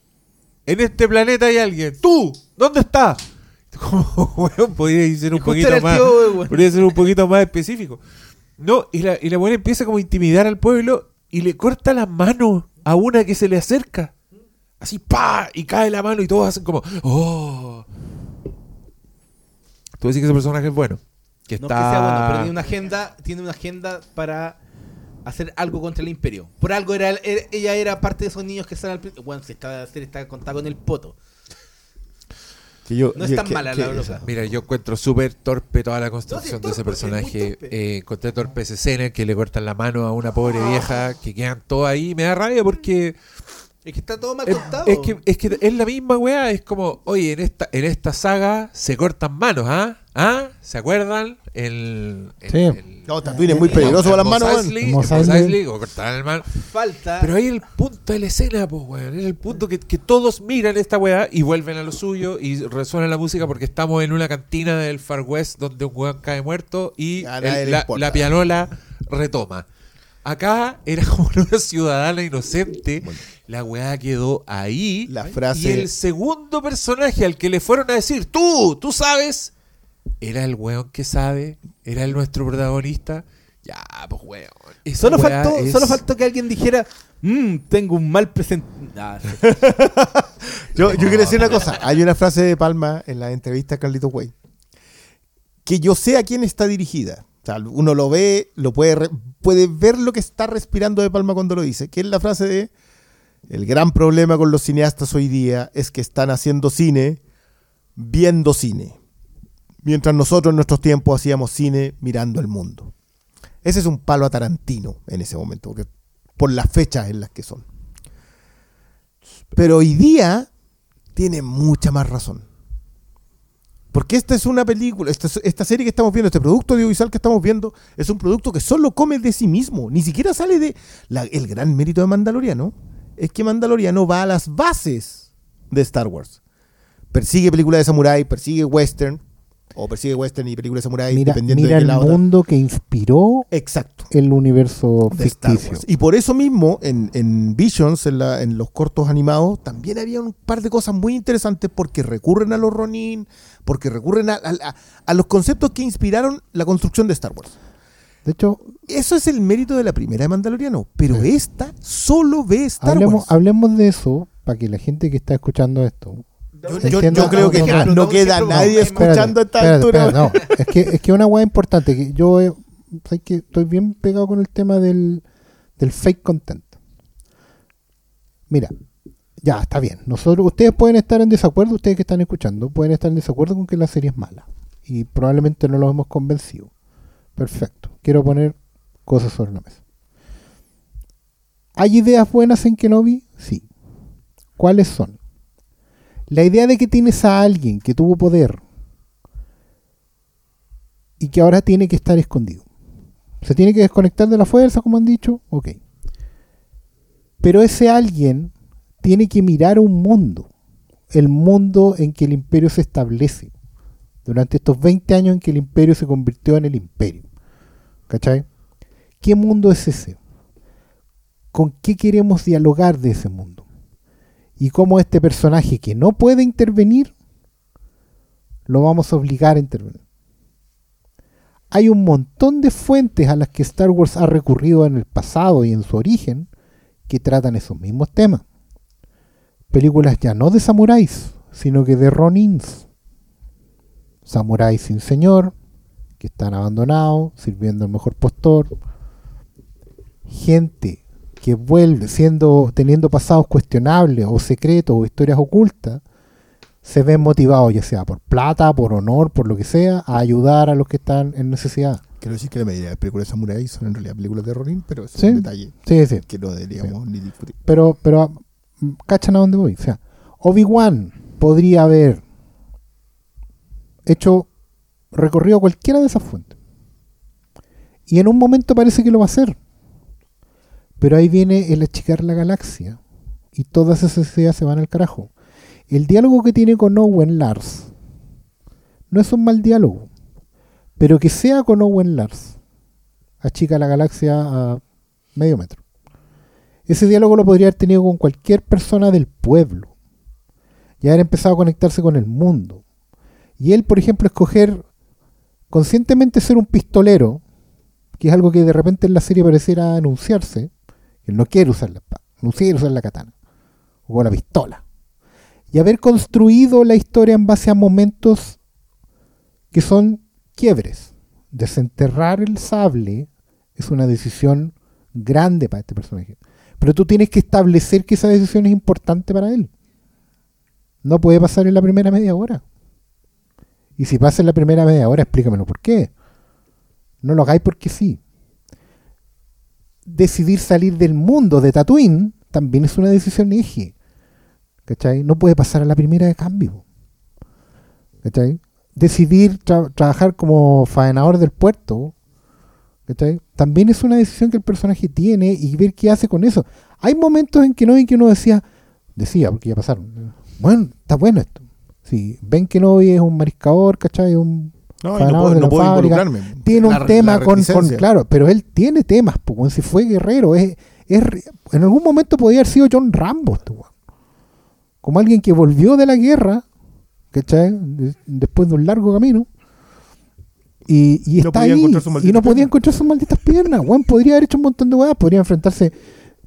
En este planeta hay alguien. ¡Tú! ¿Dónde estás? Como, weón, ser un poquito más. tío. Podría ser un poquito más específico. No, y la, y la buena empieza como a intimidar al pueblo y le corta la mano a una que se le acerca. Así, pa, y cae la mano y todos hacen como, oh. Tú decís que ese personaje es bueno. Que No está... es que sea bueno, pero tiene una agenda, tiene una agenda para hacer algo contra el imperio. Por algo era, era- ella era parte de esos niños que están al. Bueno, si esta serie está contada con el poto. que yo- No es tan que- mala que- la broma. Mira, yo encuentro súper torpe toda la construcción No, de ese es personaje. torpe. Eh, encontré torpe esa escena que le cortan la mano a una pobre vieja, que quedan todos ahí. Me da rabia porque Es que está todo mal es, contado. es que, es que es la misma weá. Es como, oye, en esta, en esta saga se cortan manos, ¿ah? ¿Ah? ¿Se acuerdan? El, el- Sí. el- No, Tatooine es muy peligroso para las manos, weón. Cortaban el mano. falta. Pero ahí el punto de la escena, pues, weón. Es el punto que, que todos miran esta weá y vuelven a lo suyo y resuena la música porque estamos en una cantina del Far West donde un weón cae muerto y el- la pianola retoma. Acá era como una ciudadana inocente. La weá quedó ahí. La frase- Y el segundo personaje al que le fueron a decir, tú, tú sabes, era el weón que sabe, era el nuestro protagonista. Ya, pues weón. Esa Solo weá faltó, es- solo faltó que alguien dijera, "Mm, tengo un mal presente. Ah. Yo, yo quiero decir una cosa. Hay una frase de Palma en la entrevista a Carlito Way. Que yo sé a quién está dirigida. Sea, uno lo ve, lo puede, puede ver lo que está respirando de Palma cuando lo dice. Que es la frase de el gran problema con los cineastas hoy día es que están haciendo cine viendo cine. Mientras nosotros en nuestros tiempos hacíamos cine mirando el mundo. Ese es un palo a Tarantino en ese momento, porque por las fechas en las que son. Pero hoy día tiene mucha más razón. Porque esta es una película, esta, serie que estamos viendo, este producto audiovisual que estamos viendo, es un producto que solo come de sí mismo. Ni siquiera sale de. el gran mérito de Mandaloriano es que Mandaloriano va a las bases de Star Wars. Persigue películas de samurái, persigue western, o persigue western y películas de samurái, Mira, dependiendo mira de el mundo que inspiró Exacto. el universo de ficticio. Y por eso mismo, en, en Visions, en, la- en los cortos animados, también había un par de cosas muy interesantes porque recurren a los Ronin, porque recurren a, a- los conceptos que inspiraron la construcción de Star Wars. De hecho, Eso es el mérito de la primera de Mandaloriano, pero esta solo ve Star hablemos, Wars. hablemos de eso para que la gente que está escuchando esto. Yo, creo que no, no, queda nadie escuchando a esta espérate, altura. espérate, no, es que es que una hueá importante que yo eh, que estoy bien pegado con el tema del, del fake content. Mira, ya está bien. Nosotros, ustedes pueden estar en desacuerdo, ustedes que están escuchando, pueden estar en desacuerdo con que la serie es mala y probablemente no los hemos convencido. Perfecto. Quiero poner cosas sobre la mesa. ¿Hay ideas buenas en Kenobi? Sí. ¿Cuáles son? La idea de que tienes a alguien que tuvo poder y que ahora tiene que estar escondido. Se tiene que desconectar de la fuerza, como han dicho, ok. Pero ese alguien tiene que mirar un mundo, el mundo en que el imperio se establece, durante estos 20 años en que el imperio se convirtió en el imperio. ¿Cachai? ¿Qué mundo es ese? ¿Con qué queremos dialogar de ese mundo? Y cómo este personaje que no puede intervenir, lo vamos a obligar a intervenir. Hay un montón de fuentes a las que Star Wars ha recurrido en el pasado y en su origen que tratan esos mismos temas. Películas ya no de samuráis, sino que de ronins. Samuráis sin señor, que están abandonados, sirviendo al mejor postor. Gente que vuelve siendo teniendo pasados cuestionables o secretos o historias ocultas se ven motivados ya sea por plata, por honor, por lo que sea, a ayudar a los que están en necesidad. Quiero decir que la mayoría de las películas de Samurai son en realidad películas de Ronin, pero es Sí. un detalle Sí, sí. que no deberíamos ni discutir. Pero, pero mm, cachan a dónde voy. O sea, Obi-Wan podría haber hecho recorrido cualquiera de esas fuentes. Y en un momento parece que lo va a hacer. Pero ahí viene el achicar la galaxia. Y todas esas ideas se van al carajo. El diálogo que tiene con Owen Lars no es un mal diálogo. Pero que sea con Owen Lars, achica la galaxia a medio metro. Ese diálogo lo podría haber tenido con cualquier persona del pueblo. Y haber empezado a conectarse con el mundo. Y él, por ejemplo, escoger conscientemente ser un pistolero, que es algo que de repente en la serie pareciera anunciarse. Él no quiere usar la espada, no quiere usar la katana o la pistola. Y haber construido la historia en base a momentos que son quiebres. Desenterrar el sable es una decisión grande para este personaje. Pero tú tienes que establecer que esa decisión es importante para él. No puede pasar en la primera media hora. Y si pasa en la primera media hora, explícamelo por qué. No lo hagáis porque sí. Decidir salir del mundo de Tatooine también es una decisión eje. ¿Cachai? No puede pasar a la primera de cambio. ¿Cachai? Decidir tra- trabajar como faenador del puerto. ¿cachai? También es una decisión que el personaje tiene y ver qué hace con eso. Hay momentos en que no en que uno decía, decía, porque ya pasaron. Bueno, está bueno esto. Si ven que no es un mariscador, ¿cachai? Un No, no puedo, no puedo fábrica. involucrarme. tiene un tema con, claro, pero él tiene temas, pues, weón, si fue guerrero, es, es en algún momento podía haber sido John Rambo, este weón. como alguien que volvió de la guerra, ¿cachai? De- después de un largo camino, y, y No está ahí, y no podía encontrar sus malditas piernas, weón, podría haber hecho un montón de weas, podría enfrentarse,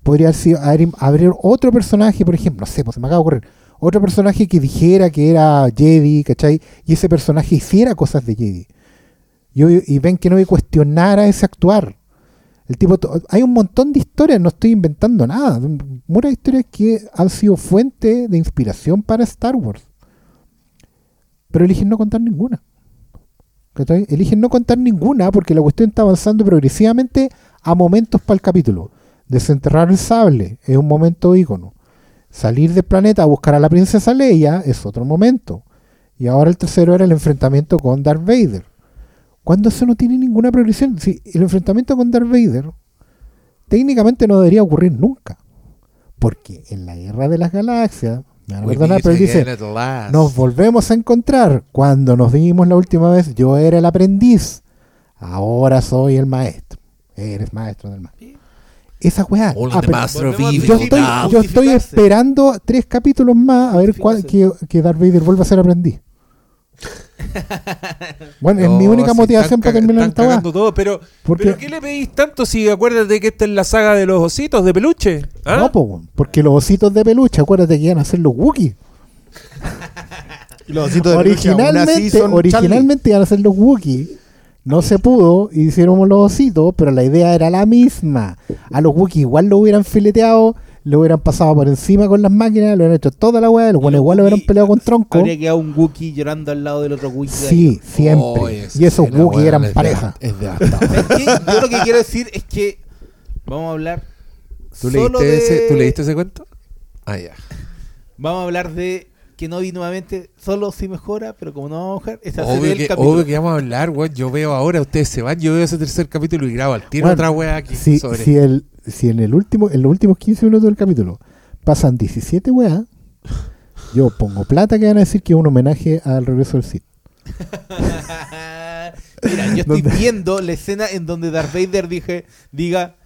podría haber sido, haber otro personaje, por ejemplo, no sé, pues se me acaba de ocurrir, otro personaje que dijera que era Jedi, ¿cachai? Y ese personaje hiciera cosas de Jedi. Y, ven que no hay cuestionara ese actuar. El tipo, hay un montón de historias, no estoy inventando nada. Muchas historias que han sido fuente de inspiración para Star Wars. Pero eligen no contar ninguna. Eligen no contar ninguna porque la cuestión está avanzando progresivamente a momentos para el capítulo. Desenterrar el sable es un momento ícono. Salir del planeta a buscar a la princesa Leia es otro momento. Y ahora el tercero era el enfrentamiento con Darth Vader. Cuando eso no tiene ninguna progresión. Si el enfrentamiento con Darth Vader técnicamente no debería ocurrir nunca. Porque en la guerra de las galaxias, me van a meet pero él dice, nos volvemos a encontrar. Cuando nos vimos la última vez, yo era el aprendiz. Ahora soy el maestro. Eres maestro del mal. Esa weá. Ah, pero- yo estoy, yo esperando tres capítulos más a ver cuál, que, que Darth Vader vuelva a ser aprendiz. Bueno, es mi única motivación para terminar esta weá. todo, pero, Porque- pero ¿qué le pedís tanto si acuérdate que esta es la saga de los ositos de peluche? ¿Ah? No, po, porque los ositos de peluche, acuérdate que iban a ser los Wookiees. Los ositos de peluche Originalmente, son originalmente iban a ser los Wookiees. No se pudo, hicieron los ositos, pero la idea era la misma. A los Wookiees igual lo hubieran fileteado, lo hubieran pasado por encima con las máquinas, lo hubieran hecho toda la weá, los buenos igual lo hubieran peleado con tronco. Habría quedado un Wookiee llorando al lado del otro Wookiee. Sí, siempre. Oh, y esos Wookiees eran es pareja. de- Es devastador. ¿Sabes qué? Yo lo que quiero decir es que vamos a hablar ¿Tú, solo leíste de... ese, ¿Tú leíste ese cuento? Ah, ya. Vamos a hablar de Kenobi nuevamente, solo si mejora, pero como no vamos a bajar, esa sería Obvio el que, capítulo. obvio que vamos a hablar, weón. Yo veo ahora, ustedes se van, yo veo ese tercer capítulo y grabo al tiro Bueno, otra weá aquí Si, sobre. si, el, si en el último, en los últimos 15 minutos del capítulo pasan 17 weas, yo pongo plata que van a decir que es un homenaje al regreso del Sith. Mira, yo estoy ¿Dónde? viendo la escena en donde Darth Vader dije, diga,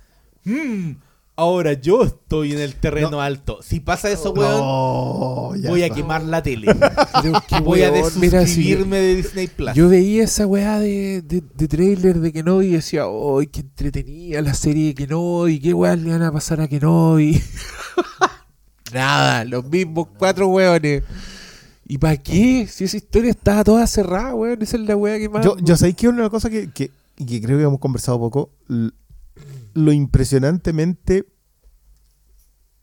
"Hmm, ahora yo estoy en el terreno alto. Si pasa eso, weón, No, voy a quemar la tele. Voy a desuscribirme de Disney Plus. Yo veía esa weá de, de, de trailer de Kenobi y decía, ¡ay, qué entretenida la serie de Kenobi! ¿Qué weá le van a pasar a Kenobi? Nada, los mismos cuatro weones. ¿Y para qué? Si esa historia estaba toda cerrada, weón. Esa es la weá que más. Yo, yo sé que una cosa que, que, que creo que hemos conversado poco, l- lo impresionantemente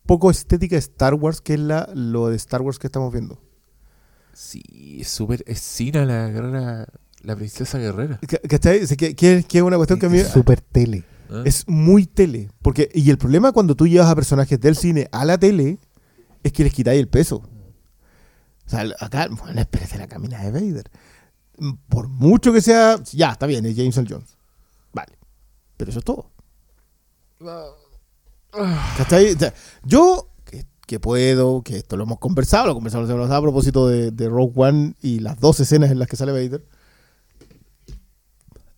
poco estética de Star Wars, que es la, lo de Star Wars que estamos viendo. Sí, es súper. Es Sina la guerrera. La princesa guerrera. ¿Ca- ¿Cachai? Que, que- que es una cuestión que a mí Es super tele. ¿Ah? es muy tele. Porque, y el problema cuando tú llevas a personajes del cine a la tele es que les quitáis el peso. O sea, acá, bueno, espérate la camina de Vader. Mm, Por mucho que sea, ya, está bien, es James Earl Jones. Vale. Pero eso es todo. ¿Cachai? O sea, yo, que, que puedo, que esto lo hemos conversado, lo conversamos a propósito de, de Rogue One y las dos escenas en las que sale Vader.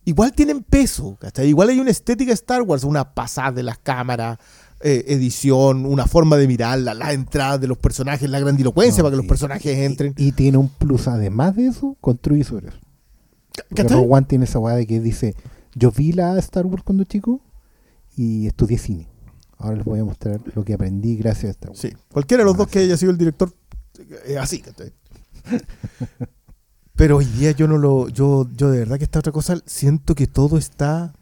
Igual tienen peso, ¿cachai? Igual hay una estética Star Wars, una pasada de las cámaras, eh, edición, una forma de mirarla, la entrada de los personajes, la grandilocuencia No, para que los personajes entren. Y tiene un plus, además de eso, construye sobre. Rogue One tiene esa weá de que dice, yo vi la Star Wars cuando chico y estudié cine. Ahora les voy a mostrar lo que aprendí gracias a Wars. Sí, cualquiera de los dos que haya sido el director es así, ¿cachai? Pero hoy día yo no lo, yo, yo de verdad que esta otra cosa, siento que todo está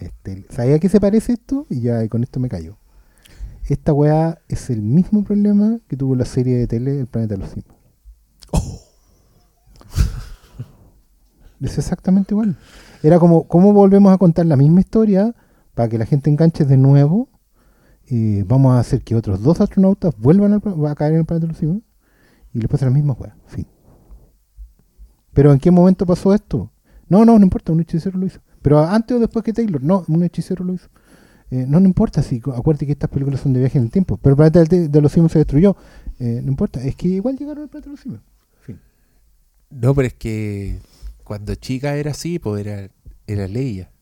Este, ¿Sabía a qué se parece esto? Y ya y con esto me callo. Esta weá es el mismo problema que tuvo la serie de tele El Planeta de los Simios. Es exactamente igual. Era como, ¿cómo volvemos a contar la misma historia para que la gente enganche de nuevo? Vamos a hacer que otros dos astronautas vuelvan pla- a caer en el planeta simios y les pasa la misma weá. Fin. Pero ¿en qué momento pasó esto? No, no, no importa, un hechicero lo hizo. Pero antes o después que Taylor, no, un hechicero lo hizo. Eh, no, no importa, si acuérdate que estas películas son de viaje en el tiempo. Pero el planeta de, de los simios se destruyó. Eh, no importa, es que igual llegaron al planeta de los simios. Fin. No, pero es que cuando chica era así, pues era, era Leia.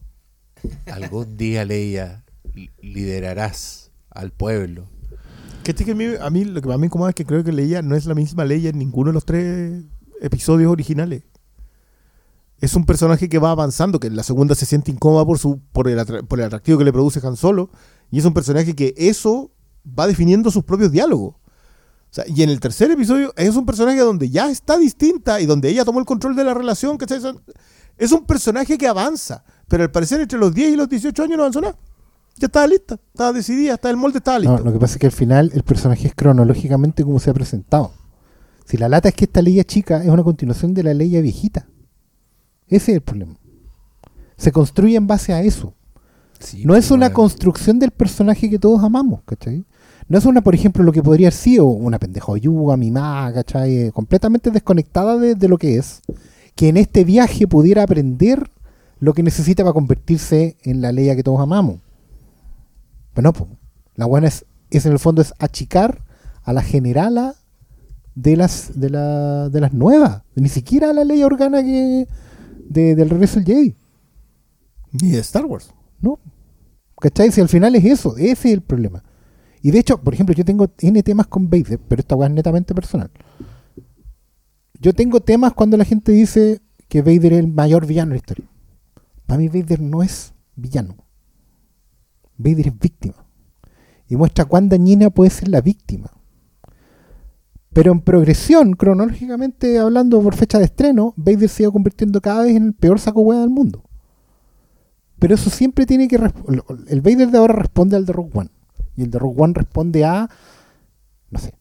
Algún día, Leia, li- liderarás al pueblo. ¿Cachai que a mí, a mí lo que más me incomoda es que creo que Leia no es la misma Leia en ninguno de los tres episodios originales. Es un personaje que va avanzando, que en la segunda se siente incómoda por, su, por, el, atractivo que le produce Han Solo, y es un personaje que eso va definiendo sus propios diálogos. Y en el tercer episodio es un personaje donde ya está distinta y donde ella tomó el control de la relación. Son- Es un personaje que avanza, pero al parecer entre los 10 y los 18 años no avanzó nada. Ya estaba lista, estaba decidida, hasta el molde estaba listo. No, lo que pasa es que al final el personaje es cronológicamente como se ha presentado. Si la lata es que esta Leia chica es una continuación de la Leia viejita. Ese es el problema. Se construye en base a eso. Sí, No es pues, una construcción del personaje que todos amamos, ¿cachai? No es una, por ejemplo, lo que podría haber sido una pendejoyuga, mimada, ¿cachai? Completamente desconectada de, de lo que es. Que en este viaje pudiera aprender lo que necesita para convertirse en la Leia que todos amamos. Pero no, po. la buena es, es en el fondo es achicar a la generala de las de, la, de las nuevas. Ni siquiera a la Leia organa que de, del regreso del Jedi. Ni de Star Wars. ¿No? ¿Cachai? Si al final es eso, ese es el problema. Y de hecho, por ejemplo, yo tengo N temas con Vader, pero esta weá es netamente personal. Yo tengo temas cuando la gente dice que Vader es el mayor villano de la historia. Para mí Vader no es villano. Vader es víctima. Y muestra cuán dañina puede ser la víctima. Pero en progresión, cronológicamente hablando por fecha de estreno, Vader se iba convirtiendo cada vez en el peor saco hueá del mundo. Pero eso siempre tiene que... El Vader de ahora responde al de Rogue One. Y el de Rogue One responde a... No sé.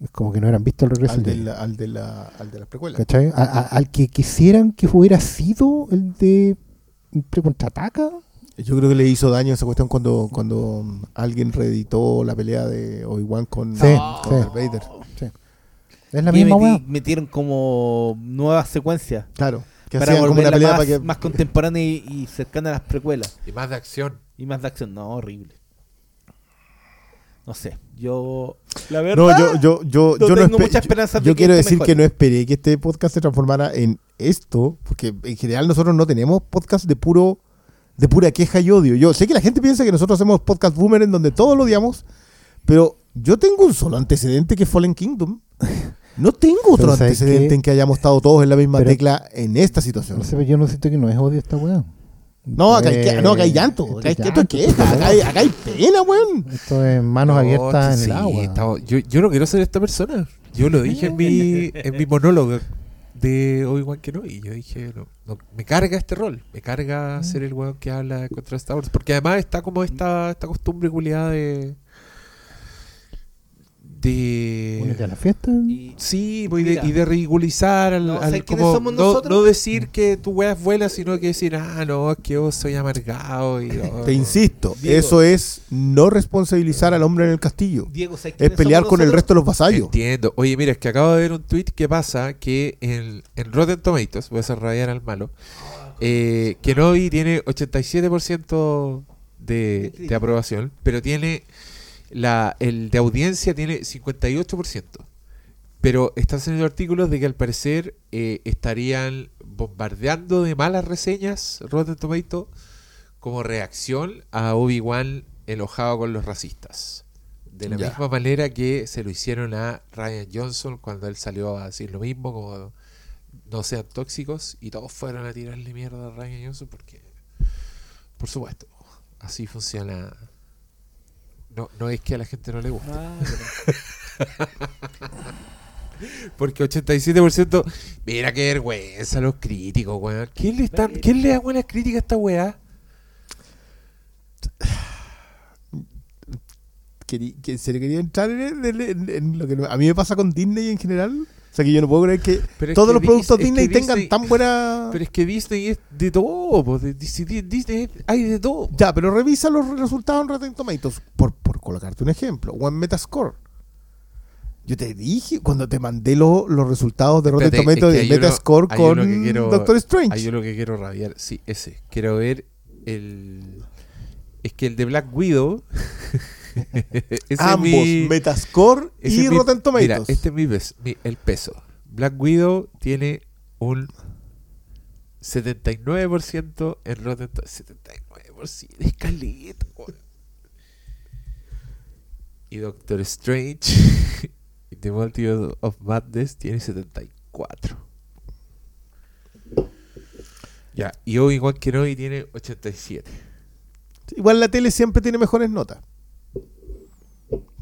Es como que no eran visto el regreso Al de, la, al, de la, al de las precuelas. ¿Cachai? A- a- al que quisieran que hubiera sido el de Imperio contraataca. Yo creo que le hizo daño esa cuestión cuando, cuando alguien reeditó la pelea de Obi-Wan con, Sí, con sí. Vader. Es la Que misma metieron como nuevas secuencias Claro. Que para hacían como una pelea más, para que. más contemporánea y, y cercana a las precuelas. Y más de acción. Y más de acción. No, horrible. No sé. Yo. La verdad. No, yo, yo, yo, no yo no tengo espe- muchas yo- esperanzas de Yo que quiero esto decir mejore. que no esperé que este podcast se transformara en esto, porque en general nosotros no tenemos podcast de puro de pura queja y odio. Yo sé que la gente piensa que nosotros hacemos podcast boomer en donde todos lo odiamos, pero yo tengo un solo antecedente que es Fallen Kingdom. No tengo otro Pero ¿sabes antecedente en que hayamos estado todos en la misma Pero- tecla en esta situación. No sé, pero yo no siento que no es odio esta weá. No, acá hay, Eh, que- no, acá hay llanto. esto Acá hay, es esto es llanto, queja. Acá hay, acá hay pena, weón. Esto es manos No, abiertas en sí, el agua. yo, yo no quiero ser esta persona. Yo lo dije en mi, en mi monólogo de Obi-Wan que no. Y yo dije, no, no, me carga este rol. Me carga ser el weón que habla contra Star Wars. Porque además está como esta, esta costumbre culiada de. Únete a de la fiesta. Y- sí, pues, y de, y de ridiculizar al, No, al- ¿sabes quiénes como somos no, nosotros? no decir que tu weá es buena, sino que decir, ah, no, es que yo soy amargado y oh, Te insisto, Diego. eso es no responsabilizar al hombre en el castillo. Diego, ¿sabes Es pelear con el nosotros? resto de los vasallos. Entiendo. Oye, mira, es que acabo de ver un tweet que pasa que en, en Rotten Tomatoes, voy a hacer rayar al malo, eh, Kenobi tiene 87% de, de aprobación, pero tiene la, el de audiencia tiene 58%. Pero están saliendo artículos de que al parecer eh, estarían bombardeando de malas reseñas Rotten Tomatoes como reacción a Obi-Wan enojado con los racistas. De la Ya. misma manera que se lo hicieron a Ryan Johnson cuando él salió a decir lo mismo, como no sean tóxicos, y todos fueron a tirarle mierda a Ryan Johnson porque, por supuesto, así funciona. No, no es que a la gente no le guste, Ah, porque 87%, mira qué vergüenza los críticos, weón. ¿Quién le, están, ¿Quién le da buenas críticas a esta weá? Que en serio quería entrar en, en- en- en lo que a mí me pasa con Disney en general. O sea que yo no puedo creer que Pero todos los productos Disney tengan Disney- tan buena. Pero es que Disney es de todo, po, Disney, Disney hay de todo. Ya, pero revisa los resultados en Rotten Tomatoes. Por, por colocarte un ejemplo. O en Metascore. Yo te dije cuando te mandé lo- los resultados de Rotten Tomatoes es que de uno- Metascore con quiero- Doctor Strange. Hay uno que quiero rabiar, sí, ese. Quiero ver el. Es que el de Black Widow. Ambos, mi- Metascore y mi- Rotten Tomatoes. Mira, este es mi, pes- mi- el peso. Black Widow tiene un 79% en Rotten Tomatoes. 79%, es caleta, weón. Y Doctor Strange y The Multiverse of Madness tiene 74. Ya, y Obi-Wan Kenobi tiene 87. Igual la tele siempre tiene mejores notas.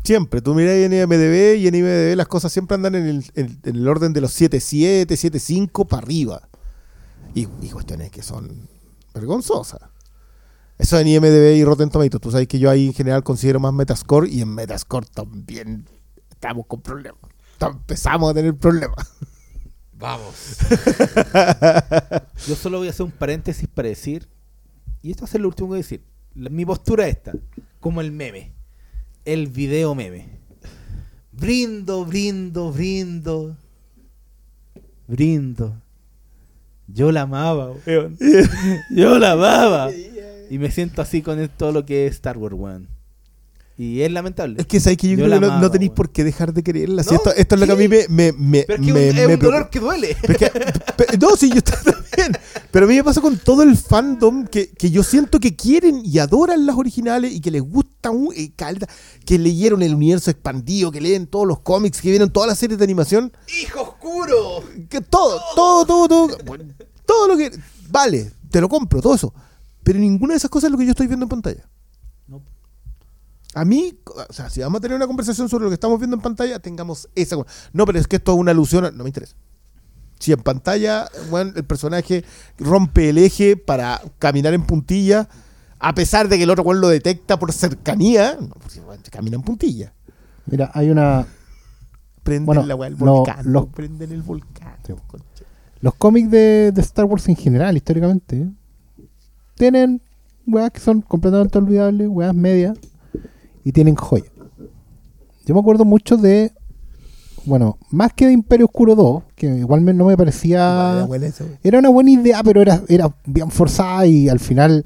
Siempre. Tú miras en IMDB y en IMDB las cosas siempre andan en el, en- en el orden de los 7.7, 7.5 para arriba. Y, y cuestiones que son vergonzosas. Eso en IMDB y Rotten Tomatoes. Tú sabes que yo ahí en general considero más Metascore y en Metascore también estamos con problemas. Empezamos a tener problemas. Vamos. Yo solo voy a hacer un paréntesis para decir, y esto va a ser lo último que voy a decir. La- mi postura es esta, como el meme, el video meme. Brindo, brindo, brindo, brindo. Yo la amaba, weón. Yo la amaba. Y me siento así con el- todo lo que es Star Wars, weón. Y es lamentable. Es que sabes que yo, Yo creo que no, amaba, no tenéis por qué dejar de quererla. Si No, esto, esto es lo que a mí me, me, me, Pero es que me- un, es dolor que duele. Pero que- no, sí, yo también. Pero a mí me pasa con todo el fandom que, que yo siento que quieren y adoran las originales y que les gusta un- eh, caleta, que leyeron el universo expandido, que leen todos los cómics, que vieron todas las series de animación. ¡Hijo oscuro! Que todo, todo, todo, todo. bueno, todo lo que. Vale, te lo compro, todo eso. Pero ninguna de esas cosas es lo que yo estoy viendo en pantalla. No. A mí, o sea, si vamos a tener una conversación sobre lo que estamos viendo en pantalla, tengamos esa. No, pero es que esto es una alusión. a- No me interesa. Si en pantalla, bueno, el personaje rompe el eje para caminar en puntilla, a pesar de que el otro weón lo detecta por cercanía, no, pues, camina en puntilla. Mira, hay una. Prenden Bueno, la weá del volcán. lo- prenden el volcán. Sí. Los cómics de, de Star Wars en general, históricamente, tienen weas que son completamente olvidables, weas medias, y tienen joyas. Yo me acuerdo mucho de. Bueno, más que de Imperio Oscuro 2, que igual me- no me parecía. Era una buena idea, pero era, era bien forzada y al final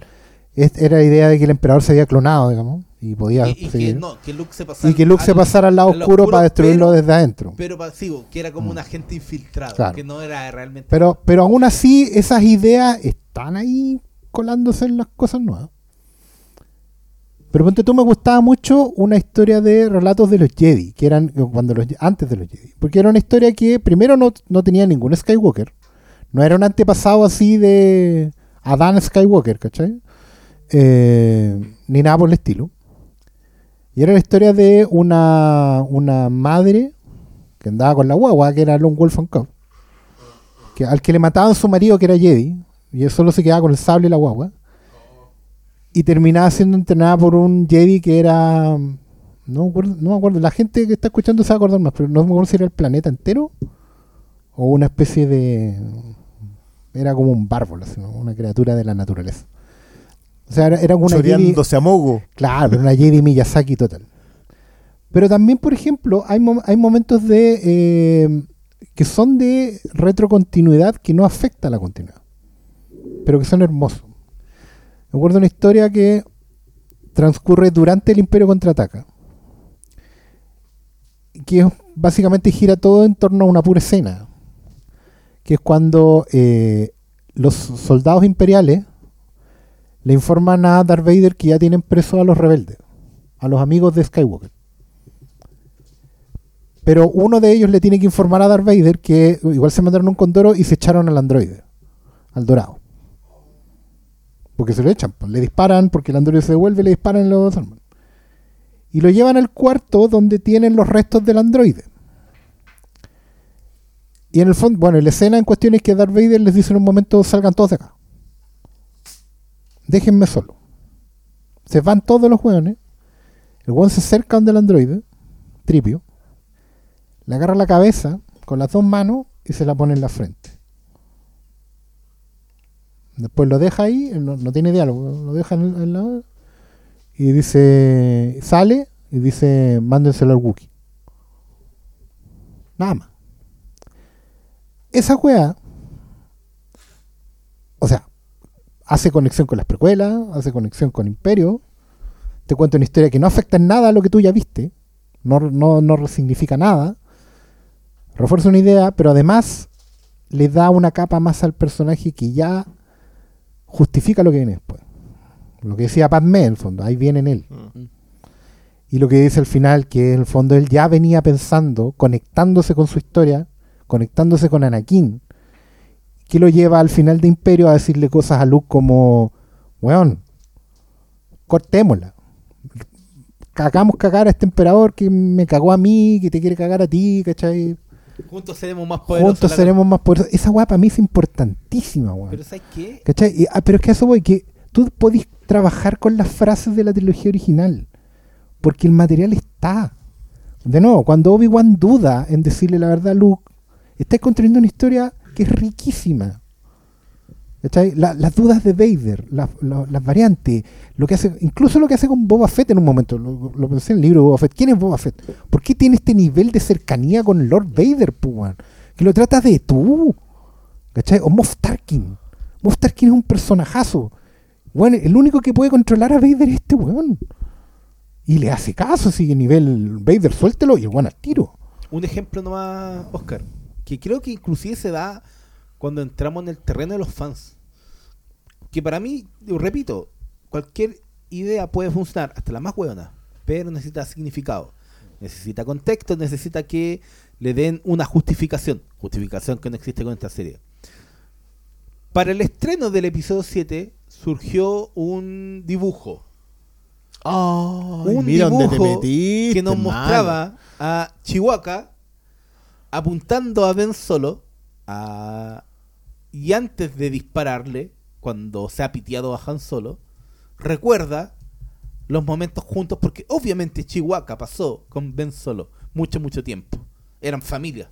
es- era la idea de que el emperador se había clonado, digamos, y podía Y, y que seguir. no, que Luke se pasara y que Luke se al- pasara al lado al oscuro para destruirlo pero- desde adentro. Pero pasivo, que era como un agente infiltrado, Claro. que no era realmente. Pero, pero aún así, esas ideas están ahí colándose en las cosas nuevas. Pero ponte tú, me gustaba mucho una historia de relatos de los Jedi, que eran eh, cuando los, antes de los Jedi. Porque era una historia que primero no, no tenía ningún Skywalker. No era un antepasado así de Adán Skywalker, ¿cachai? Eh, ni nada por el estilo. Y era la historia de una, una madre que andaba con la guagua, que era Lone Wolf and Cub que al que le mataban su marido que era Jedi y él solo se quedaba con el sable y la guagua y terminaba siendo entrenada por un Jedi que era No me, acuerdo, no me acuerdo. La gente que está escuchando se va a acordar más, pero no me acuerdo si era el planeta entero o una especie de. Era como un bárbaro, una criatura de la naturaleza. O sea, era, era una Jedi, a mogo. Claro, pero una Jedi Miyazaki total. Pero también, por ejemplo, hay, mom- hay momentos de eh, que son de retrocontinuidad que no afecta a la continuidad, pero que son hermosos. Me acuerdo una historia que transcurre durante el Imperio contraataca, que básicamente gira todo en torno a una pura escena, que es cuando eh, los soldados imperiales le informan a Darth Vader que ya tienen preso a los rebeldes, a los amigos de Skywalker. Pero uno de ellos le tiene que informar a Darth Vader que igual se mandaron un condoro y se echaron al androide, al dorado. Porque se lo echan, pues, le disparan porque el androide se devuelve, le disparan y lo desarman. Y lo llevan al cuarto donde tienen los restos del androide. Y en el fondo, bueno, la escena en cuestión es que Darth Vader les dice en un momento, salgan todos de acá. Déjenme solo. Se van todos los hueones. El hueón se acerca donde el androide, tripio, le agarra la cabeza con las dos manos y se la pone en la frente. Después lo deja ahí, no, no tiene diálogo, lo deja en, la... Y dice, sale y dice, mándenselo al Wookiee. Nada más. Esa wea, o sea, hace conexión con las precuelas, hace conexión con Imperio, te cuenta una historia que no afecta en nada a lo que tú ya viste, no, no, no resignifica nada, refuerza una idea, pero además le da una capa más al personaje que ya justifica lo que viene después. Lo que decía Padmé, en el fondo, ahí viene en él. Y lo que dice al final, que en el fondo él ya venía pensando, conectándose con su historia, conectándose con Anakin, que lo lleva al final de Imperio a decirle cosas a Luke como, weón, cortémosla. Cagamos cagar a este emperador que me cagó a mí, que te quiere cagar a ti, ¿cachai? Juntos seremos más poderosos. Juntos seremos más poderosos. Esa weá para mí es importantísima, weón. Pero ¿sabes qué? ¿Cachai? Y- ah, pero es que eso voy, que tú podís trabajar con las frases de la trilogía original, porque el material está. De nuevo, cuando Obi-Wan duda en decirle la verdad a Luke, estáis construyendo una historia que es riquísima. La- las dudas de Vader, la- la- las variantes, lo que hace, incluso lo que hace con Boba Fett en un momento, lo, lo pensé en el libro de Boba Fett. ¿Quién es Boba Fett? ¿Por qué tiene este nivel de cercanía con Lord Vader, pu, weón? Que lo trata de tú. ¿Cachai? O Moff Tarkin. Moff Tarkin es un personajazo. Bueno, el único que puede controlar a Vader es este weón. Y le hace caso, sigue nivel Vader, suéltelo y el weón al tiro. Un ejemplo nomás, Oscar, que creo que inclusive se da cuando entramos en el terreno de los fans. Que para mí, repito, cualquier idea puede funcionar, hasta la más hueona, pero necesita significado, necesita contexto, necesita que le den una justificación, justificación que no existe con esta serie. Para el estreno del episodio 7 surgió un dibujo Ay, un mira dónde te dibujo metiste, que nos mostraba a Chihuahua apuntando a Ben Solo a- y antes de dispararle, cuando se ha piteado a Han Solo, recuerda los momentos juntos porque obviamente Chihuahua pasó con Ben Solo mucho, mucho tiempo. Eran familia.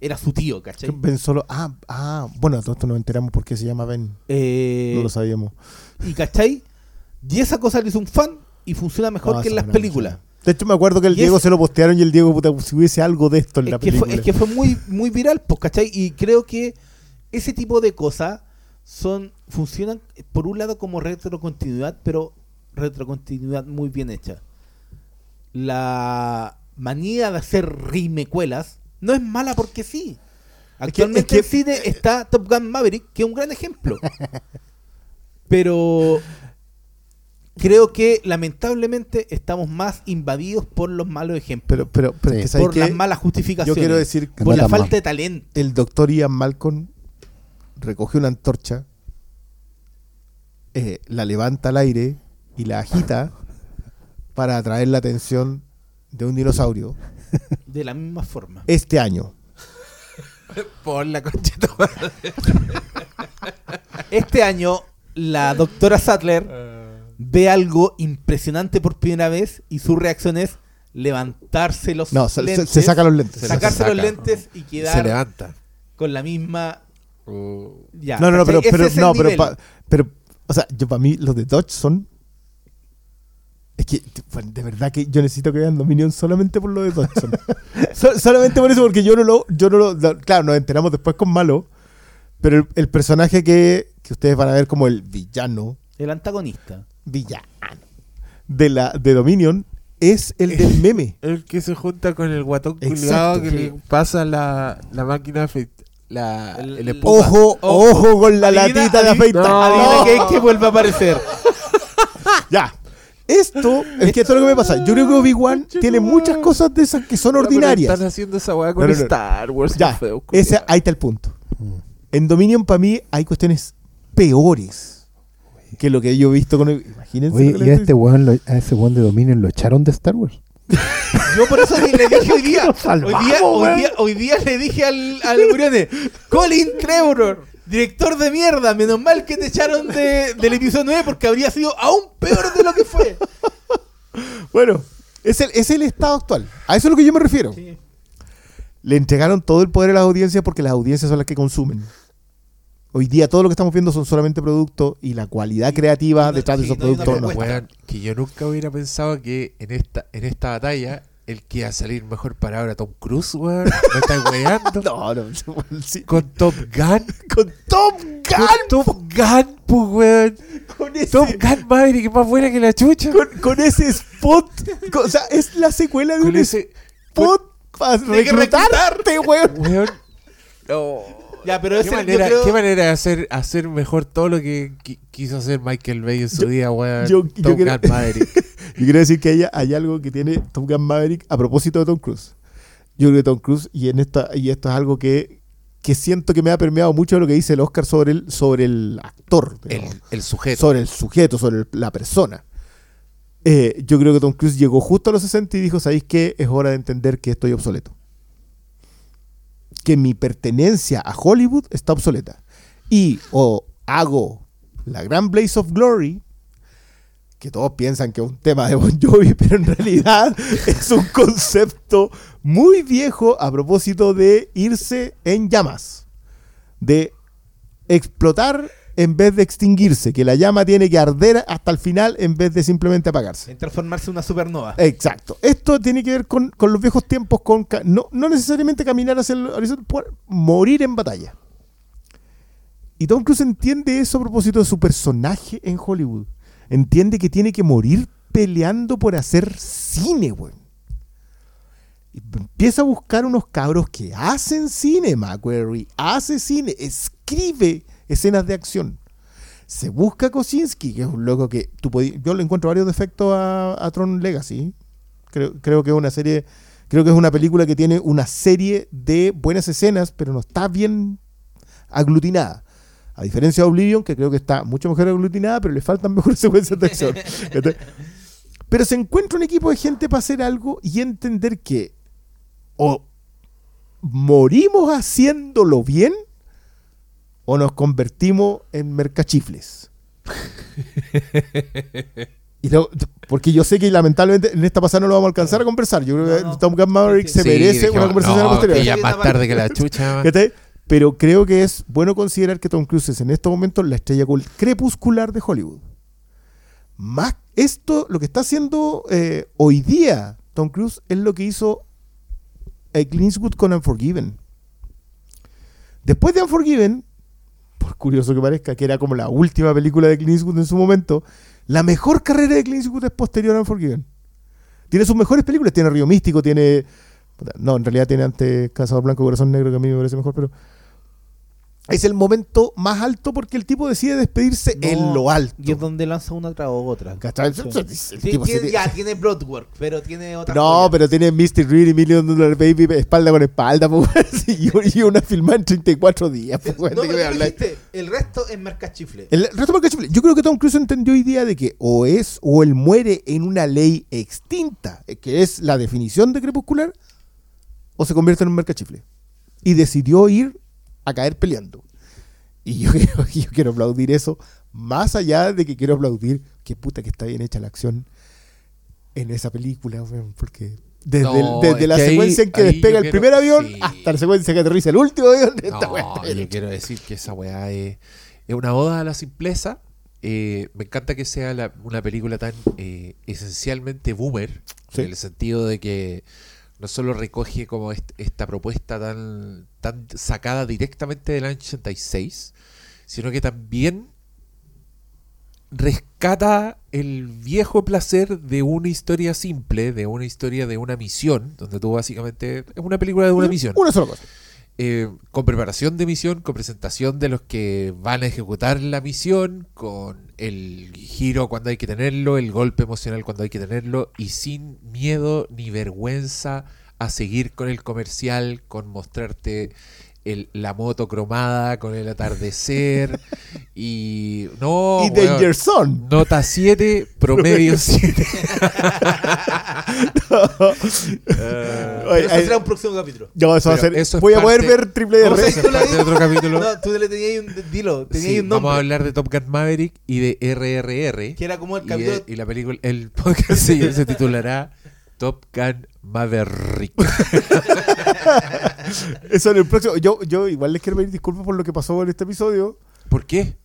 Era su tío, ¿cachai? Ben solo. Ah, ah, bueno, todo esto nos enteramos por qué se llama Ben. Eh, No lo sabíamos. y ¿cachai? Y esa cosa le hizo un fan y funciona mejor No, que en las películas. De hecho, me acuerdo que el Y Diego es- se lo postearon y el Diego, puta, si hubiese algo de esto en la es película. fue, es que fue muy, muy viral, pues, ¿cachai? Y creo que ese tipo de cosas son funcionan, por un lado, como retrocontinuidad, pero retrocontinuidad muy bien hecha. La manía de hacer rimecuelas no es mala porque sí. Es que- Actualmente es que- en cine está Top Gun Maverick, que es un gran ejemplo. Pero creo que lamentablemente estamos más invadidos por los malos ejemplos. Pero, pero, pero Sí. es que, ¿sabes por las malas justificaciones. Yo quiero decir por la falta mal. de talento. el doctor Ian Malcolm recoge una antorcha, eh, la levanta al aire y la agita para atraer la atención de un dinosaurio De la misma forma. este año. Por la conchita. Este año, la doctora Sattler ve algo impresionante por primera vez y su reacción es: levantarse los No, se, se- lentes, se saca los lentes. Se sacarse saca. los lentes y Se quedar levanta. con la misma. Ya, no, no, no, pero, pero, no, pero, pa- pero, o sea, yo para mí los de Dodge son. Es que, de verdad que yo necesito que vean Dominion solamente por lo de Dodge. So- solamente por eso, porque yo no lo. Yo no lo claro, nos enteramos después con Malo, pero el, el personaje que, que ustedes van a ver como el villano, El antagonista. villano, de, la, de Dominion es el del meme. El que se junta con el guatón Exacto, culiado que le pasa la, la máquina la, El- el, el- espuma. Ojo, Ojo. ojo con la Adivina- latita de afeitar. No. Adivina que es que vuelve a aparecer. Ya. Esto, es que esto es lo que me pasa. Yo creo que Obi-Wan tiene muchas cosas de esas que son pero ordinarias. Están haciendo esa weá con No, no, no. Star Wars. Ya, feo, ese, ahí está el punto. En Dominion, para mí, hay cuestiones peores que lo que yo he visto con. Imagínense. Oye, lo que y a este weón, lo- a ese weón de Dominion lo echaron de Star Wars. Yo por eso le dije hoy día. Hoy día, hoy weón. día, hoy día le dije al, al Colin Trevor, director de mierda, menos mal que te echaron de, del episodio 9 porque habría sido aún peor de lo que fue. Bueno, es el, es el estado actual. A eso es lo que yo me refiero. Le entregaron todo el poder a las audiencias porque las audiencias son las que consumen. Hoy día todo lo que estamos viendo son solamente productos y la cualidad creativa no- detrás de esos no productos no. Weón, que yo nunca hubiera pensado que en esta, en esta batalla el que iba a salir mejor para ahora Tom Cruise, weón. Me estás weando. No, no, sí. Con Top Gun. Con Tom Con Top Gun, pues, weón. con ese, Top Gun Maverick es más buena que la chucha. con, con ese spot. con- o sea, es la secuela de Con un ese. spot para Hay que reclutarte, weón. Weón. No. Ya, pero ¿Qué ese, manera, creo- qué manera de hacer, hacer mejor todo lo que qui- quiso hacer Michael Bay en su Yo- día, weón? yo- yo Gun Maverick. Yo quiero decir que hay, hay algo que tiene Top Gun Maverick a propósito de Tom Cruise. Yo creo que Tom Cruise, y, en esta, y esto es algo que, que siento que me ha permeado mucho lo que dice el Oscar sobre el, sobre el actor, El, el sujeto. sobre el sujeto, sobre el- la persona. Eh, yo creo que Tom Cruise llegó justo a los 60 y dijo, ¿sabéis qué? Es hora de entender que estoy obsoleto. Que mi pertenencia a Hollywood está obsoleta. Y o hago la gran Blaze of Glory, que todos piensan que es un tema de Bon Jovi, pero en realidad es un concepto muy viejo a propósito de irse en llamas. De explotar en vez de extinguirse, que la llama tiene que arder hasta el final en vez de simplemente apagarse. En transformarse en una supernova. Exacto. Esto tiene que ver con, con los viejos tiempos, con no, no necesariamente caminar hacia el horizonte, por- morir en batalla. Y Tom Cruise entiende eso a propósito de su personaje en Hollywood. Entiende que tiene que morir peleando por hacer cine, güey. Y empieza a buscar unos cabros que hacen cine, Macquarie. Hace cine, escribe escenas de acción. Se busca Kosinski, que es un loco que tú yo le encuentro varios defectos a, a Tron Legacy. Creo, creo que es una serie, creo que es una película que tiene una serie de buenas escenas, pero no está bien aglutinada. A diferencia de Oblivion, que creo que está mucho mejor aglutinada, pero le faltan mejores secuencias de acción. Pero se encuentra un equipo de gente para hacer algo y entender que o morimos haciéndolo bien o nos convertimos en mercachifles. Y porque yo sé que lamentablemente en esta pasada no lo vamos a alcanzar a conversar. Yo creo que No, no. Tom Gun Maverick Sí, se merece una conversación no, posterior. que ya más tarde que la chucha. Pero creo que es bueno considerar que Tom Cruise es en estos momentos la estrella cul- crepuscular de Hollywood. Más esto, lo que está haciendo eh, hoy día Tom Cruise es lo que hizo eh, Clint Eastwood con Unforgiven. Después de Unforgiven, por curioso que parezca, que era como la última película de Clint Eastwood en su momento, la mejor carrera de Clint Eastwood es posterior a Unforgiven. Tiene sus mejores películas, tiene Río Místico, tiene... No, en realidad tiene antes Cazador Blanco Corazón Negro, que a mí me parece mejor, pero... Es el momento más alto porque el tipo decide despedirse No, en lo alto. Y es donde lanza una tras otra. ¿Cachai? Sí. Tiene- ya, tiene Bloodwork, pero tiene otra No, joya. pero tiene Mr. Reed y Million Dollar Baby espalda con espalda, pues, y, y una filmada en 34 días. Pues, No, dijiste, el resto es mercachifle. El resto del cachifle. Yo creo que Tom Cruise entendió hoy día de que o es o él muere en una ley extinta, eh, que es la definición de crepuscular, o se convierte en un mercachifle. Y decidió ir a caer peleando. Y yo, quiero- yo quiero aplaudir eso, más allá de que quiero aplaudir que puta que está bien hecha la acción. en esa película, porque desde, No, el- desde es la ahí- secuencia en que despega el quiero- primer avión sí. hasta la secuencia que aterriza el último avión, esta No, weá yo quiero decir que esa weá es, es una oda a la simpleza. Eh, me encanta que sea la- una película tan eh, esencialmente boomer, Sí. en el sentido de que no solo recoge como est- esta propuesta tan, tan sacada directamente del año 86, sino que también rescata el viejo placer de una historia simple, de una historia de una misión, donde tú básicamente es una película de una misión Una sola cosa. Eh, con preparación de misión, con presentación de los que van a ejecutar la misión, con el giro cuando hay que tenerlo, el golpe emocional cuando hay que tenerlo, y sin miedo ni vergüenza a seguir con el comercial, con mostrarte el- la moto cromada, con el atardecer, y no... y weón, Danger Zone. Nota 7, promedio 7. Oye, Pero eso será un próximo capítulo. no, eso va a ser. eso es voy a poder parte- ver triple ¿Cómo R. Eso parte otro capítulo. No, tú le tenías un. Dilo, tenías Sí, un nombre. vamos a hablar de Top Gun Maverick y de RRR. Que era como el Y, capítulo. de- y la película, el podcast se titulará Top Gun Maverick. Eso en el próximo. Yo, yo igual les quiero pedir disculpas por lo que pasó en este episodio, ¿Por qué?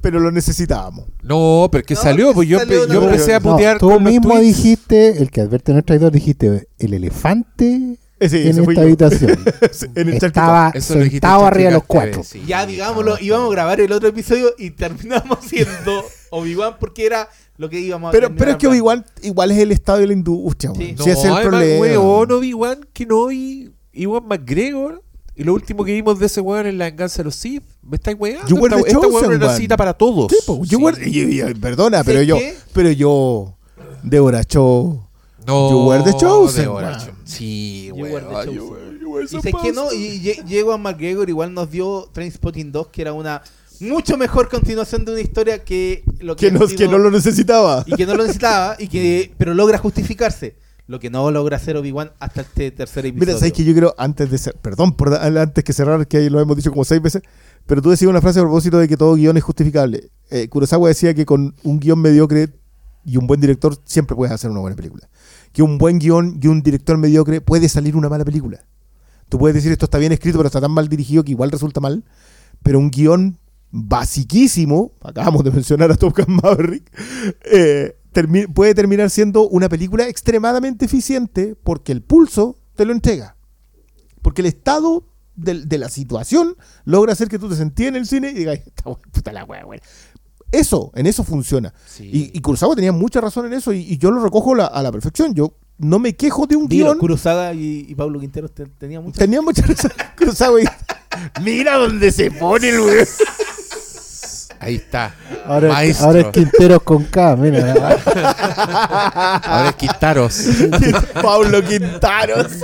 pero lo necesitábamos. No, pero es que No, salió, pues yo, salió, yo no, empecé a No, putear tú con mismo dijiste, el que advierte no es traidor, dijiste el elefante Ese, en esta habitación. en el Estaba Eso sentado arriba de los cuatro. Sí. Ya, digámoslo, íbamos a grabar el otro episodio y terminamos siendo Obi-Wan porque era lo que íbamos a Pero, pero es que hablando. igual, es el estado de la industria. Sí. No, Si es el además, problema. weón, Obi-Wan Kenobi, Iwan McGregor. Y lo último que vimos de ese weón es la venganza de los Sith. ¿Me estáis weando? Were Esta, esta weón chosen era una cita para todos. Sí, po, yo Sí. were- y- y- perdona, pero ¿Sabes yo, qué? pero yo, Deborah Cho, No, You were the chosen Deborah Sí, You were the weón. chosen. you were- you were Y que no, y lle- llegó a McGregor, igual nos dio Trainspotting 2, que era una mucho mejor continuación de una historia que lo que, que no, ha sido- que no lo necesitaba. y que no lo necesitaba, y que, pero logra justificarse. Lo que no logra hacer Obi-Wan hasta este tercer episodio. Mira, sabes que yo creo, antes de ser, perdón por antes que cerrar, que lo hemos dicho como seis veces, pero tú decías una frase a propósito de que todo guion es justificable. Eh, Kurosawa decía que con un guion mediocre y un buen director siempre puedes hacer una buena película. Que un buen guion y un director mediocre puede salir una mala película. Tú puedes decir esto está bien escrito, pero está tan mal dirigido que igual resulta mal. Pero un guion basiquísimo, acabamos de mencionar a Top Gun Maverick, eh, termi- puede terminar siendo una película extremadamente eficiente porque el pulso te lo entrega. Porque el estado de, la situación logra hacer que tú te sentíes en el cine y digas, puta la wea, wea". Eso, en eso funciona. Sí. Y, y Kurosawa tenía mucha razón en eso y, y yo lo recojo la- a la perfección. Yo no me quejo de un Dilo, guion. Kurosaga y, y Pablo Quintero te- tenían mucha Tenía mucha razón. Kurosawa y- Mira dónde se pone el weón. Ahí está. Ahora, es Quinteros con K, mira. ahora es Quintaros. Pablo Quintaros.